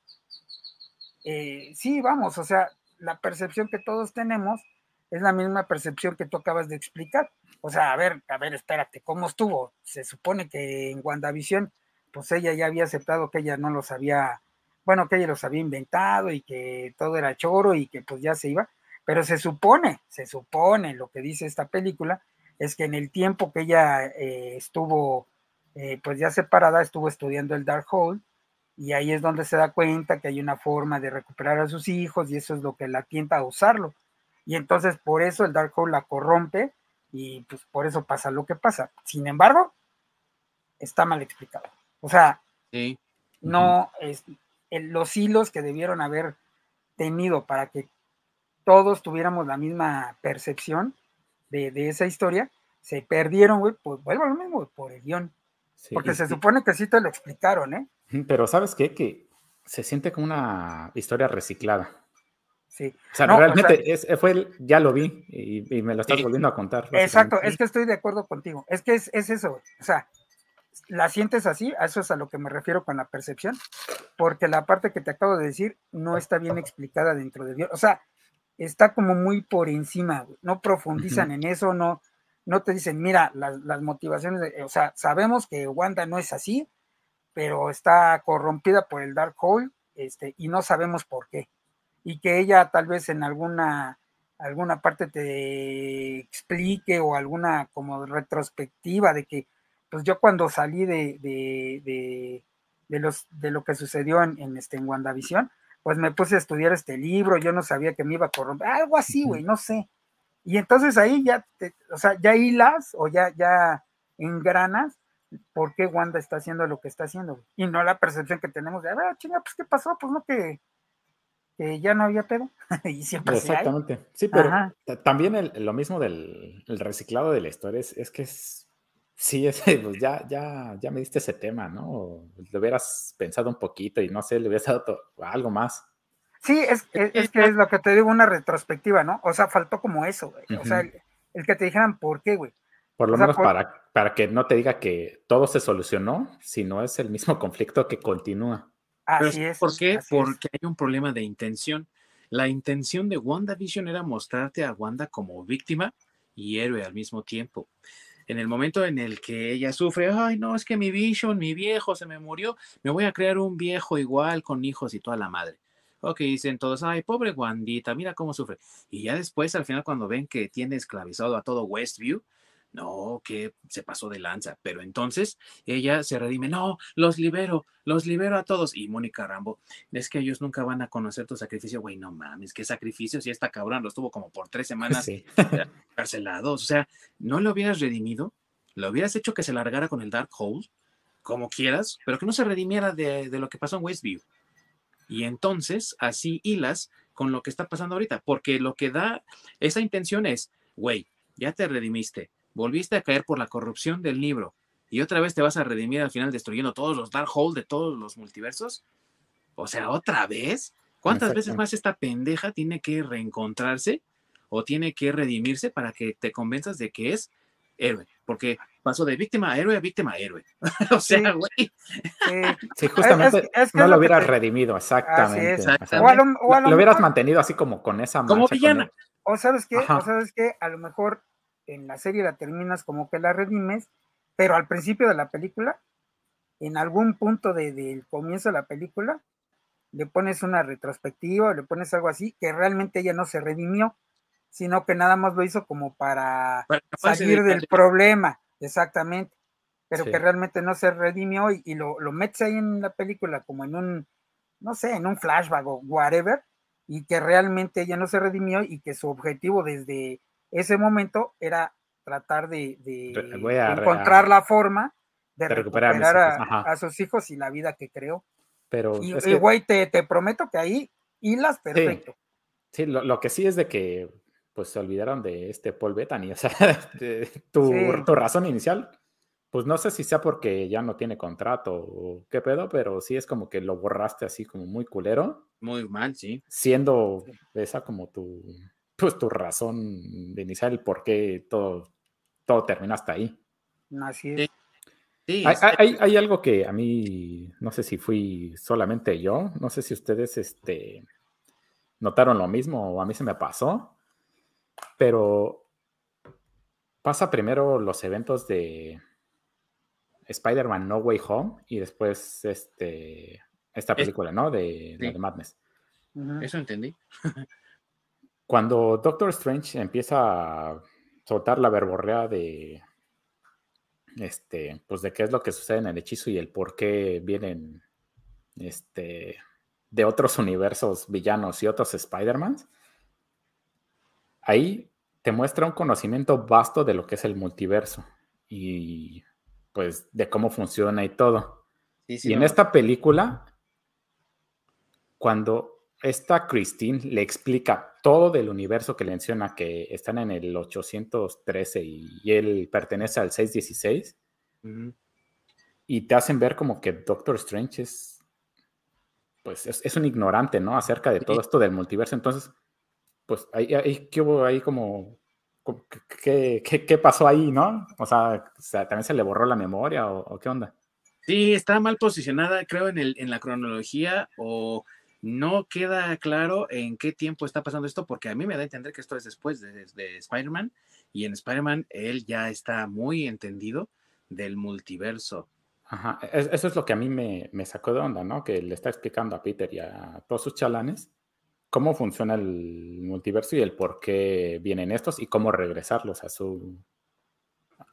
eh, sí, vamos, o sea, la percepción que todos tenemos es la misma percepción que tú acabas de explicar. O sea, a ver, a ver, espérate, ¿cómo estuvo? Se supone que en WandaVision, pues ella ya había aceptado que ella no los había, bueno, que ella los había inventado y que todo era choro y que pues ya se iba. Pero se supone, se supone, lo que dice esta película, es que en el tiempo que ella eh, estuvo, eh, pues ya separada, estuvo estudiando el Dark Hole y ahí es donde se da cuenta que hay una forma de recuperar a sus hijos y eso es lo que la tienta a usarlo. Y entonces por eso el Darkhold la corrompe y pues por eso pasa lo que pasa. Sin embargo, está mal explicado. O sea, no es los hilos que debieron haber tenido para que todos tuviéramos la misma percepción de, esa historia, se perdieron, güey, pues vuelvo a lo mismo, por el guion. Porque se supone que sí te lo explicaron, ¿eh? Pero ¿sabes qué? Que se siente como una historia reciclada. Sí. O sea, realmente es, fue, ya lo vi y, me lo estás volviendo a contar. Exacto, es que estoy de acuerdo contigo. Es que es, es eso, o sea, la sientes así, a eso es a lo que me refiero con la percepción, porque la parte que te acabo de decir no está bien explicada dentro de Dios. O sea, está como muy por encima, no profundizan en eso, no, no te dicen, mira, las, las motivaciones, o sea, sabemos que Wanda no es así, pero está corrompida por el Dark Hole este, y no sabemos por qué. Y que ella tal vez en alguna, alguna parte te explique o alguna como retrospectiva de que, pues yo cuando salí de, de, de, los, de lo que sucedió en, en, este, en WandaVision, pues me puse a estudiar este libro, yo no sabía que me iba a corromper, algo así, güey, no sé. Y entonces ahí ya, te, o sea, ya hilas o ya, ya engranas por qué Wanda está haciendo lo que está haciendo, y no la percepción que tenemos de, a ver, chinga, pues qué pasó, pues no que, ya no había pedo, y siempre Exactamente, sí, pero también lo mismo del reciclado de la historia es, que es, sí, es, pues ya, ya, ya me diste ese tema, ¿no? Lo hubieras pensado un poquito y no sé, le hubieras dado algo más. Sí, es, que es lo que te digo, una retrospectiva, ¿no? O sea, faltó como eso, güey. O sea, el, que te dijeran por qué, güey. Por lo menos para, para que no te diga que todo se solucionó, sino es el mismo conflicto que continúa. Así es. ¿Por qué? Porque hay un problema de intención. La intención de WandaVision era mostrarte a Wanda como víctima y héroe al mismo tiempo. En el momento en el que ella sufre, ay, no, es que mi Vision, mi viejo se me murió, me voy a crear un viejo igual con hijos y toda la madre. Ok, dicen todos, ay, pobre Wandita, mira cómo sufre. Y ya después, al final, cuando ven que tiene esclavizado a todo Westview, no, que se pasó de lanza. Pero entonces ella se redime, no, los libero, los libero a todos. Y Mónica Rambo, es que ellos nunca van a conocer tu sacrificio, güey, no mames, qué sacrificio, si esta cabrón lo estuvo como por tres semanas carcelados. O sea, no lo hubieras redimido, lo hubieras hecho que se largara con el Dark Hole, como quieras, pero que no se redimiera de, de lo que pasó en Westview. Y entonces, así hilas con lo que está pasando ahorita, porque lo que da esa intención es, güey, ya te redimiste, volviste a caer por la corrupción del libro y otra vez te vas a redimir al final destruyendo todos los Dark Hole de todos los multiversos. O sea, otra vez. ¿Cuántas veces más esta pendeja tiene que reencontrarse o tiene que redimirse para que te convenzas de que es héroe? Porque pasó de víctima a héroe a víctima a héroe. o sea, güey. Sí, justamente no lo hubieras redimido, exactamente. lo, hubieras mantenido así como con esa Como villana. O sabes qué, o sabes qué, a lo mejor en la serie la terminas como que la redimes, pero al principio de la película, en algún punto del comienzo de la película, le pones una retrospectiva, le pones algo así, que realmente ella no se redimió, sino que nada más lo hizo como para salir del problema, exactamente, pero que realmente no se redimió y, lo, lo, metes ahí en la película como en un, no sé, en un flashback o whatever, y que realmente ella no se redimió y que su objetivo desde ese momento era tratar de, encontrar la forma de, recuperar, a, sus hijos y la vida que creó. Pero y, güey, te, prometo que ahí hilas perfecto. Sí, lo, que sí es de que pues se olvidaron de este Paul Bettany, o sea, tu, tu razón inicial pues no sé si sea porque ya no tiene contrato o qué pedo, pero sí es como que lo borraste así como muy culero. Muy mal, sí. Siendo esa como tu, pues tu razón de iniciar el por qué todo, todo termina hasta ahí. Así es. Sí. hay, hay, algo que a mí, no sé si fui solamente yo, no sé si ustedes este, notaron lo mismo o a mí se me pasó, pero pasa primero los eventos de, Spider-Man No Way Home y después este, esta película, ¿no? De, de Madness. Eso entendí. Cuando Doctor Strange empieza a soltar la verborrea de este, pues de qué es lo que sucede en el hechizo y el por qué vienen este, de otros universos villanos y otros Spider-Mans, ahí te muestra un conocimiento vasto de lo que es el multiverso. Y pues, de cómo funciona y todo. y en esta película, cuando esta Christine le explica todo del universo que le menciona, que están en el 813 y, él pertenece al 616, y te hacen ver como que Doctor Strange es, pues, es, un ignorante, ¿no? Acerca de todo esto del multiverso. Entonces, pues, ahí, ahí, hubo ahí como ¿Qué, pasó ahí, no? O sea, ¿también se le borró la memoria o, qué onda? Sí, está mal posicionada, creo, en, el, en la cronología o no queda claro en qué tiempo está pasando esto, porque a mí me da a entender que esto es después de, Spider-Man y en Spider-Man él ya está muy entendido del multiverso. Ajá, eso es lo que a mí me, me sacó de onda, ¿no? Que le está explicando a Peter y a todos sus chalanes cómo funciona el multiverso y el por qué vienen estos y cómo regresarlos a su,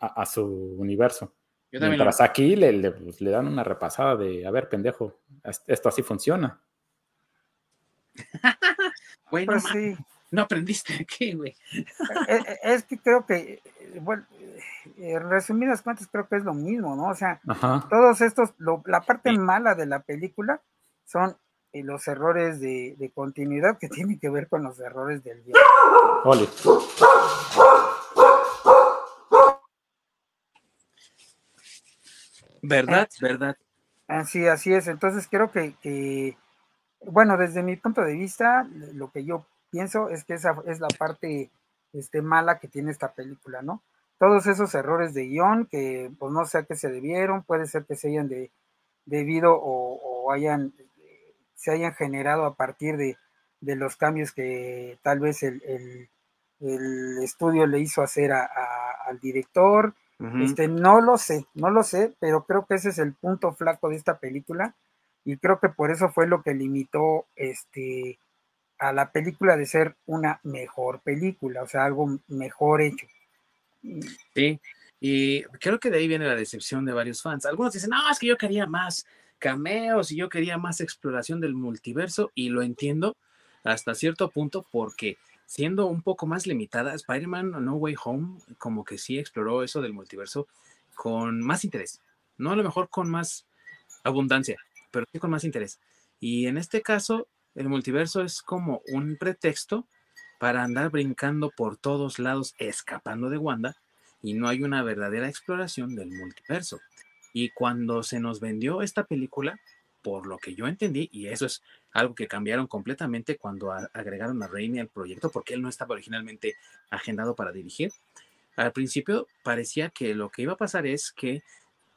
a, su universo. Mientras aquí le, pues, le, dan una repasada de, a ver, pendejo, esto así funciona. bueno, pues sí. no aprendiste aquí, güey. E, e, es, que creo que, bueno, en resumidas cuentas, creo que es lo mismo, ¿no? O sea, todos estos, la parte mala de la película son y los errores de, continuidad que tienen que ver con los errores del guion. Verdad, ah, verdad. Así, así es. Entonces creo que, bueno, desde mi punto de vista, lo que yo pienso es que esa es la parte este, mala que tiene esta película, ¿no? Todos esos errores de guion que, pues no sé a qué se debieron, puede ser que se hayan de, debido o, o hayan se hayan generado a partir de, los cambios que tal vez el, estudio le hizo hacer al director. este, no lo sé, no lo sé, pero creo que ese es el punto flaco de esta película y creo que por eso fue lo que limitó este, a la película de ser una mejor película, o sea, algo mejor hecho. Sí, y creo que de ahí viene la decepción de varios fans. Algunos dicen, no, es que yo quería más cameos y yo quería más exploración del multiverso y lo entiendo hasta cierto punto porque siendo un poco más limitada, Spider-Man No Way Home como que sí exploró eso del multiverso con más interés, no a lo mejor con más abundancia, pero sí con más interés. Y en este caso, el multiverso es como un pretexto para andar brincando por todos lados, escapando de Wanda, y no hay una verdadera exploración del multiverso. Y cuando se nos vendió esta película, por lo que yo entendí, y eso es algo que cambiaron completamente cuando agregaron a Raimi al proyecto, porque él no estaba originalmente agendado para dirigir. Al principio parecía que lo que iba a pasar es que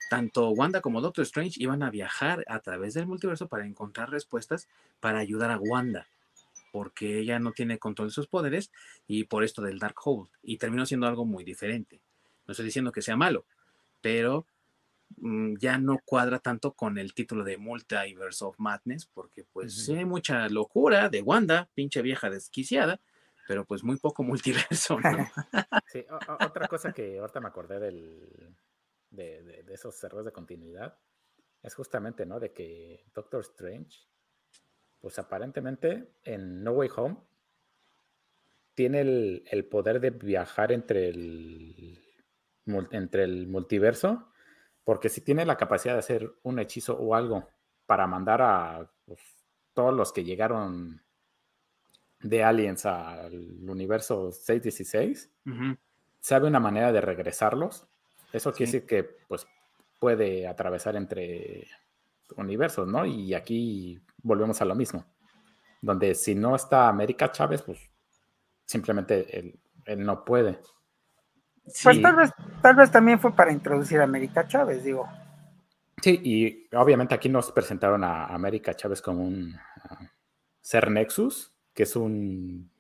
tanto Wanda como Doctor Strange iban a viajar a través del multiverso para encontrar respuestas para ayudar a Wanda, porque ella no tiene control de sus poderes y por esto del Dark Hole. Y terminó siendo algo muy diferente. No estoy diciendo que sea malo, pero Mm, ya no cuadra tanto con el título de Multiverse of Madness, porque pues hay mucha locura de Wanda, pinche vieja desquiciada, pero pues muy poco multiverso. sí, otra cosa que ahorita me acordé del, de, esos errores de continuidad es justamente, ¿no? De que Doctor Strange, pues aparentemente en No Way Home tiene el, poder de viajar entre el, entre el multiverso, porque si tiene la capacidad de hacer un hechizo o algo para mandar a pues, todos los que llegaron de Aliens al universo 616, sabe una manera de regresarlos. Eso quiere decir que pues, puede atravesar entre universos, ¿no? Y aquí volvemos a lo mismo, donde si no está América Chávez, pues simplemente él, no puede. Pues tal vez, tal vez también fue para introducir a América Chávez, digo. Sí, y obviamente aquí nos presentaron a América Chávez como un ser Nexus, que es un...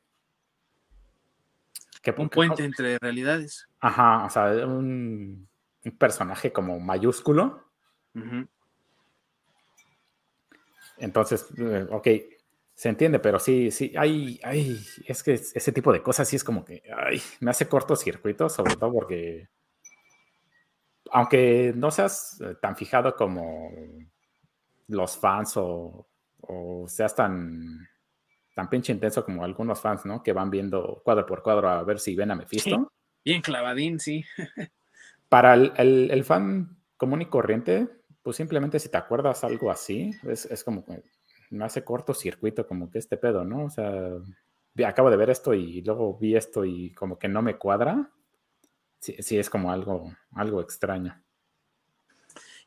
un puente entre realidades. Ajá, o sea, un, personaje como mayúsculo. Entonces, eh, ok, se entiende, pero sí, sí, hay, hay, es que ese tipo de cosas sí es como que, ay, me hace cortocircuito, sobre todo porque, aunque no seas eh, tan fijado como los fans o, o seas tan, tan pinche intenso como algunos fans, ¿no? Que van viendo cuadro por cuadro a ver si ven a Mephisto. bien clavadín, sí. Para el, el fan común y corriente, pues simplemente si te acuerdas algo así, es, es como que me hace cortocircuito como que este pedo, ¿no? O sea, acabo de ver esto y luego vi esto y como que no me cuadra. Sí, sí es como algo, algo extraño.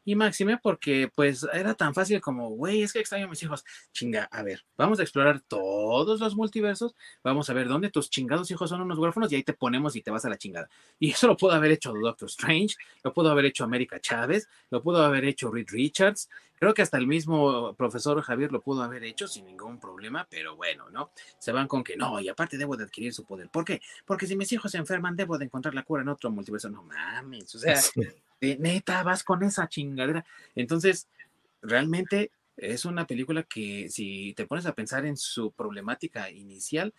Y máxime porque pues era tan fácil como, güey, es que extraño mis hijos. Chinga, a ver, vamos a explorar todos los multiversos, vamos a ver dónde tus chingados hijos son unos huérfanos y ahí te ponemos y te vas a la chingada. Y eso lo pudo haber hecho Doctor Strange, lo pudo haber hecho América Chávez, lo pudo haber hecho Reed Richards, creo que hasta el mismo profesor Javier lo pudo haber hecho sin ningún problema, pero bueno, ¿no? Se van con que no, y aparte debo de adquirir su poder. ¿Por qué? Porque si mis hijos se enferman, debo de encontrar la cura en otro multiverso. No mames, o sea neta, vas con esa chingadera. Entonces, realmente es una película que si te pones a pensar en su problemática inicial,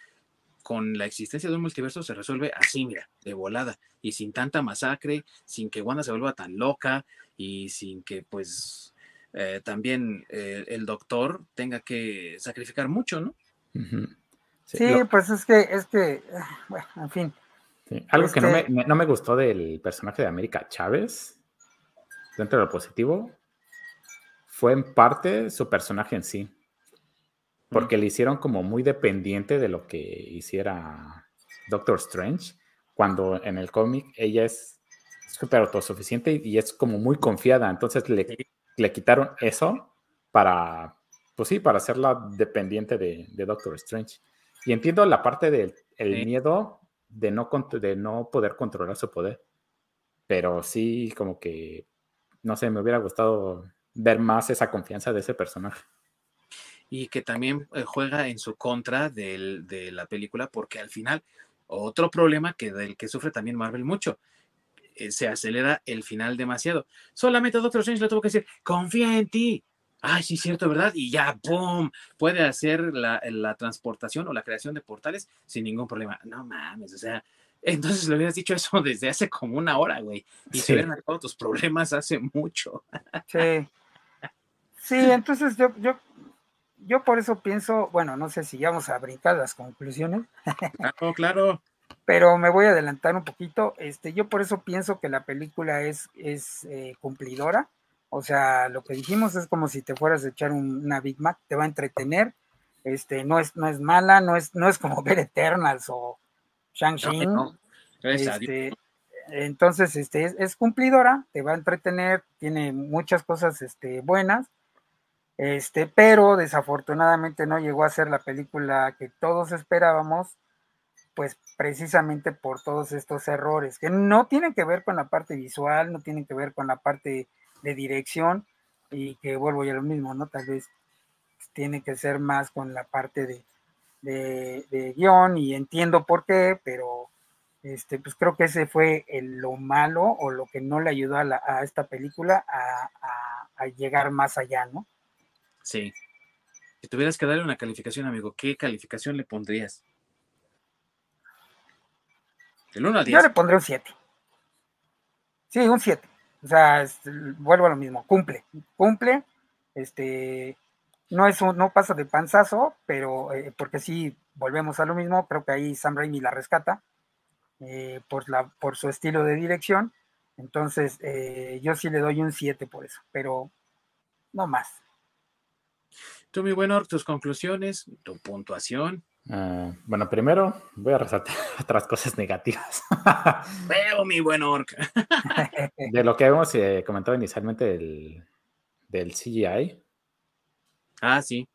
con la existencia de un multiverso se resuelve así, mira, de volada, y sin tanta masacre, sin que Wanda se vuelva tan loca y sin que pues eh, también eh, el doctor tenga que sacrificar mucho, ¿no? Sí, pues es que, es que, bueno, en fin, algo que este no me, gustó del personaje de América Chávez, dentro de lo positivo, fue en parte su personaje en sí. Porque le hicieron como muy dependiente de lo que hiciera Doctor Strange, cuando en el cómic ella es súper autosuficiente y es como muy confiada. Entonces le, le quitaron eso para, pues sí, para hacerla dependiente de, Doctor Strange. Y entiendo la parte del miedo de no, de no poder controlar su poder. Pero sí, como que, no sé, me hubiera gustado ver más esa confianza de ese personaje. Y que también eh, juega en su contra de la película, porque al final, otro problema que del que sufre también Marvel mucho, eh, se acelera el final demasiado. Solamente Doctor Strange le tuvo que decir, confía en ti. Ay, sí, cierto, ¿verdad? Y ya, ¡boom! Puede hacer la, la, transportación o la creación de portales sin ningún problema. No mames, o sea, entonces le hubieras dicho eso desde hace como una hora, güey. Y se hubieran acabado tus problemas hace mucho. Sí. Sí, entonces yo, yo, yo por eso pienso, bueno, no sé si ya vamos a brincar las conclusiones. Claro, claro. Pero me voy a adelantar un poquito. Este, yo por eso pienso que la película es, es eh, cumplidora o sea, lo que dijimos es como si te fueras a echar una Big Mac, te va a entretener, este, no es, no es mala, no es, no es como ver Eternals o Shang-Chi. Este, entonces, este, es, cumplidora, te va a entretener, tiene muchas cosas este, buenas, este, pero desafortunadamente no llegó a ser la película que todos esperábamos, pues precisamente por todos estos errores, que no tienen que ver con la parte visual, no tienen que ver con la parte de dirección y que vuelvo ya lo mismo, ¿no? Tal vez tiene que ser más con la parte de, de, guion y entiendo por qué, pero este, pues creo que ese fue el, lo malo o lo que no le ayudó a, a esta película a, a, llegar más allá, ¿no? Sí. Si tuvieras que darle una calificación, amigo, ¿qué calificación le pondrías? El 1 al 10. Yo le pondré un 7. Sí, un 7. O sea, vuelvo a lo mismo, cumple, cumple, este, no es un, no pasa de panzazo, pero eh, porque sí volvemos a lo mismo, creo que ahí Sam Raimi la rescata eh, por, la, por su estilo de dirección. Entonces, eh, yo sí le doy un 7 por eso, pero no más. Tú, mi buen tus conclusiones, tu puntuación. Ah, bueno, primero voy a resaltar otras cosas negativas. Veo, mi buen Orc. de lo que hemos comentado inicialmente del, del CGI, Ah, sí.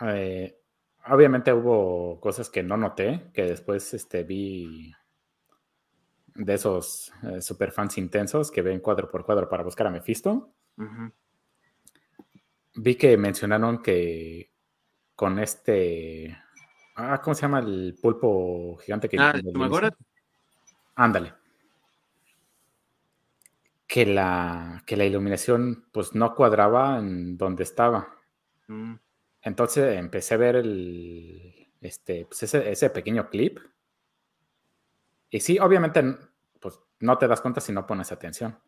Eh, obviamente hubo cosas que no noté, que después este, vi de esos eh, super fans intensos que ven cuadro por cuadro para buscar a Mephisto. Vi que mencionaron que con este. Ah, ¿cómo se llama el pulpo gigante que. Ah, Ándale. Que la, que la iluminación pues no cuadraba en donde estaba. Mm. Entonces empecé a ver el, este, pues ese, ese, pequeño clip. Y sí, obviamente, pues no te das cuenta si no pones atención.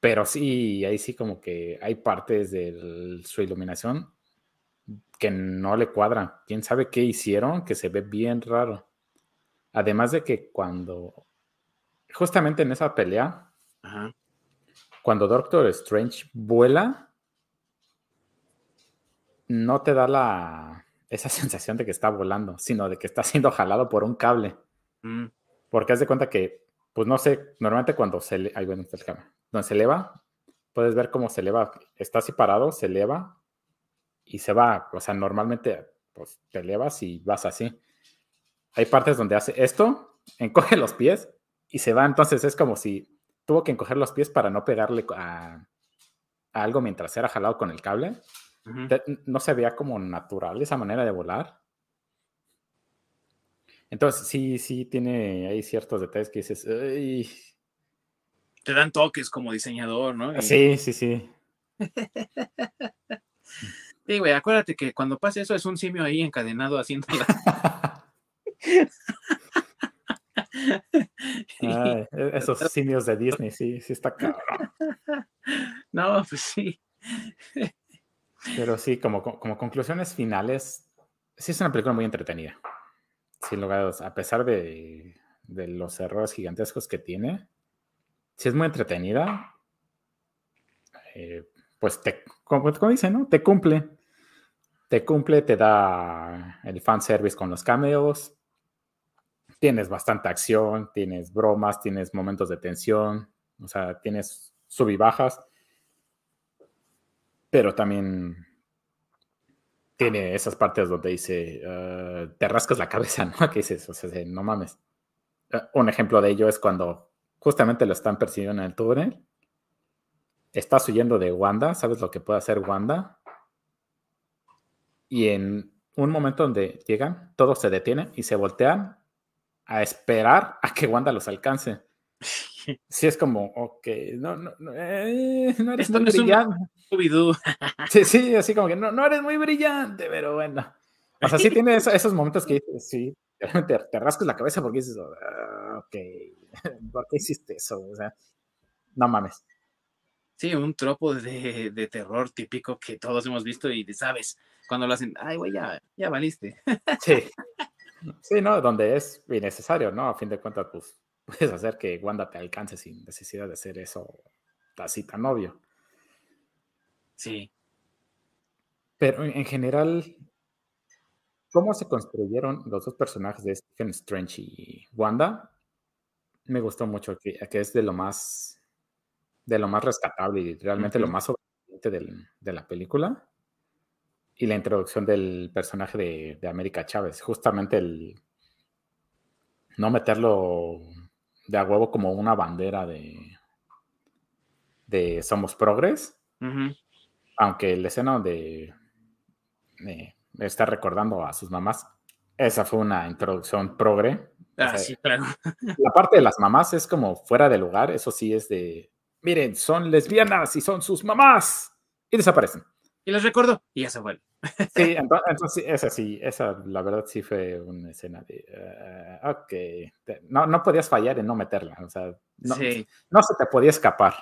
Pero sí, ahí sí como que hay partes de su iluminación que no le cuadran. ¿Quién sabe qué hicieron? Que se ve bien raro. Además de que cuando, justamente en esa pelea, cuando Doctor Strange vuela, no te da la, esa sensación de que está volando, sino de que está siendo jalado por un cable. Mm. Porque haz de cuenta que, pues no sé, normalmente cuando se, ahí bueno, el donde se eleva, puedes ver cómo se eleva, está así parado, se eleva y se va. O sea, normalmente, pues te elevas y vas así. Hay partes donde hace esto, encoge los pies y se va. Entonces es como si tuvo que encoger los pies para no pegarle a algo mientras era jalado con el cable no se veía como natural esa manera de volar. Entonces, sí, sí, tiene ahí ciertos detalles que dices, Te dan toques como diseñador, ¿no? Sí, sí, sí. sí, güey, acuérdate que cuando pase eso es un simio ahí encadenado haciendo e, esos simios de Disney, sí, sí está cabrón. No, pues sí. Pero sí, como, como conclusiones finales, sí es una película muy entretenida. Sin lugar a pesar de, los errores gigantescos que tiene, sí es muy entretenida. Eh, pues te, como, como dice, ¿no? Te cumple. Te cumple, te da el fanservice con los cameos. Tienes bastante acción, tienes bromas, tienes momentos de tensión, o sea, tienes sub y bajas pero también tiene esas partes donde dice, ah, te rascas la cabeza, ¿no? Que dices, o sea, no mames. Ah, un ejemplo de ello es cuando justamente lo están persiguiendo en el túnel. Estás huyendo de Wanda, ¿sabes lo que puede hacer Wanda? Y en un momento donde llegan, todos se detienen y se voltean a esperar a que Wanda los alcance. Sí, es como, ok, no, no, no, eh, no eres muy brillante. sí, sí, así como que no, no eres muy brillante, pero bueno. O sea, sí tiene esos, momentos que dices, sí, te, te rascas la cabeza porque dices, ah, ok, ¿por qué hiciste eso? O sea, no mames. Sí, un tropo de, de, terror típico que todos hemos visto y sabes, cuando lo hacen, ay, güey, ya, ya valiste. Sí. Sí, ¿no? Donde es innecesario, ¿no? A fin de cuentas, pues puedes hacer que Wanda te alcance sin necesidad de hacer eso así tan obvio. Sí. Pero en general, ¿cómo se construyeron los dos personajes de Stephen Strange y Wanda? Me gustó mucho, que, que es de lo más de lo más rescatable y realmente lo más sobresaliente de la película. Y la introducción del personaje de, de América Chávez, justamente el no meterlo de a huevo como una bandera de, de Somos Progres. Aunque la escena donde me está recordando a sus mamás, esa fue una introducción progre. Ah, sí, claro. La parte de las mamás es como fuera de lugar, eso sí es de, miren, son lesbianas y son sus mamás. Y desaparecen. Y les recuerdo, y ya se vuelve. Sí, entonces, esa sí, esa la verdad sí fue una escena de, eh, ok, no, no podías fallar en no meterla, o sea, no, no se te podía escapar.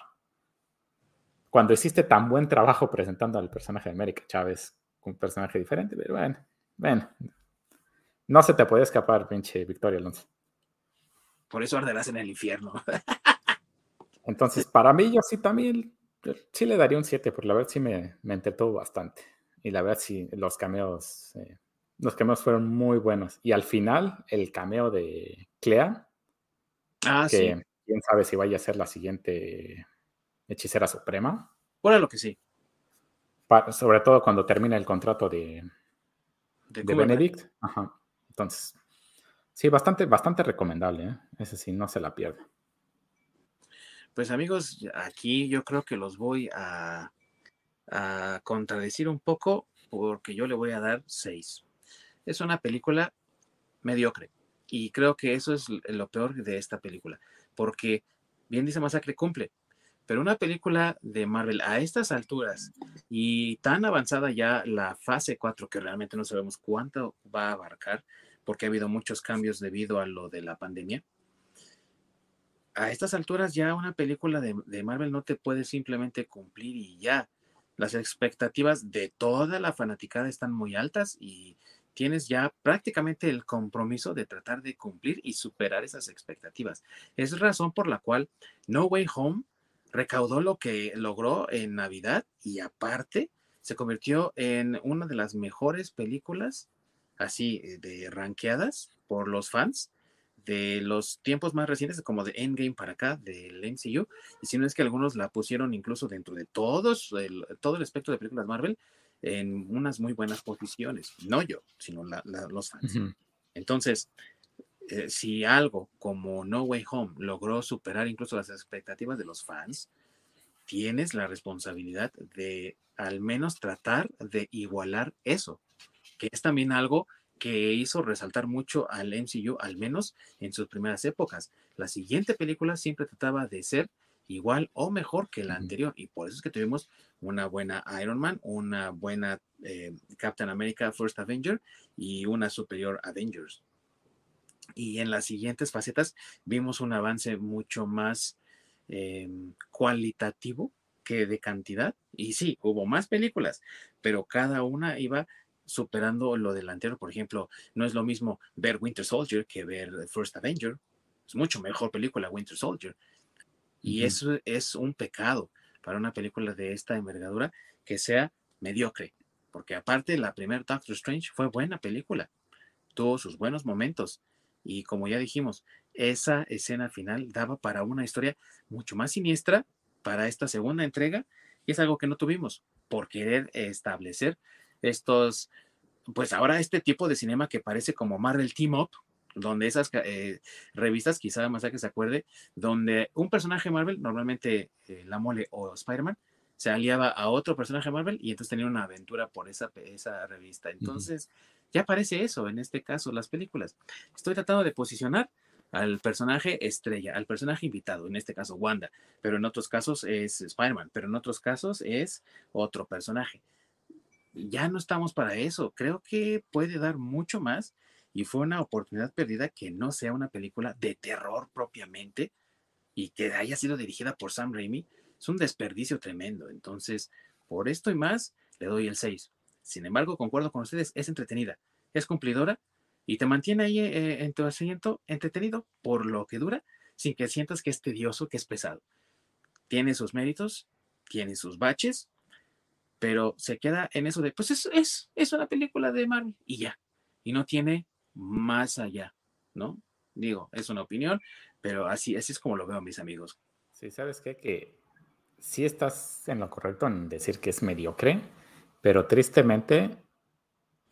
cuando hiciste tan buen trabajo presentando al personaje de América Chávez, un personaje diferente, pero bueno, bueno, no se te puede escapar, pinche Victoria Alonso. Por eso arderás en el infierno. Entonces, para mí, yo sí también, sí le daría un 7, porque la verdad sí me, me entretuvo bastante. Y la verdad sí, los cameos, eh, los cameos fueron muy buenos. Y al final, el cameo de Clea, Ah, que sí. quién sabe si vaya a ser la siguiente hechicera suprema. Por lo que sí. Sobre todo cuando termina el contrato de, De. Benedict. Ajá. Entonces, sí, bastante, bastante recomendable, ¿eh? Ese sí, no se la pierde. Pues amigos, aquí yo creo que los voy a, contradecir un poco porque yo le voy a dar 6. Es una película mediocre y creo que eso es lo peor de esta película porque bien dice Masacre cumple, pero una película de Marvel a estas alturas y tan avanzada ya la fase 4 que realmente no sabemos cuánto va a abarcar porque ha habido muchos cambios debido a lo de la pandemia a estas alturas ya una película de, Marvel no te puede simplemente cumplir y ya. Las expectativas de toda la fanaticada están muy altas y tienes ya prácticamente el compromiso de tratar de cumplir y superar esas expectativas. Es razón por la cual No Way Home recaudó lo que logró en Navidad y aparte se convirtió en una de las mejores películas así de ranqueadas por los fans de los tiempos más recientes, como de Endgame para acá, del MCU, y si no es que algunos la pusieron incluso dentro de todos, el, todo el espectro de películas Marvel, en unas muy buenas posiciones. No yo, sino la, la, los fans. Uh -huh. Entonces, eh, si algo como No Way Home logró superar incluso las expectativas de los fans, tienes la responsabilidad de al menos tratar de igualar eso, que es también algo que hizo resaltar mucho al MCU, al menos en sus primeras épocas. La siguiente película siempre trataba de ser igual o mejor que la anterior, y por eso es que tuvimos una buena Iron Man, una buena eh, Captain America First Avenger y una superior Avengers. Y en las siguientes facetas vimos un avance mucho más eh, cualitativo que de cantidad. Y sí, hubo más películas, pero cada una iba superando lo del anterior. Por ejemplo, no es lo mismo ver Winter Soldier que ver First Avenger. Es mucho mejor película Winter Soldier. Y uh -huh. eso es un pecado para una película de esta envergadura que sea mediocre. Porque aparte, la primera Doctor Strange fue buena película. Tuvo sus buenos momentos. Y como ya dijimos, esa escena final daba para una historia mucho más siniestra para esta segunda entrega. Y es algo que no tuvimos por querer establecer estos, pues ahora este tipo de cinema que parece como Marvel Team Up, donde esas eh, revistas, quizá más que se acuerde, donde un personaje Marvel, normalmente eh, la mole o Spider-Man, se aliaba a otro personaje Marvel y entonces tenía una aventura por esa, esa revista. Entonces, uh -huh. ya aparece eso en este caso, las películas. Estoy tratando de posicionar al personaje estrella, al personaje invitado, en este caso Wanda, pero en otros casos es Spider-Man, pero en otros casos es otro personaje ya no estamos para eso. Creo que puede dar mucho más y fue una oportunidad perdida que no sea una película de terror propiamente y que haya sido dirigida por Sam Raimi. Es un desperdicio tremendo. Entonces, por esto y más, le doy el 6. Sin embargo, concuerdo con ustedes, es entretenida, es cumplidora y te mantiene ahí eh, en tu asiento entretenido por lo que dura, sin que sientas que es tedioso, que es pesado. Tiene sus méritos, tiene sus baches, pero se queda en eso de, pues es, es, es una película de Marvel y ya, y no tiene más allá, ¿no? Digo, es una opinión, pero así, así es como lo veo, mis amigos. Sí, ¿sabes qué? Que sí estás en lo correcto en decir que es mediocre, pero tristemente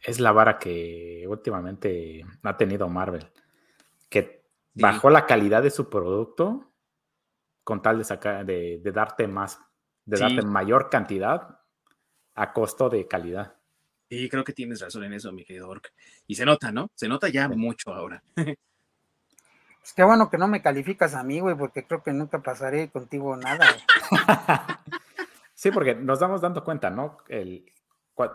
es la vara que últimamente ha tenido Marvel, que sí. bajó la calidad de su producto con tal de sacar, de, de darte más, de sí. darte mayor cantidad a costo de calidad. Sí, creo que tienes razón en eso, mi querido Ork. Y se nota, ¿no? Se nota ya sí. mucho ahora. Pues qué bueno que no me calificas a mí, güey, porque creo que nunca pasaré contigo nada. sí, porque nos damos dando cuenta, ¿no? El,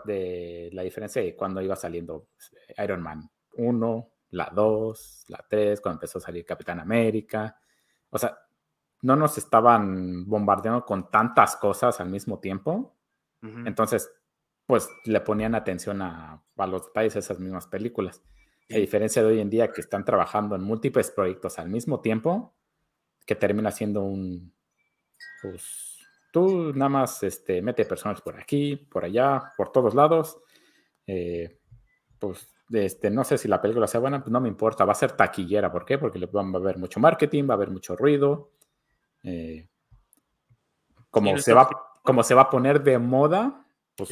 de la diferencia de cuando iba saliendo pues, Iron Man 1, la 2, la 3, cuando empezó a salir Capitán América. O sea, no nos estaban bombardeando con tantas cosas al mismo tiempo. Entonces, pues le ponían atención a, a los detalles de esas mismas películas. A diferencia de hoy en día que están trabajando en múltiples proyectos al mismo tiempo, que termina siendo un, pues, tú nada más este, mete personas por aquí, por allá, por todos lados. Eh, pues, este, no sé si la película sea buena, pues no me importa, va a ser taquillera. ¿Por qué? Porque va a haber mucho marketing, va a haber mucho ruido. Eh, como, se va, como se va a poner de moda, pues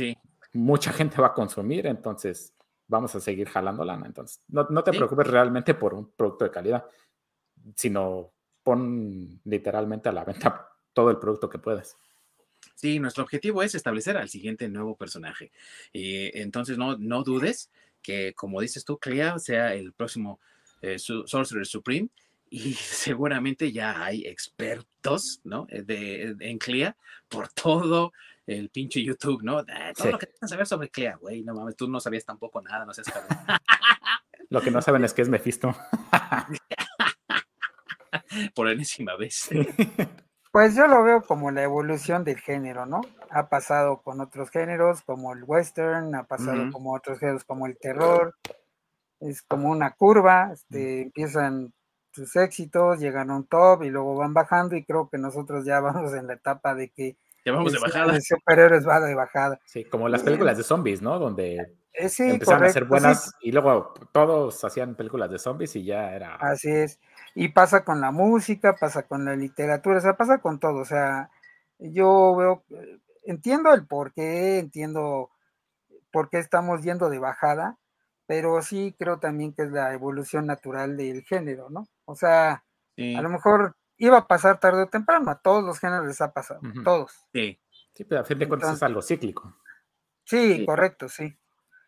mucha gente va a consumir, entonces vamos a seguir jalando lana. Entonces, no, te preocupes realmente por un producto de calidad, sino pon literalmente a la venta todo el producto que puedas. Sí, nuestro objetivo es establecer al siguiente nuevo personaje. Y entonces no, no dudes que, como dices tú, Clea sea el próximo eh, Sorcerer Supreme y seguramente ya hay expertos, ¿no? Eh, de, en Clea por todo el pinche YouTube, ¿no? todo lo que que saber sobre Clea, güey, no mames, tú no sabías tampoco nada, no seas cabrón. Lo que no saben es que es Mephisto. por enésima vez. Pues yo lo veo como la evolución del género, ¿no? Ha pasado con otros géneros como el western, ha pasado como otros géneros como el terror. Es como una curva, este, empiezan sus éxitos, llegan a un top y luego van bajando y creo que nosotros ya vamos en la etapa de que ya vamos de bajada. El superhéroes va de bajada. Sí, como las películas de zombies, ¿no? Donde eh, empezaron a ser buenas y luego todos hacían películas de zombies y ya era. Así es. Y pasa con la música, pasa con la literatura, o sea, pasa con todo. O sea, yo veo, entiendo el por qué, entiendo por qué estamos yendo de bajada, pero sí creo también que es la evolución natural del género, ¿no? O sea, a lo mejor iba a pasar tarde o temprano, a todos los géneros les ha pasado, todos. Sí. Sí, pero a fin de cuentas es algo cíclico. Sí, correcto, sí.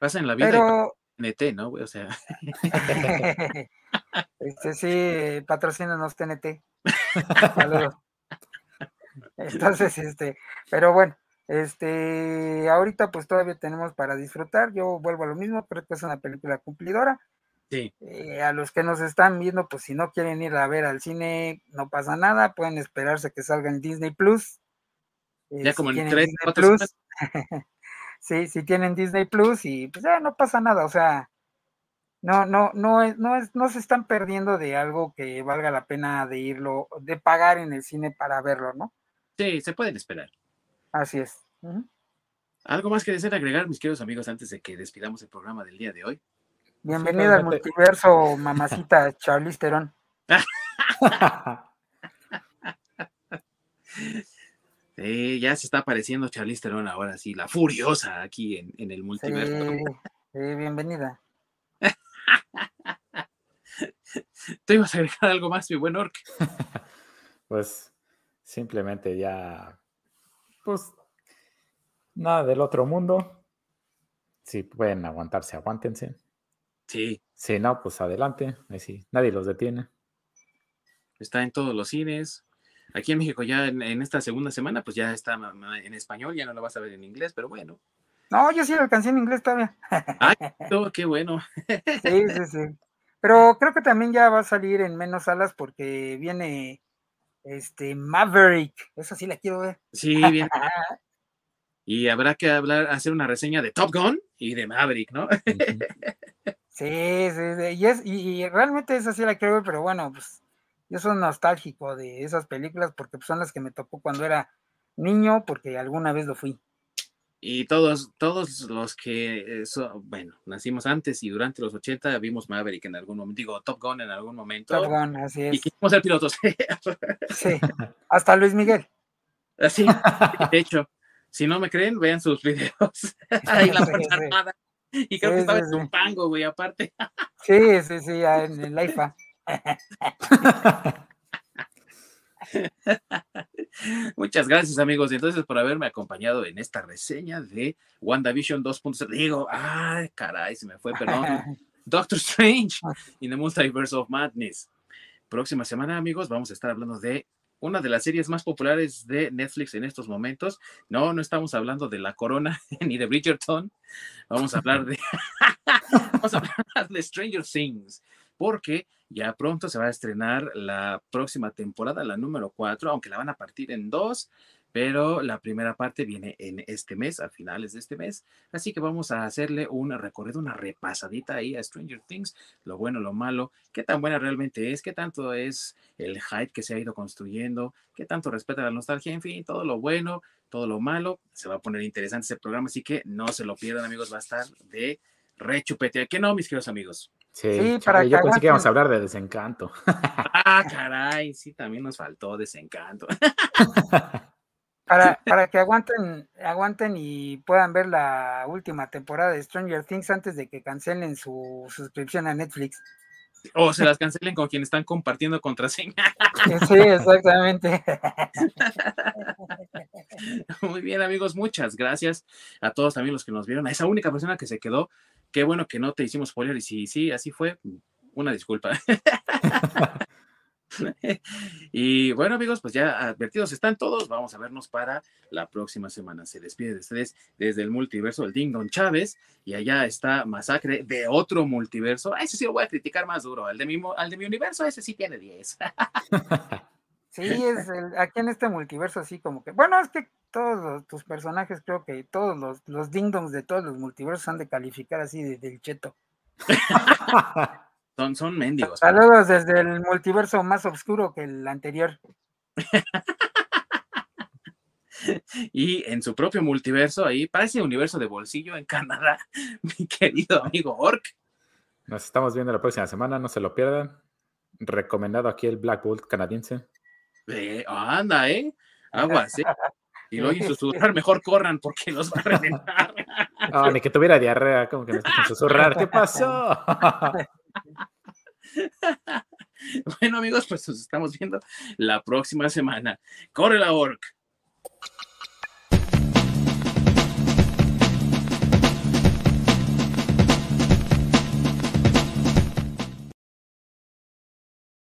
Pasa en la vida pero... NT, ¿no? O sea. este sí, patrocínanos TNT. Entonces, este, pero bueno, este, ahorita pues todavía tenemos para disfrutar. Yo vuelvo a lo mismo, creo que es una película cumplidora. Sí. Eh, a los que nos están viendo, pues si no quieren ir a ver al cine, no pasa nada, pueden esperarse que salga en Disney Plus. ya eh, como en tres, Plus. sí, si tienen Disney Plus y pues ya no pasa nada, o sea, no, no, no es, no es, no se están perdiendo de algo que valga la pena de irlo, de pagar en el cine para verlo, ¿no? Sí, se pueden esperar. Así es. ¿Algo más que desear agregar, mis queridos amigos, antes de que despidamos el programa del día de hoy? Bienvenida al multiverso, mamacita Charlize Theron. sí, ya se está apareciendo Charlize Theron ahora sí, la furiosa aquí en, el multiverso. Sí, bienvenida. ¿Te ibas a agregar algo más, mi buen Orc? pues simplemente ya, pues nada del otro mundo. Si pueden aguantarse, aguántense. Sí. Sí, no, pues adelante. sí, nadie los detiene. Está en todos los cines. Aquí en México ya en, esta segunda semana, pues ya está en español, ya no lo vas a ver en inglés, pero bueno. No, yo sí lo alcancé en inglés todavía. ¡Ay, qué bueno! Sí, sí, sí. Pero creo que también ya va a salir en menos salas porque viene este Maverick. Eso sí la quiero ver. Sí, bien. y habrá que hablar, hacer una reseña de Top Gun y de Maverick, ¿no? Sí, sí, Y, es, y, realmente esa sí la quiero ver, pero bueno, pues yo soy nostálgico de esas películas porque pues, son las que me tocó cuando era niño, porque alguna vez lo fui. Y todos, todos los que, bueno, nacimos antes y durante los 80 vimos Maverick en algún momento, digo, Top Gun en algún momento. Top Gun, así es. Y quisimos ser pilotos. sí, hasta Luis Miguel. Así, de hecho, si no me creen, vean sus videos. Ahí la Fuerza Armada. Y creo que estaba en un pango, güey, aparte. Sí, sí, sí, en el IFA. Muchas gracias, amigos. Entonces por haberme acompañado en esta reseña de WandaVision 2.0. Digo, ay, caray, se me fue, perdón. Doctor Strange in the Multiverse of Madness. Próxima semana, amigos, vamos a estar hablando de una de las series más populares de Netflix en estos momentos. No, no estamos hablando de La Corona ni de Bridgerton. Vamos a hablar de, vamos a hablar de Stranger Things. Porque ya pronto se va a estrenar la próxima temporada, la número 4, aunque la van a partir en dos pero la primera parte viene en este mes, a finales de este mes, así que vamos a hacerle un recorrido, una repasadita ahí a Stranger Things, lo bueno, lo malo, qué tan buena realmente es, qué tanto es el hype que se ha ido construyendo, qué tanto respeta la nostalgia, en fin, todo lo bueno, todo lo malo, se va a poner interesante ese programa, así que no se lo pierdan amigos, va a estar de rechupete, ¿qué no, mis queridos amigos? Sí, para yo pensé que íbamos a hablar de desencanto. Ah, caray, sí, también nos faltó desencanto. Para, para que aguanten, aguanten y puedan ver la última temporada de Stranger Things antes de que cancelen su suscripción a Netflix. O se las cancelen con quienes están compartiendo contraseña. Sí, exactamente. Muy bien, amigos, muchas gracias a todos también los que nos vieron. A esa única persona que se quedó, qué bueno que no te hicimos spoiler y si sí, así fue, una disculpa. y bueno, amigos, pues ya advertidos están todos. Vamos a vernos para la próxima semana. Se despide de ustedes desde el multiverso del Ding Don Chávez. Y allá está Masacre de otro multiverso. ese sí lo voy a criticar más duro. Al de mi, al de mi universo, ese sí tiene 10. Sí, es aquí en este multiverso, así como que. Bueno, es que todos tus personajes, creo que todos los, los ding dongs de todos los multiversos han de calificar así desde el cheto. Son, son mendigos. Saludos desde el multiverso más oscuro que el anterior. y en su propio multiverso, ahí parece universo de bolsillo en Canadá, mi querido amigo Orc. Nos estamos viendo la próxima semana, no se lo pierdan. Recomendado aquí el Black Bolt canadiense. Eh, anda, ¿eh? Aguas, ¿eh? Y lo oyen susurrar, mejor corran porque los va a reventar. No, ni que tuviera diarrea, como que nos escuchan susurrar. ¿Qué pasó? bueno, amigos, pues nos estamos viendo la próxima semana. Corre la orc.